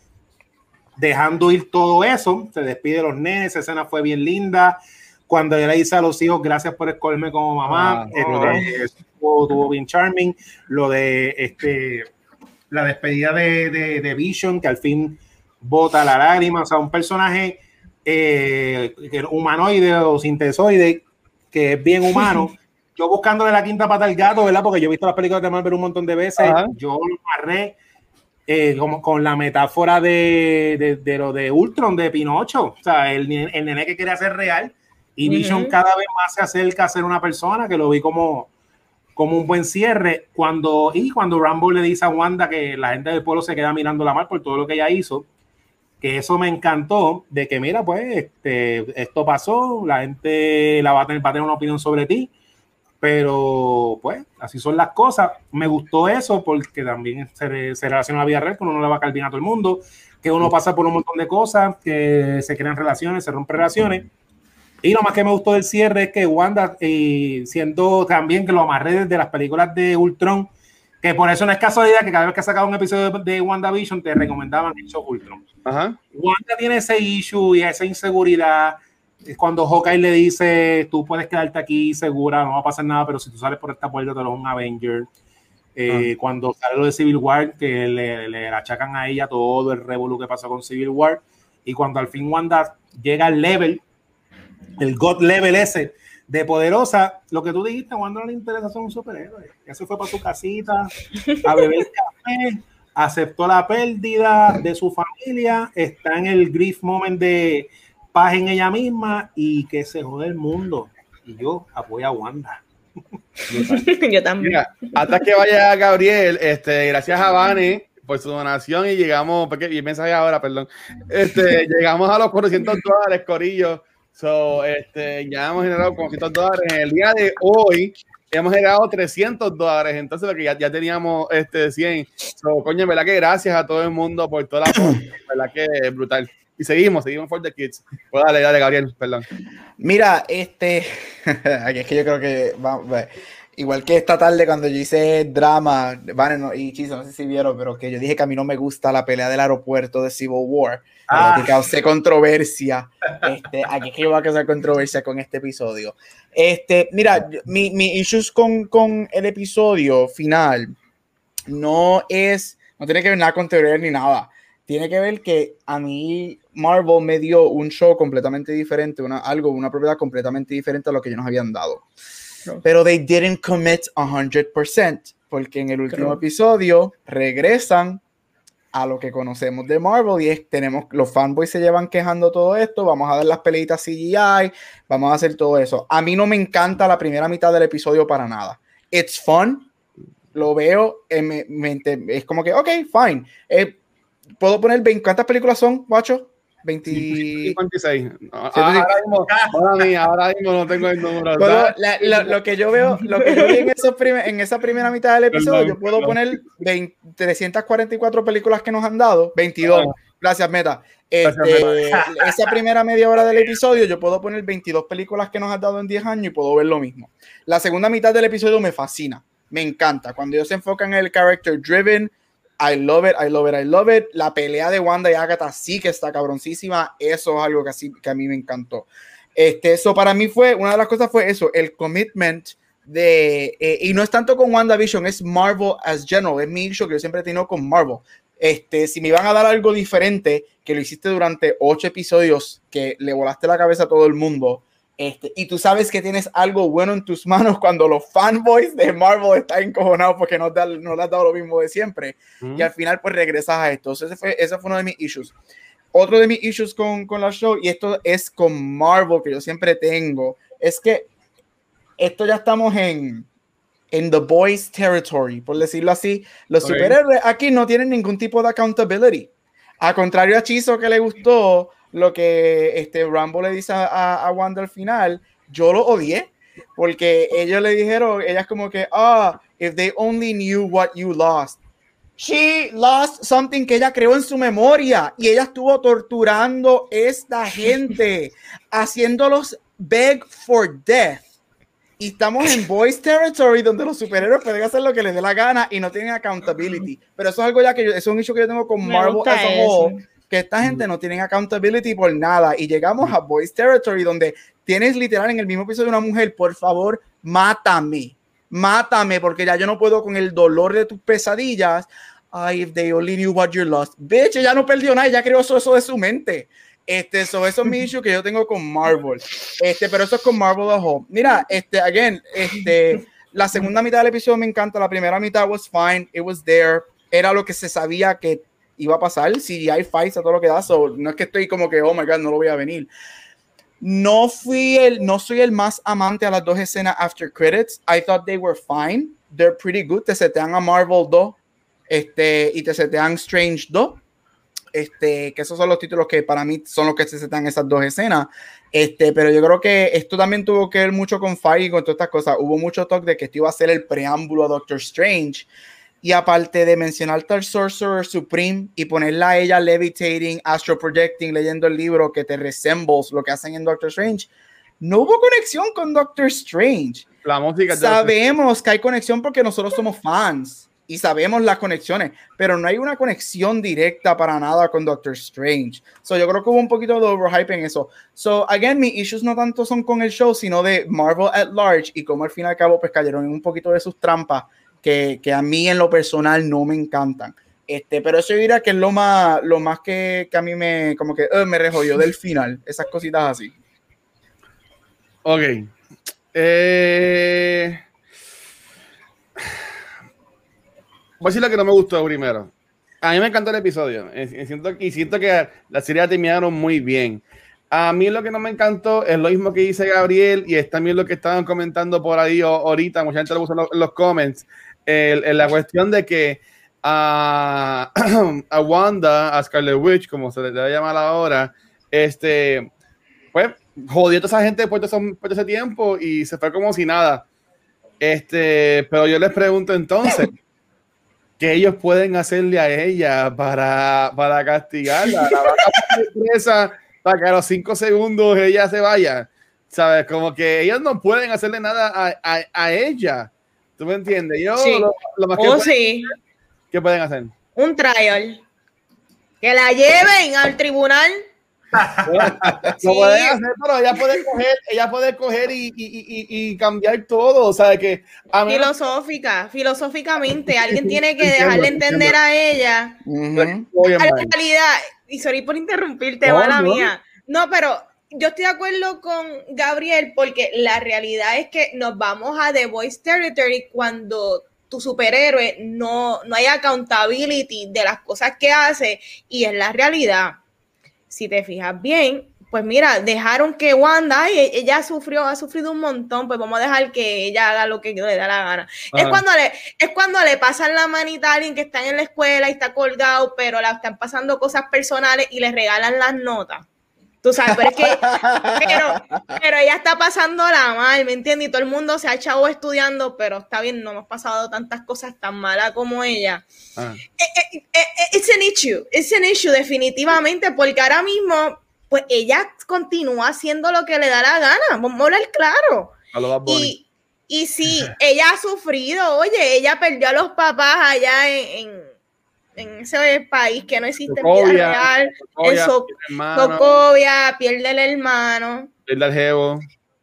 dejando ir todo eso, se despide de los nenes, esa escena fue bien linda. Cuando ella le dice a los hijos, gracias por escogerme como mamá, Ah, este, estuvo, estuvo bien charming. Lo de este, la despedida de, de, de Vision, que al fin bota la lágrima, o sea, un personaje eh, humanoide o sintesoide, que es bien humano. Yo buscándole la quinta pata al gato, ¿verdad? Porque yo he visto las películas de Marvel un montón de veces. Ajá. Yo lo agarré eh, como con la metáfora de, de, de lo de Ultron, de Pinocho. O sea, el, el nene que quería ser real. Y Vision Ujú. cada vez más se acerca a ser una persona que lo vi como, como un buen cierre. Cuando, y cuando Rambo le dice a Wanda que la gente del pueblo se queda mirando la mal por todo lo que ella hizo, que eso me encantó, de que mira, pues este, esto pasó, la gente la va a tener, va tener una opinión sobre ti, pero pues así son las cosas. Me gustó eso porque también se, se relaciona la vida real, que uno no le va a caer bien a todo el mundo, que uno pasa por un montón de cosas, que se crean relaciones, se rompen relaciones. Y lo más que me gustó del cierre es que Wanda, eh, siendo también que lo amarré desde las películas de Ultron, que por eso no es casualidad que cada vez que sacaba un episodio de, WandaVision te recomendaban hecho Ultron. Ajá. Wanda tiene ese issue y esa inseguridad. Cuando Hawkeye le dice, tú puedes quedarte aquí segura, no va a pasar nada, pero si tú sales por esta puerta, te lo un Avenger. Eh, Cuando sale lo de Civil War, que le, le achacan a ella todo el revolú que pasó con Civil War. Y cuando al fin Wanda llega al level, el God level ese de poderosa, lo que tú dijiste, Wanda no le interesa ser un superhéroe. Ya se fue para su casita a beber café, aceptó la pérdida de su familia, está en el grief moment de paz en ella misma y que se jode el mundo. Y yo apoyo a Wanda. Yo también. Mira, hasta que vaya Gabriel, este, gracias a Vane por su donación y llegamos, porque y mensaje ahora, perdón, este, llegamos a los 400 dólares, Corillo. So, este, ya hemos generado 400 dólares. En el día de hoy hemos generado 300 dólares. Entonces, lo que ya, ya teníamos este, 100. So, coño, ¿verdad que gracias a todo el mundo por toda la ¿verdad que es brutal? Y seguimos, seguimos for the kids. Pues dale, dale, Gabriel, perdón. Mira, este, es que yo creo que va, va- igual que esta tarde cuando yo hice drama, Vane, no, y Chizo, no sé si vieron, pero que yo dije que a mí no me gusta la pelea del aeropuerto de Civil War, Ah. que causé controversia. Este, aquí es que yo voy a causar controversia con este episodio. Este, mira, mi, mi issues con, con el episodio final no es, no tiene que ver nada con teoría ni nada. Tiene que ver que a mí Marvel me dio un show completamente diferente, una, algo, una propiedad completamente diferente a lo que ellos nos habían dado. Pero they didn't commit 100%, porque en el último episodio regresan a lo que conocemos de Marvel y es, tenemos, los fanboys se llevan quejando todo esto, vamos a dar las peleitas CGI, vamos a hacer todo eso. A mí no me encanta la primera mitad del episodio para nada. It's fun, lo veo, en mi mente, es como que, ok, fine. Eh, Puedo poner 20, ¿cuántas películas son, guacho? 20... 56. Ah, Sí, Ahora mismo, ahora mismo, ahora mismo no tengo el número. ¿sabes? la- la- lo que yo veo, lo que yo vi en, esos prime- en esa primera mitad del episodio, Perdón, yo puedo perdón. poner 20 344 películas que nos han dado, 22. Ah. Gracias, Meta. Gracias, Este, esa primera media hora del episodio, yo puedo poner 22 películas que nos han dado en 10 años y puedo ver lo mismo. La segunda mitad del episodio me fascina, me encanta. Cuando ellos se enfocan en el character driven, I love it, I love it, I love it. La pelea de Wanda y Agatha sí que está cabroncísima. Eso es algo que, así, que a mí me encantó. Este, eso para mí fue, una de las cosas fue eso, el commitment de, eh, y no es tanto con WandaVision, es Marvel as general, es mi issue que yo siempre he tenido con Marvel. Este, si me iban a dar algo diferente, que lo hiciste durante ocho episodios, que le volaste la cabeza a todo el mundo, este, y tú sabes que tienes algo bueno en tus manos cuando los fanboys de Marvel están encojonados porque no, te, no le has dado lo mismo de siempre y al final pues regresas a esto. Ese fue, ese fue uno de mis issues. Otro de mis issues con, con la show, y esto es con Marvel, que yo siempre tengo, es que esto ya estamos en, en The Boys Territory, por decirlo así. Los Ok. superhéroes aquí no tienen ningún tipo de accountability. A contrario a Chizo que le gustó lo que este Rambo le dice a, a Wanda al final, yo lo odié porque ellos le dijeron, ellas como que, ah, if they only knew what you lost. She lost something que ella creó en su memoria y ella estuvo torturando esta gente, haciéndolos beg for death. Y estamos en Boys Territory donde los superhéroes pueden hacer lo que les dé la gana y no tienen accountability. Pero eso es algo ya que yo, eso es un issue que yo tengo con Me Marvel as a eso. Que esta gente no tienen accountability por nada. Y llegamos a Boys Territory donde tienes literal en el mismo episodio una mujer, por favor, mátame, mátame, porque ya yo no puedo con el dolor de tus pesadillas. Ay, if they only knew what you lost. Bitch, ella no perdió nada, ella creó eso, eso de su mente. Este, so, eso es mi issue que yo tengo con Marvel. Este, pero eso es con Marvel as a whole. Mira, este, again, este, la segunda mitad del episodio me encanta, la primera mitad was fine, it was there, era lo que se sabía que iba a pasar, si hay fights a todo lo que da, so, no es que estoy como que, oh my god, no lo voy a venir. No fui el, no soy el más amante a las dos escenas after credits. I thought they were fine. They're pretty good. Te setean a Marvel 2 este, y te setean Strange 2. Este, que esos son los títulos que para mí son los que se setean esas dos escenas. Este, pero yo creo que esto también tuvo que ver mucho con Feige y con todas estas cosas. Hubo mucho talk de que esto iba a ser el preámbulo a Doctor Strange. Y aparte de mencionar al Sorcerer Supreme y ponerla a ella levitating, astro projecting, leyendo el libro que te resembles lo que hacen en Doctor Strange, no hubo conexión con Doctor Strange. La música Sabemos que hay conexión porque nosotros somos fans y sabemos las conexiones, pero no hay una conexión directa para nada con Doctor Strange. So yo creo que hubo un poquito de overhype en eso. So again, mis issues no tanto son con el show, sino de Marvel at large y como al fin y al cabo pues cayeron en un poquito de sus trampas que, que, a mí en lo personal no me encantan. Este, pero eso yo diría que es lo más, lo más que, que a mí me, como que uh, me rejoyó del final, esas cositas así. Ok. Eh... Voy a decir lo que no me gustó primero. A mí me encantó el episodio. Siento, y siento que la serie la terminaron muy bien. A mí lo que no me encantó es lo mismo que dice Gabriel y es también lo que estaban comentando por ahí ahorita, mucha gente lo puso en los, comments, el, la cuestión de que a, a, Wanda, a Scarlet Witch, como se le debe llamar ahora, este, pues jodió a toda esa gente después de, ese, ese tiempo y se fue como si nada. Este, pero yo les pregunto entonces, ¿qué ellos pueden hacerle a ella para, para castigarla? La van a para que a los cinco segundos ella se vaya. ¿Sabes? Como que ellos no pueden hacerle nada a, a, a ella. ¿Tú me entiendes? Yo lo, lo, más que oh, sí. ¿Qué pueden hacer? Un trial. Que la lleven al tribunal. sí. Lo pueden hacer, pero ella puede coger, ella puede coger y, y, y, y cambiar todo. O sea, que a mí Filosófica, filosóficamente, alguien tiene que dejarle entender a ella. Uh -huh. A la realidad, y sorry por interrumpirte, no, mala no. mía. No, pero yo estoy de acuerdo con Gabriel porque la realidad es que nos vamos a The Voice Territory cuando tu superhéroe no, no hay accountability de las cosas que hace y es la realidad. Si te fijas bien, pues mira, dejaron que Wanda, ay, ella sufrió, ha sufrido un montón, pues vamos a dejar que ella haga lo que le da la gana. Es cuando, le, es cuando le pasan la manita a alguien que está en la escuela y está colgado, pero la están pasando cosas personales y le regalan las notas. Tú sabes, pero es que, pero, pero ella está pasando la mal, ¿me entiendes? Y todo el mundo se ha echado estudiando, pero está bien, no hemos pasado tantas cosas tan malas como ella. Ah. Eh, eh, eh, it's an issue, it's an issue definitivamente, porque ahora mismo pues ella continúa haciendo lo que le da la gana, vamos a hablar claro. Y, y sí, ella ha sufrido, oye, ella perdió a los papás allá en, en, en ese país que no existe Socovia, en vida real, Socovia, en so Socovia, pierde el hermano. Pierde al jevo.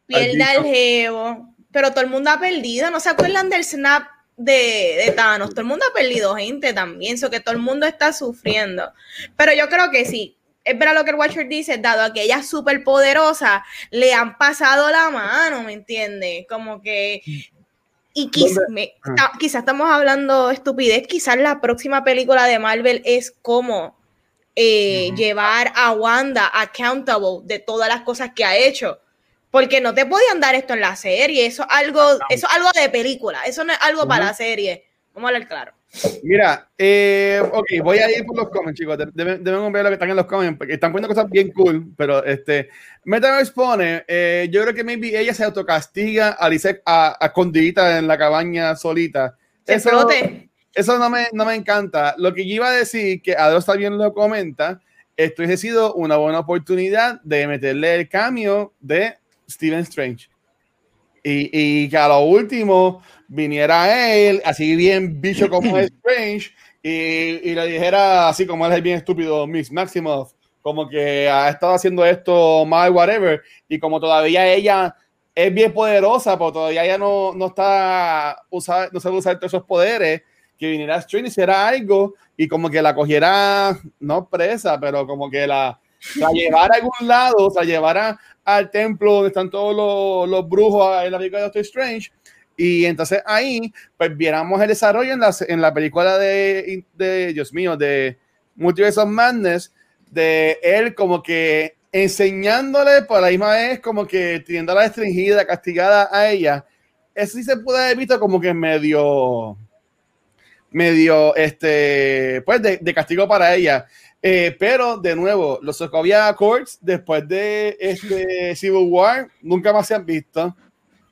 Pierde al jevo. Pero todo el mundo ha perdido, ¿no se acuerdan del snap de, de, Thanos. Todo el mundo ha perdido gente también, eso que todo el mundo está sufriendo. Pero yo creo que sí, es verdad lo que el Watcher dice, dado a que ella es súper poderosa, le han pasado la mano, ¿me entiendes? Como que... Y quizás ah. quizá estamos hablando estupidez, quizás la próxima película de Marvel es como eh, uh -huh. llevar a Wanda accountable de todas las cosas que ha hecho. Porque no te podían dar esto en la serie, eso es algo, eso es algo de película, eso no es algo uh -huh. para la serie. Vamos a hablar claro. Mira, eh, ok, voy a ir por los comments, chicos. Deben, deben ver lo que están en los comments, porque están poniendo cosas bien cool, pero este, Metaverse pone, eh, yo creo que maybe ella se autocastiga a, a, a escondidita en la cabaña solita. Se eso, flote. eso no me, no me encanta. Lo que yo iba a decir, que Adros también lo comenta, esto ha sido una buena oportunidad de meterle el cambio de Stephen Strange. Y, y que a lo último viniera él, así bien bicho como es Strange, y, y, le dijera, así como él es bien estúpido, Miss Maximoff, como que ha estado haciendo esto mal, whatever, y como todavía ella es bien poderosa, pero todavía ella no, no está, usar, no sabe usar todos esos poderes, que viniera Strange y hiciera algo, y como que la cogiera, no presa, pero como que la, la llevara a algún lado, o sea, llevara al templo donde están todos los, los brujos en la película de Doctor Strange, y entonces ahí, pues viéramos el desarrollo en la, en la película de, de, Dios mío, de Multiverse of Madness, de él como que enseñándole por la misma vez, como que teniendo la restringida, castigada a ella. Eso sí se puede haber visto como que medio, medio, este, pues de, de castigo para ella. Eh, pero de nuevo, los Sokovia Accords, después de este Civil War, nunca más se han visto.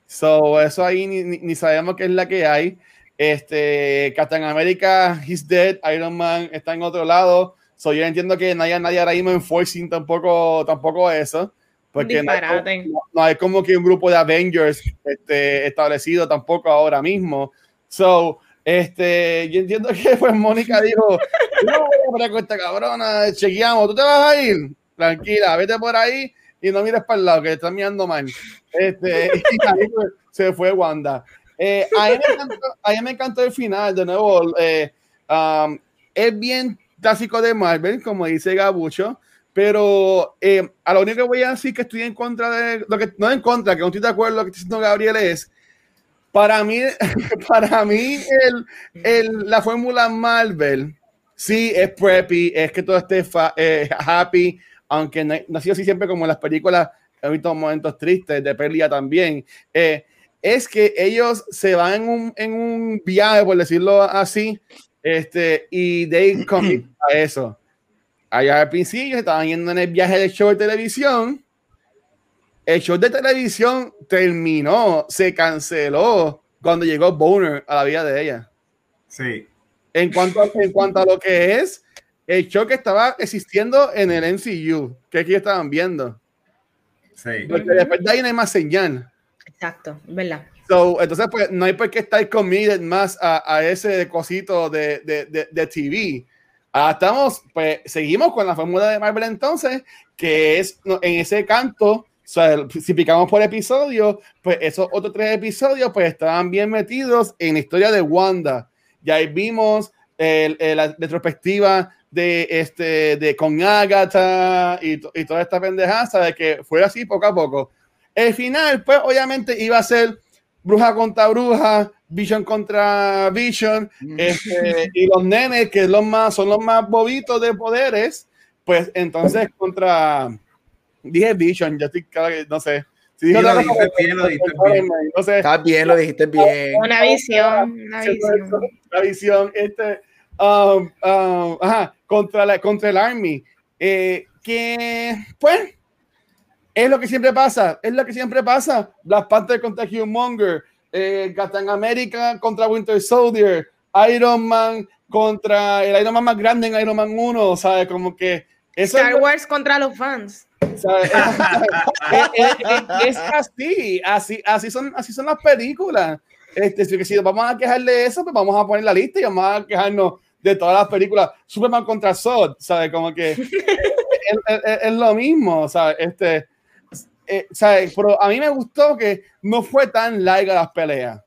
So, eso ahí ni, ni, sabemos qué es la que hay. Este, Captain America, He's Dead, Iron Man está en otro lado. So, yo entiendo que nadie, nadie ahora mismo enforcing tampoco, tampoco eso. Porque no hay, no hay, como que un grupo de Avengers este, establecido tampoco ahora mismo. So, este, yo entiendo que pues Mónica dijo, no voy a con esta cabrona, chequeamos, tú te vas a ir, tranquila, vete por ahí y no mires para el lado, que te están mirando mal. Este, y ahí se fue Wanda. Eh, a, mí me encantó, a mí me encantó el final, de nuevo. Eh, um, es bien clásico de Marvel, como dice Gabucho, pero eh, a lo único que voy a decir que estoy en contra de lo que no en contra, que no estoy de acuerdo con lo que está diciendo Gabriel es para mí, para mí el, el, la fórmula Marvel sí es preppy, es que todo esté eh, happy, aunque no, no, ha sido así siempre como en las películas, he visto momentos tristes de pérdida también. Eh, es que ellos se van en un, en un viaje, por decirlo así, este, y they commit a eso. Allá al principio estaban yendo en el viaje de show de televisión. El show de televisión terminó, se canceló cuando llegó Boner a la vida de ella. Sí. En cuanto, a, en cuanto a lo que es el show que estaba existiendo en el MCU, que aquí estaban viendo. Sí. Porque después de ahí no hay más señal. Exacto, ¿verdad? So, entonces, pues no hay por qué estar committed más a, a ese cosito de, de, de, de TV. Ahora estamos, pues seguimos con la fórmula de Marvel entonces, que es no, en ese canto, sea, si picamos por episodio, pues esos otros tres episodios pues estaban bien metidos en la historia de Wanda. Y ahí vimos el, el, la retrospectiva de este de con Agatha y, y toda esta pendejaza de que fue así poco a poco. El final, pues obviamente iba a ser bruja contra bruja, Vision contra Vision, este, y los nenes, que los más, son los más bobitos de poderes, pues entonces contra, dije Vision, ya estoy, no sé. Si sí, lo dijiste bien, lo dijiste bien. No sé. Está bien, lo dijiste bien. Una visión, una visión. La visión, este, um, um, ajá, contra, la, contra el Army, eh, que, pues, es lo que siempre pasa, es lo que siempre pasa. Black Panther contra Humonger, eh, Captain America contra Winter Soldier, Iron Man contra el Iron Man más grande en Iron Man 1, ¿sabes? Como que... Eso Star es, Wars contra los fans. ¿Sabes? es, es, es, así, así, así, son, así son las películas. Este, si, si vamos a quejar de eso, pues vamos a poner la lista y vamos a quejarnos de todas las películas. Superman contra Zod, ¿sabes? Como que es, lo mismo, ¿sabes? Este, eh, ¿sabes? Pero a mí me gustó que no fue tan larga las peleas.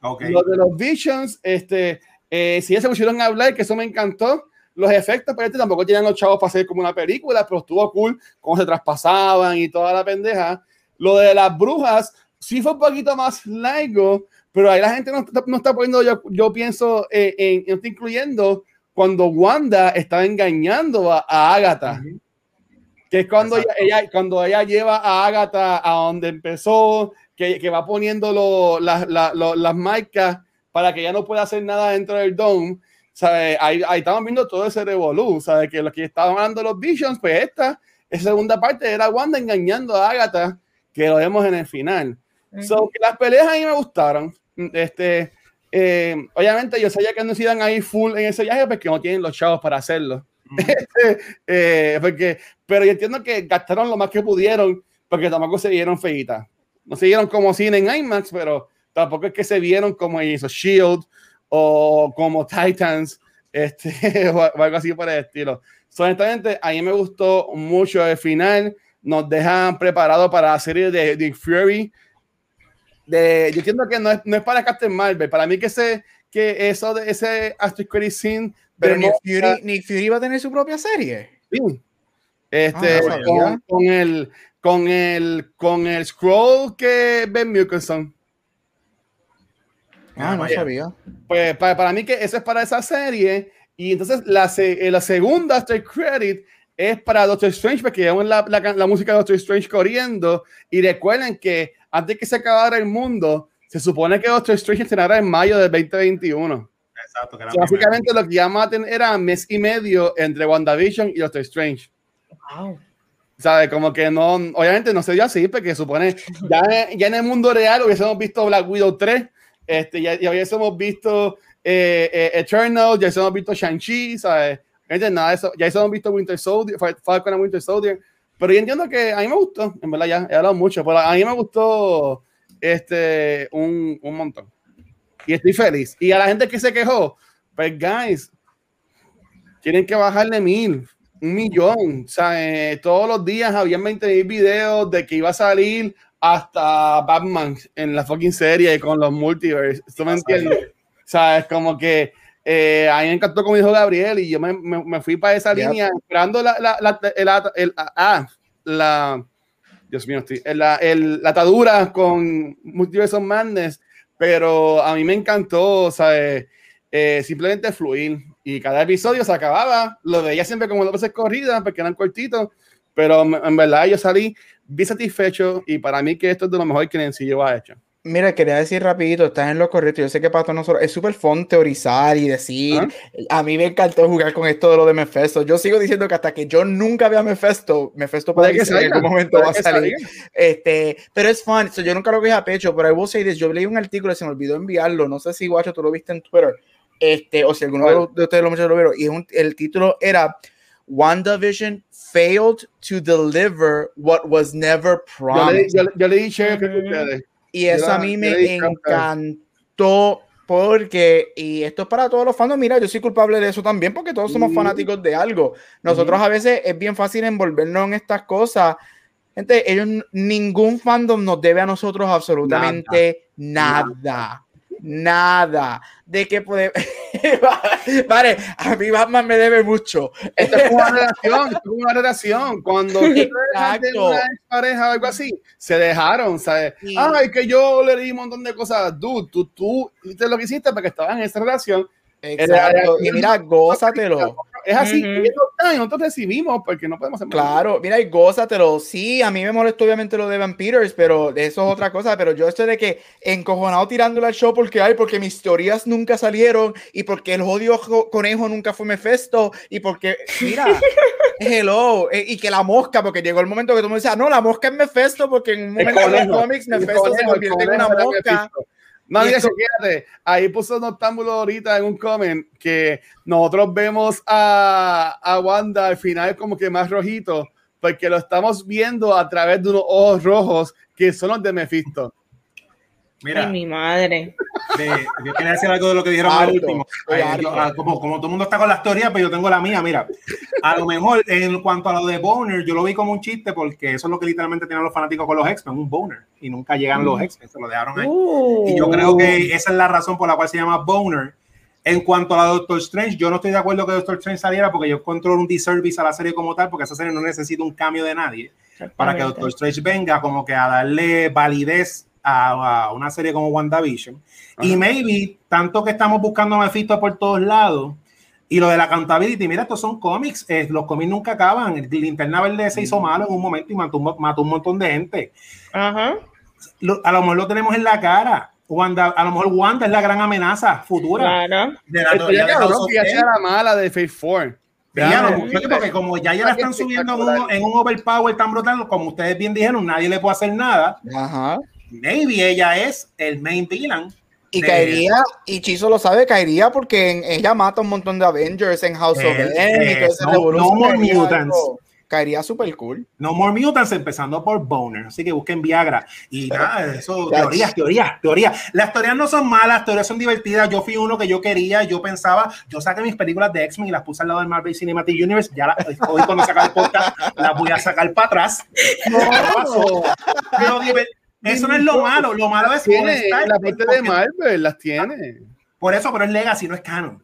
Okay. Los de los Visions, este, eh, si ya se pusieron a hablar, que eso me encantó. Los efectos, pero este tampoco tenían los chavos para hacer como una película, pero estuvo cool cómo se traspasaban y toda la pendeja. Lo de las brujas, sí fue un poquito más largo, pero ahí la gente no, no está poniendo, yo, yo pienso, eh, en, no está incluyendo cuando Wanda está engañando a, a Agatha. Uh -huh que es cuando ella, ella, cuando ella lleva a Agatha a donde empezó, que, que va poniendo lo, la, la, lo, las marcas para que ella no pueda hacer nada dentro del dome. ¿Sabe? Ahí, ahí estaban viendo todo ese revolú, ¿sabe? que los que estaban hablando los Visions, pues esta, esa segunda parte era Wanda engañando a Agatha, que lo vemos en el final. Uh -huh. so, las peleas a mí me gustaron. Este, eh, obviamente yo sabía que no se iban a ir full en ese viaje porque no tienen los chavos para hacerlo. eh, porque, pero yo entiendo que gastaron lo más que pudieron porque tampoco se vieron feitas. No se vieron como cine en IMAX, pero tampoco es que se vieron como hizo Shield o como Titans este, o, algo así por el estilo. So, honestamente, a mí me gustó mucho el final. Nos dejan preparados para la serie de, de Fury. De, yo entiendo que no es, no es para Captain Marvel. Para mí que, ese, que eso de ese Astro Credit Scene pero Nick Fury, Nick Fury va a tener su propia serie. Sí. Este, ah, con, el con el con el scroll que Ben Mickelson. Ah, no sabía. Pues para, para, mí que eso es para esa serie. Y entonces la, la segunda after credit es para Doctor Strange, porque llevamos la, la, la, música de Doctor Strange corriendo. Y recuerden que antes que se acabara el mundo, se supone que Doctor Strange estrenará en mayo del 2021. Exacto, que o sea, básicamente lo que íbamos a tener era mes y medio entre WandaVision y Doctor Strange. Wow. ¿Sabe? Como que no, obviamente no se dio así, porque supone, ya, ya en el mundo real hubiésemos visto Black Widow 3, este, ya, ya hubiésemos visto eh, eh, Eternal, ya hubiésemos visto Shang-Chi, ¿sabes? Nada eso, ya hubiésemos visto Winter Soldier, Falcon and Winter Soldier, pero yo entiendo que a mí me gustó, en verdad ya he hablado mucho, pero a mí me gustó este, un, un montón y estoy feliz. Y a la gente que se quejó, pues, guys, tienen que bajarle mil, un millón. O sea, eh, todos los días habían 20 mil videos de que iba a salir hasta Batman en la fucking serie con los multiverse. ¿Tú me entiendes? O sea, es como que eh, a mí me encantó como dijo Gabriel y yo me, me, me fui para esa Yep. línea esperando la, la, la, el, el- ah, la, Dios mío, estoy, la, el- la atadura con Multiverse of Madness, pero a mí me encantó, o sea, eh, eh, simplemente fluir y cada episodio se acababa, lo veía siempre como dos veces corridas porque eran cortitos, pero en verdad yo salí bien satisfecho y para mí que esto es de lo mejor que Nencillo ha hecho. Mira, quería decir rapidito, estás en lo correcto. Yo sé que para todos nosotros es súper fun teorizar y decir. A mí me encantó jugar con esto de lo de Mephisto. Yo sigo diciendo que hasta que yo nunca vea Mephisto, Mephisto puede que en algún momento va a salir. Este, pero es fun. So, yo nunca lo cogí a pecho, pero I will say this. Yo leí un artículo, se me olvidó enviarlo. No sé si, Guacho, tú lo viste en Twitter. Este, o si alguno de, los- de ustedes lo lo vieron. Y un- el título era WandaVision failed to deliver what was never Yo le, promised. yo, le- yo le di Ujú. ustedes. Y eso Yo a mí yo me le encantó porque, y esto es para todos los fans, mira, yo soy culpable de eso también porque todos somos Mm. fanáticos de algo. Nosotros a veces es bien fácil envolvernos en estas cosas. Gente, ellos, ningún fandom nos debe a nosotros absolutamente nada. Nada. De que podemos... vale, a mí Batman me debe mucho. Esto es una relación, esto es una relación. Cuando tú una pareja o algo así, se dejaron, ¿sabes? Sí. Ay, que yo le di un montón de cosas. Dude, tú, tú hiciste lo que hiciste porque estabas en esa relación. Exacto. Y mira, gózatelo. Es así, Ujú. ellos no están y nosotros recibimos porque no podemos hacer. Claro, mira, y gózatelo. Sí, a mí me molestó obviamente lo de Van Peters, pero eso es otra cosa. Pero yo estoy de que encojonado tirándole al show porque hay, porque mis teorías nunca salieron y porque el odio jo- conejo nunca fue Mephisto y porque, mira, hello, eh, y que la mosca, porque llegó el momento que tú me decías, no, la mosca es Mephisto porque en un momento de los cómics el Mephisto se convierte en una mosca. Mephisto. No, mira, chequéate. Ahí puso Noctámbulo ahorita en un comment que nosotros vemos a, a Wanda al final como que más rojito, porque lo estamos viendo a través de unos ojos rojos que son los de Mephisto. Mira, Ay, mi madre. de- yo quería decir algo de lo que dijeron al último. Ay, yo- harto. ah, como, como todo el mundo está con las teorías, pero yo tengo la mía. Mira, a lo mejor en cuanto a lo de Boner, yo lo vi como un chiste porque eso es lo que literalmente tienen los fanáticos con los X-Men, un Boner. Y nunca llegan los X-Men, se lo dejaron ahí. Uh. Y yo creo que esa es la razón por la cual se llama Boner. En cuanto a la Doctor Strange, yo no estoy de acuerdo que Doctor Strange saliera porque yo encuentro un disservice a la serie como tal, porque esa serie no necesita un cambio de nadie para que Doctor Strange venga como que a darle validez a, a una serie como WandaVision. Y maybe, tanto que estamos buscando a Mephisto por todos lados, y lo de la accountability, mira, estos son cómics, eh, los cómics nunca acaban. El Linterna Verde se hizo malo en un momento y mató, un- mató un montón de gente. Ajá. Lo- a lo mejor lo tenemos en la cara. Wanda, a lo mejor Wanda es la gran amenaza futura Claro. de la de sea la mala de Phase 4. Ya, Déjame no, decirte. porque como ya ya la están subiendo en un, en un overpower tan brutal, como ustedes bien dijeron, nadie le puede hacer nada. Ajá. Maybe ella es el main villain. Y de- caería, y Chizo lo sabe, caería porque en- ella mata un montón de Avengers en House of Eh, M ese no- no more caería mutants. algo- Caería súper cool. No More Mutants, empezando por Boner. Así que busquen Viagra. Y nada, eso, teorías, teorías, teorías. Las teorías no son malas, las teorías son divertidas. Yo fui uno que yo quería, yo pensaba, yo saqué mis películas de X-Men y las puse al lado del Marvel Cinematic Universe. Ya la- hoy cuando saca el podcast, las voy a sacar para atrás. No, Pero diver- eso no es lo malo, lo malo es tiene molestarte la parte de Marvel, las tiene. Por eso, pero es Legacy, no es Canon.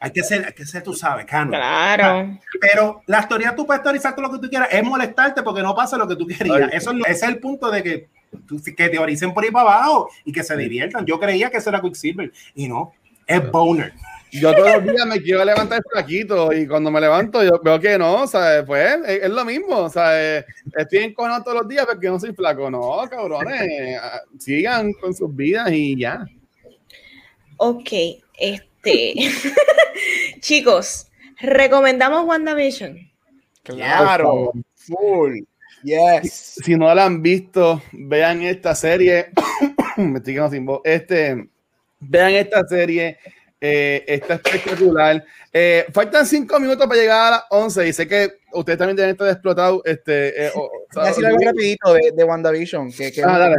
Hay que ser, hay que ser, tú sabes, Canon. Claro. Pero las teorías tú puedes teorizar todo lo que tú quieras, es molestarte porque no pasa lo que tú querías. Ay. Eso es, lo- ese es el punto de que, que teoricen por ahí para abajo y que se diviertan. Yo creía que eso era Quicksilver y no, es Boner. Yo todos los días me quiero levantar flaquito y cuando me levanto yo veo que no, ¿sabes? Pues es, es lo mismo, ¿sabes? Estoy encojonado todos los días porque no soy flaco. No, cabrones, ah, sigan con sus vidas y ya. Ok, este. Chicos, recomendamos WandaVision. Claro, full. Yes. Si no la han visto, vean esta serie. me estoy quedando sin voz. Este, vean esta serie. Eh, está espectacular. Eh, faltan cinco minutos para llegar a las 11 y sé que ustedes también deben estar explotados. Este, eh, o- o sea, algo rapidito de, de WandaVision, que, que, Ah,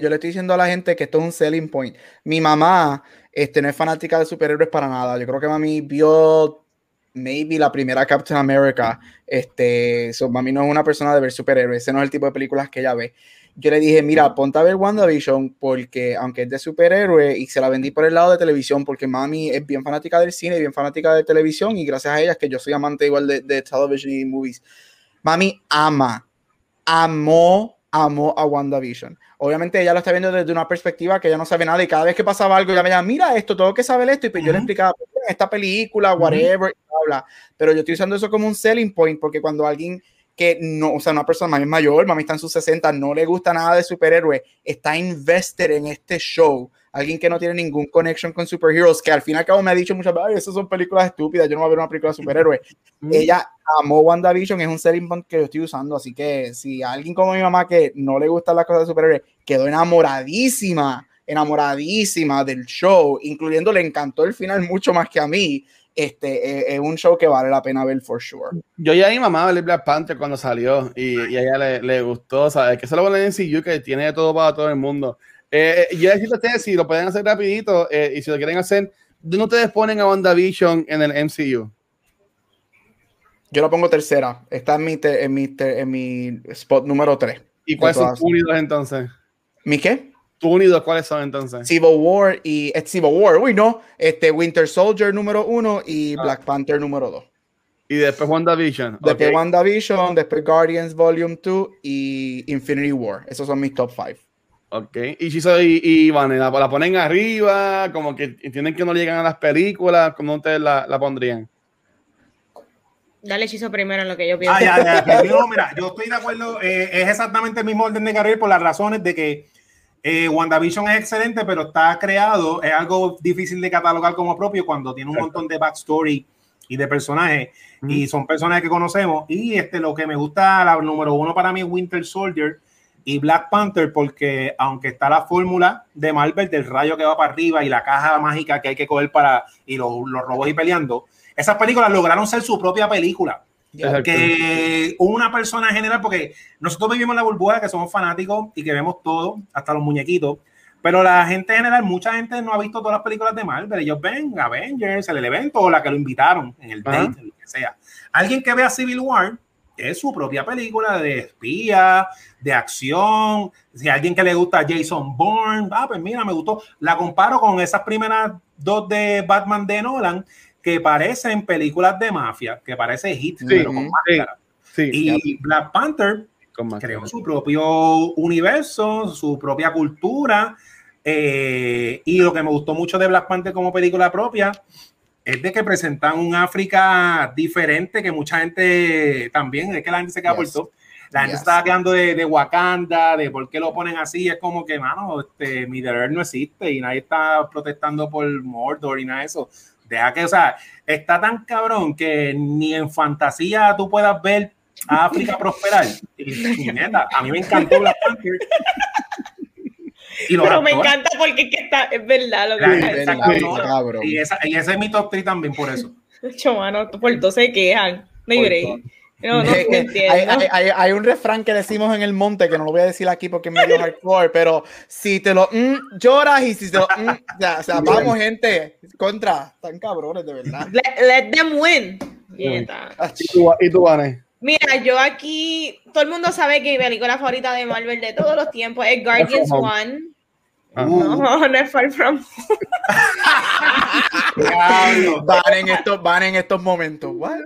yo le estoy diciendo a la gente que esto es un selling point. Mi mamá este, no es fanática de superhéroes para nada. Yo creo que mami vio maybe la primera Captain America. Este, so, mami no es una persona de ver superhéroes. Ese no es el tipo de películas que ella ve. Yo le dije, mira, ponte a ver WandaVision porque aunque es de superhéroe y se la vendí por el lado de televisión porque mami es bien fanática del cine, bien fanática de televisión y gracias a ella es que yo soy amante igual de, de television y movies. Mami ama, amó, amó a WandaVision. Obviamente ella lo está viendo desde una perspectiva que ella no sabe nada y cada vez que pasaba algo ella me llama, mira esto, tengo que saber esto y pues yo le explicaba pues, esta película, whatever, bla, bla. pero yo estoy usando eso como un selling point porque cuando alguien que no, o sea, una persona mami mayor, mami está en sus 60, no le gusta nada de superhéroe, está invested en este show, alguien que no tiene ningún connection con superheroes, que al fin y al cabo me ha dicho muchas veces, esas son películas estúpidas, yo no voy a ver una película de superhéroe. Ella amó WandaVision, es un selling point que yo estoy usando, así que si alguien como mi mamá que no le gustan las cosas de superhéroe, quedó enamoradísima, enamoradísima del show, incluyendo le encantó el final mucho más que a mí, este, eh, es un show que vale la pena ver for sure. Yo ya a mi mamá ver Black Panther cuando salió y, y a ella le, le gustó, ¿sabes? Que eso lo ponen en CU que tiene de todo para todo el mundo. Eh, yo decirte a ustedes si lo pueden hacer rapidito eh, y si lo quieren hacer, ¿dónde ustedes ponen a WandaVision en el MCU? Yo lo pongo tercera. Está en mi, te- en mi, te- en mi spot número 3. ¿Y cuáles son tus entonces? ¿Mi qué? ¿Tus unidos cuáles son entonces? Civil War y es Civil War, uy no, este Winter Soldier número uno y Ah. Black Panther número dos. Y después WandaVision. Después ok. WandaVision, después Guardians Volume 2 y Infinity War. Esos son mis top 5. Ok, y si soy y Iván, la, la ponen arriba, como que entienden que no llegan a las películas, ¿cómo ustedes la, la pondrían? Dale hechizo primero en lo que yo pienso. Ah, ya, ya. Yo, mira, yo estoy de acuerdo. eh, es exactamente el mismo orden de carril por las razones de que eh, WandaVision es excelente, pero está creado. Es algo difícil de catalogar como propio cuando tiene un montón de backstory y de personajes. Y son personajes que conocemos. Y este, lo que me gusta, la número uno para mí es Winter Soldier y Black Panther, porque aunque está la fórmula de Marvel del rayo que va para arriba y la caja mágica que hay que coger para y los, los robots y peleando, esas películas lograron ser su propia película Exacto. que una persona en general, porque nosotros vivimos en la burbuja, que somos fanáticos y que vemos todo, hasta los muñequitos, pero la gente en general, mucha gente no ha visto todas las películas de Marvel. Ellos ven Avengers, el evento o la que lo invitaron en el date, lo que sea. Alguien que vea Civil War es su propia película de espía, de acción. Si alguien que le gusta Jason Bourne, ah, pues mira, me gustó. La comparo con esas primeras dos de Batman de Nolan que parecen películas de mafia, que parece hit, pero con máscara. Sí, Y Black Panther creó su propio universo, su propia cultura. eh, y lo que me gustó mucho de Black Panther como película propia es de que presentan un África diferente que mucha gente también, es que la gente se queda por Yes. todo. La gente Yes. se estaba quedando de, de Wakanda, de por qué lo ponen así. Es como que, mano, este, Middle Earth no existe y nadie está protestando por Mordor y nada de eso. Deja que, o sea, está tan cabrón que ni en fantasía tú puedas ver a África prosperar. Y, neta, a mí me encantó Black Panther. Y Pero me actores, encanta porque es que está, es verdad lo que la- verdad, cabrón. y, esa- y ese es mi top 3 también por eso. hecho, mano. Por dos se quejan. No hay. No, no, Eh, no eh, entiendo. hay, hay- hay- hay un refrán que decimos en el monte que no lo voy a decir aquí porque es medio hardcore, pero si te lo mm, lloras y si te lo mm, o sea, vamos gente, contra, están cabrones de verdad. Let, let them win. Nieta. ¿Y tú, y tú, Vane? Mira, yo aquí, todo el mundo sabe que mi película favorita de Marvel de todos los tiempos es Guardians One. Ah. Uh, No, no es Far From. Van en estos, van en estos momentos. What?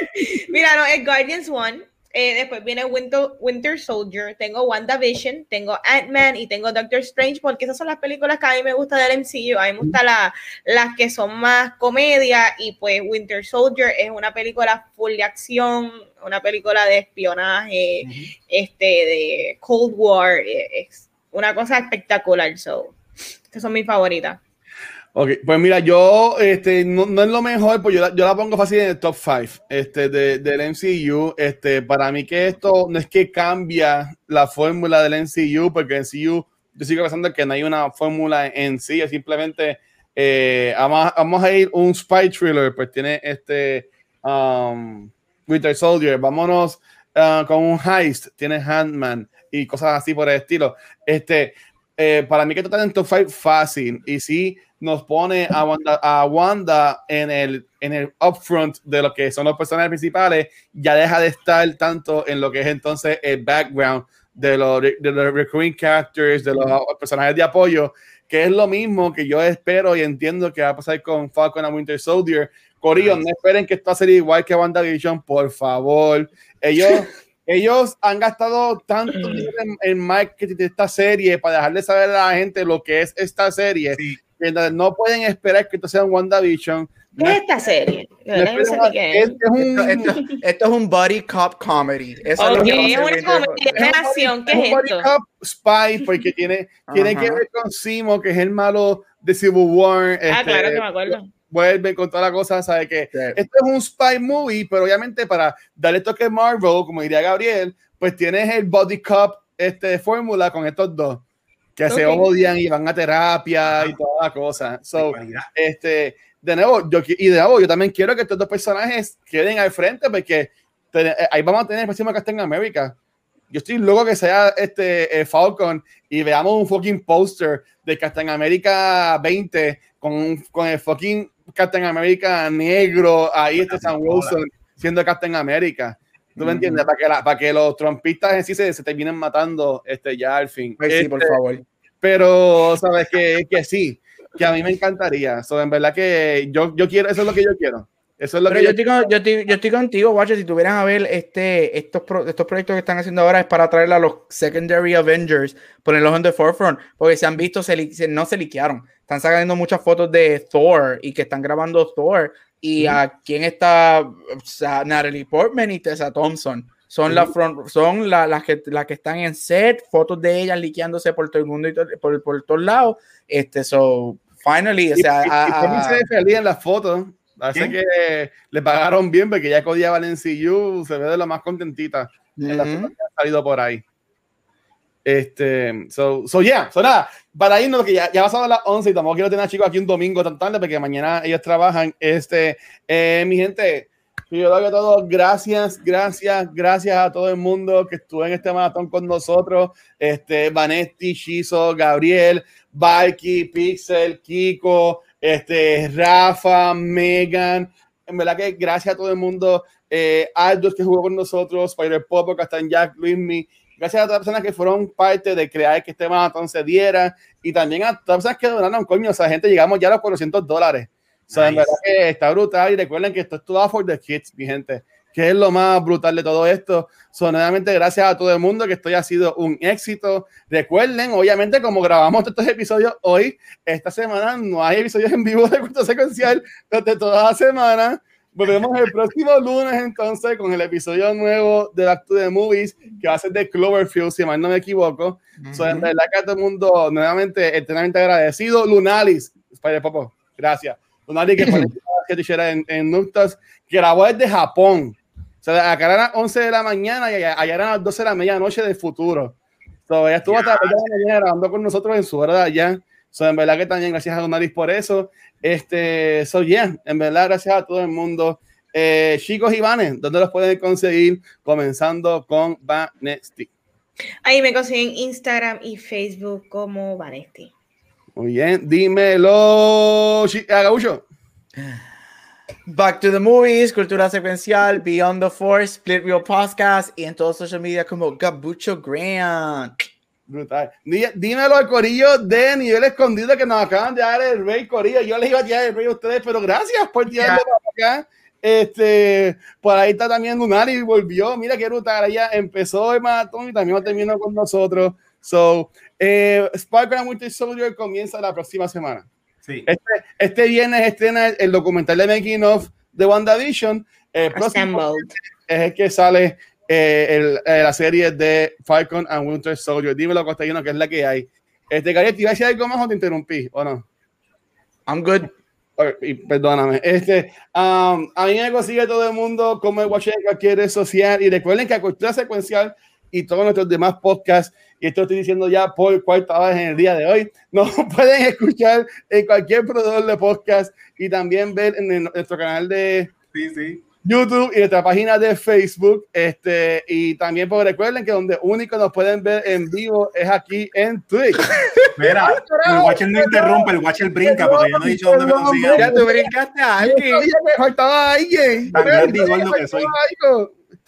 Mira, no, es Guardians One. Eh, después viene Winter, Winter Soldier, tengo WandaVision, tengo Ant-Man y tengo Doctor Strange, porque esas son las películas que a mí me gusta del MCU. A mí me gustan la- las que son más comedia y pues Winter Soldier es una película full de acción, una película de espionaje, este, de Cold War, eh, es una cosa espectacular. So, estas son mis favoritas. Ok, pues mira, yo este, no, no es lo mejor, pues yo la, yo la pongo fácil en el top 5 este, de- del MCU. Este, para mí que esto no es que cambia la fórmula del MCU, porque el MCU yo sigo pensando que no hay una fórmula en sí, es simplemente eh, vamos, vamos a ir un spy thriller, pues tiene este um, Winter Soldier, vámonos ah, con un heist, tiene Handman y cosas así por el estilo. Este, eh, para mí que esto está en top 5 fácil y sí nos pone a Wanda, a Wanda en, el, en el upfront de lo que son los personajes principales, ya deja de estar tanto en lo que es entonces el background de los, de los recurring characters, de los personajes de apoyo, que es lo mismo que yo espero y entiendo que va a pasar con Falcon and Winter Soldier. Corillo, no esperen que esta serie igual que WandaVision, por favor. Ellos, ellos han gastado tanto dinero en, en marketing de esta serie para dejarle saber a la gente lo que es esta serie. Sí. Que no pueden esperar que esto sea un WandaVision. ¿Qué es esta serie? No no es. es- es un- Esto, esto- esto es un buddy cop comedy. Eso es lo que es una comedia de acción. ¿Qué un es body esto? cop spy porque tiene, tiene que Ajá. ver con Simo, que es el malo de Civil War. Ah, este, claro que me acuerdo. Vuelven con toda la cosa, sabe que Sí. esto es un spy movie, pero obviamente para darle toque Marvel, como diría Gabriel, pues tienes el body cop este fórmula con estos dos que se Ok. odian y van a terapia y toda la cosa. So, este, de nuevo, yo, y de nuevo, yo también quiero que estos dos personajes queden al frente porque te- eh, ahí vamos a tener el próximo Captain America. Yo estoy loco que sea este eh, Falcon y veamos un fucking poster de Captain America 20 con, con el fucking Captain America negro ahí este Sam Wilson siendo Captain America. ¿Tú me entiendes? Para que, la- para que los trompistas en sí se, se terminen matando este, ya al fin. Ay, sí, por Este, favor. pero sabes que, que sí, que a mí me encantaría. So, en verdad que yo, yo quiero, eso es lo que yo quiero. Eso es lo Pero que yo yo, estoy, con- yo, estoy, yo estoy contigo, guacho. Si tuvieran a ver este, estos, pro- estos proyectos que están haciendo ahora es para traer a los Secondary Avengers, ponerlos en the forefront, porque se han visto, se, li- se- no se liquearon. Están sacando muchas fotos de Thor y que están grabando Thor. Y a quién está o sea, Natalie Portman y Tessa Thompson. Son, las front- son la- las, que, las que están en set, fotos de ellas liqueándose por todo el mundo y to- por, por todos lados. Este, so, finally, o sea, y- y a- se ve feliz en las fotos. Así ¿Quién? que le pagaron bien porque ya Cody Valenciu se ve de lo más contentita en las Ujú. fotos que han salido por ahí. Este, so, so yeah, so nada, para irnos, que ya, ya pasado las 11 y tampoco quiero tener a chicos aquí un domingo tan tarde porque mañana ellos trabajan. Este, eh, mi gente, yo doy a todos gracias, gracias, gracias a todo el mundo que estuvo en este maratón con nosotros. Este, Vanetti, Shizo, Gabriel, Valky, Pixel, Kiko, este, Rafa, Megan. En verdad que gracias a todo el mundo. Eh, Aldous que jugó con nosotros, Spider Popo, Castan Jack, Luismi. Gracias a todas las personas que fueron parte de crear que este maratón se diera y también a todas las personas que donaron, coño, o sea, gente, llegamos ya a los 400 dólares. O sea, en Nice. verdad que está brutal y recuerden que esto es todo for the kids, mi gente, que es lo más brutal de todo esto. So, nuevamente, gracias a todo el mundo, que esto ha sido un éxito. Recuerden, obviamente, como grabamos estos episodios hoy, esta semana no hay episodios en vivo de culto secuencial durante toda la semana. Volvemos el próximo lunes entonces con el episodio nuevo de Back to the Movies, que va a ser de Cloverfield, si mal no me equivoco. So, en verdad que a todo el mundo, nuevamente, eternamente agradecido. Lunalis, Spider Popo, gracias. Lunalis, que fue la tijera en, en Nuctas, grabó desde Japón. O sea, acá eran las 11 de la mañana y allá, allá eran las 12 de la medianoche del futuro. So, ella estuvo hasta 10 de la mañana grabando con nosotros en su hora de allá. So, en verdad que también gracias a Lunalis por eso. Este, so, yeah, en verdad, gracias a todo el mundo. Eh, chicos y Vanes, ¿dónde los pueden conseguir? Comenzando con Vanesti. Ahí me consiguen Instagram y Facebook como Vanesti. Muy bien, dímelo, ah, Gaucho. Back to the Movies, Cultura Secuencial, Beyond the Force, Split Real Podcast y en todos social media como Gabucho Grant. Brutal. Dí- Dímelo al corillo de nivel escondido que nos acaban de dar el rey corillo. Yo les iba a tirar el rey a ustedes, pero gracias por tirarlo para acá. Este, por ahí está también Lunari, volvió. Mira qué brutal. Ella empezó el maratón y también terminó con nosotros. So, eh, Sparkle Winter Soldier comienza la próxima semana. Sí. Este, este viernes estrena el, el documental de Making of de WandaVision. El próximo Assembled. es el que sale eh, el- eh, la serie de Falcon and Winter Soldier. Dímelo, Costellino, que es la que hay. Este, Gary, ¿te iba a decir algo más o te interrumpí? ¿O no? I'm good. Ok, y perdóname. Este, um, a mí me consigue todo el mundo como el Watch en cualquier red social. Y recuerden que a Cultura Secuencial y todos nuestros demás podcasts, y esto estoy diciendo ya por cuarta vez en el día de hoy, nos pueden escuchar en cualquier proveedor de podcast y también ver en el- nuestro canal de Sí, sí. YouTube y nuestra página de Facebook. Este, y también pues, recuerden que donde único nos pueden ver en vivo es aquí en Twitch. Mira, el Watcher no interrumpe, el Watcher brinca, porque yo no he dicho dónde me consigan. Ya tú brincaste a alguien. sabía que faltaba alguien. Grande y gordo que soy.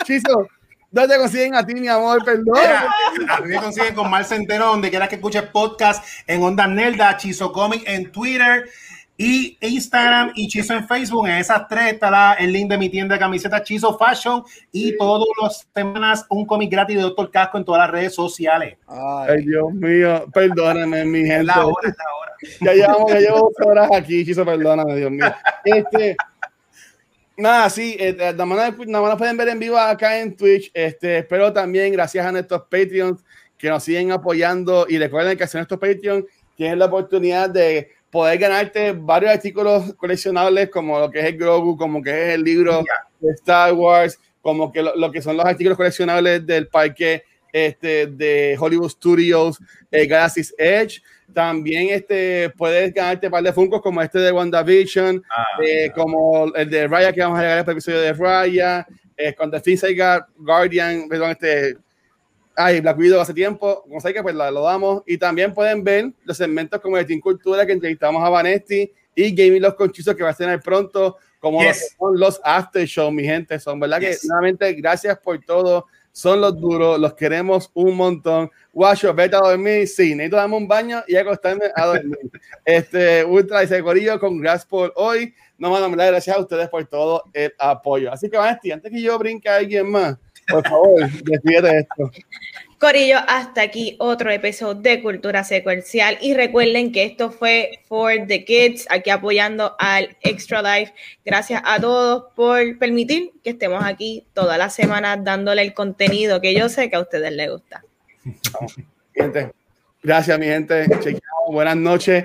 Chizo, ¿Dónde te consiguen a ti, mi amor? Perdón. Mira, a mí me consiguen con Mar Centeno, donde quieras que escuches podcast, en Onda Nelda, Chizo Comic en Twitter y Instagram y Chizo en Facebook. En esas tres está la- el link de mi tienda de camisetas Chizo Fashion y todas las semanas un cómic gratis de Doctor Casco en todas las redes sociales. Ay, Ay, Dios mío. Perdóname, mi Es gente. la hora, es la hora. Ya llevamos, ya llevo dos horas aquí, Chizo, perdóname, Dios mío. Este, nada, sí, eh, nada, más, nada más nos pueden ver en vivo acá en Twitch. Este, espero también, gracias a nuestros Patreons que nos siguen apoyando y recuerden que haciendo estos Patreons tienes la oportunidad de poder ganarte varios artículos coleccionables como lo que es el Grogu, como que es el libro de Star Wars, como que lo, lo que son los artículos coleccionables del parque este, de Hollywood Studios, eh, Galaxy's Edge. También este, puedes ganarte un par de Funkos como este de WandaVision, eh, como el de Raya que vamos a llegar al episodio de Raya, eh, con The Physical Guar- Guardian, perdón, este, ay, Black Widow hace tiempo, como sé que pues la- lo damos. Y también pueden ver los segmentos como de Team Cultura que entrevistamos a Vanesti y Gaming Los Conchizos que va a tener pronto, como Yes. lo que son los after show, mi gente. Son verdad Yes. que nuevamente gracias por todo. Son los duros, los queremos un montón. Guacho, vete a dormir. Sí, necesito darme un baño y acostarme a dormir. este, Ultra y Corillo, con gracias por hoy. No, mano, gracias a ustedes por todo el apoyo. Así que, Vanesti, antes que yo brinque a alguien más, por favor, despídete de esto. Corillo, hasta aquí otro episodio de Cultura Secuencial. Y recuerden que esto fue For the Kids, aquí apoyando al Extra Life. Gracias a todos por permitir que estemos aquí toda la semana dándole el contenido que yo sé que a ustedes les gusta. Gente, gracias, mi gente. Chequeado. Buenas noches.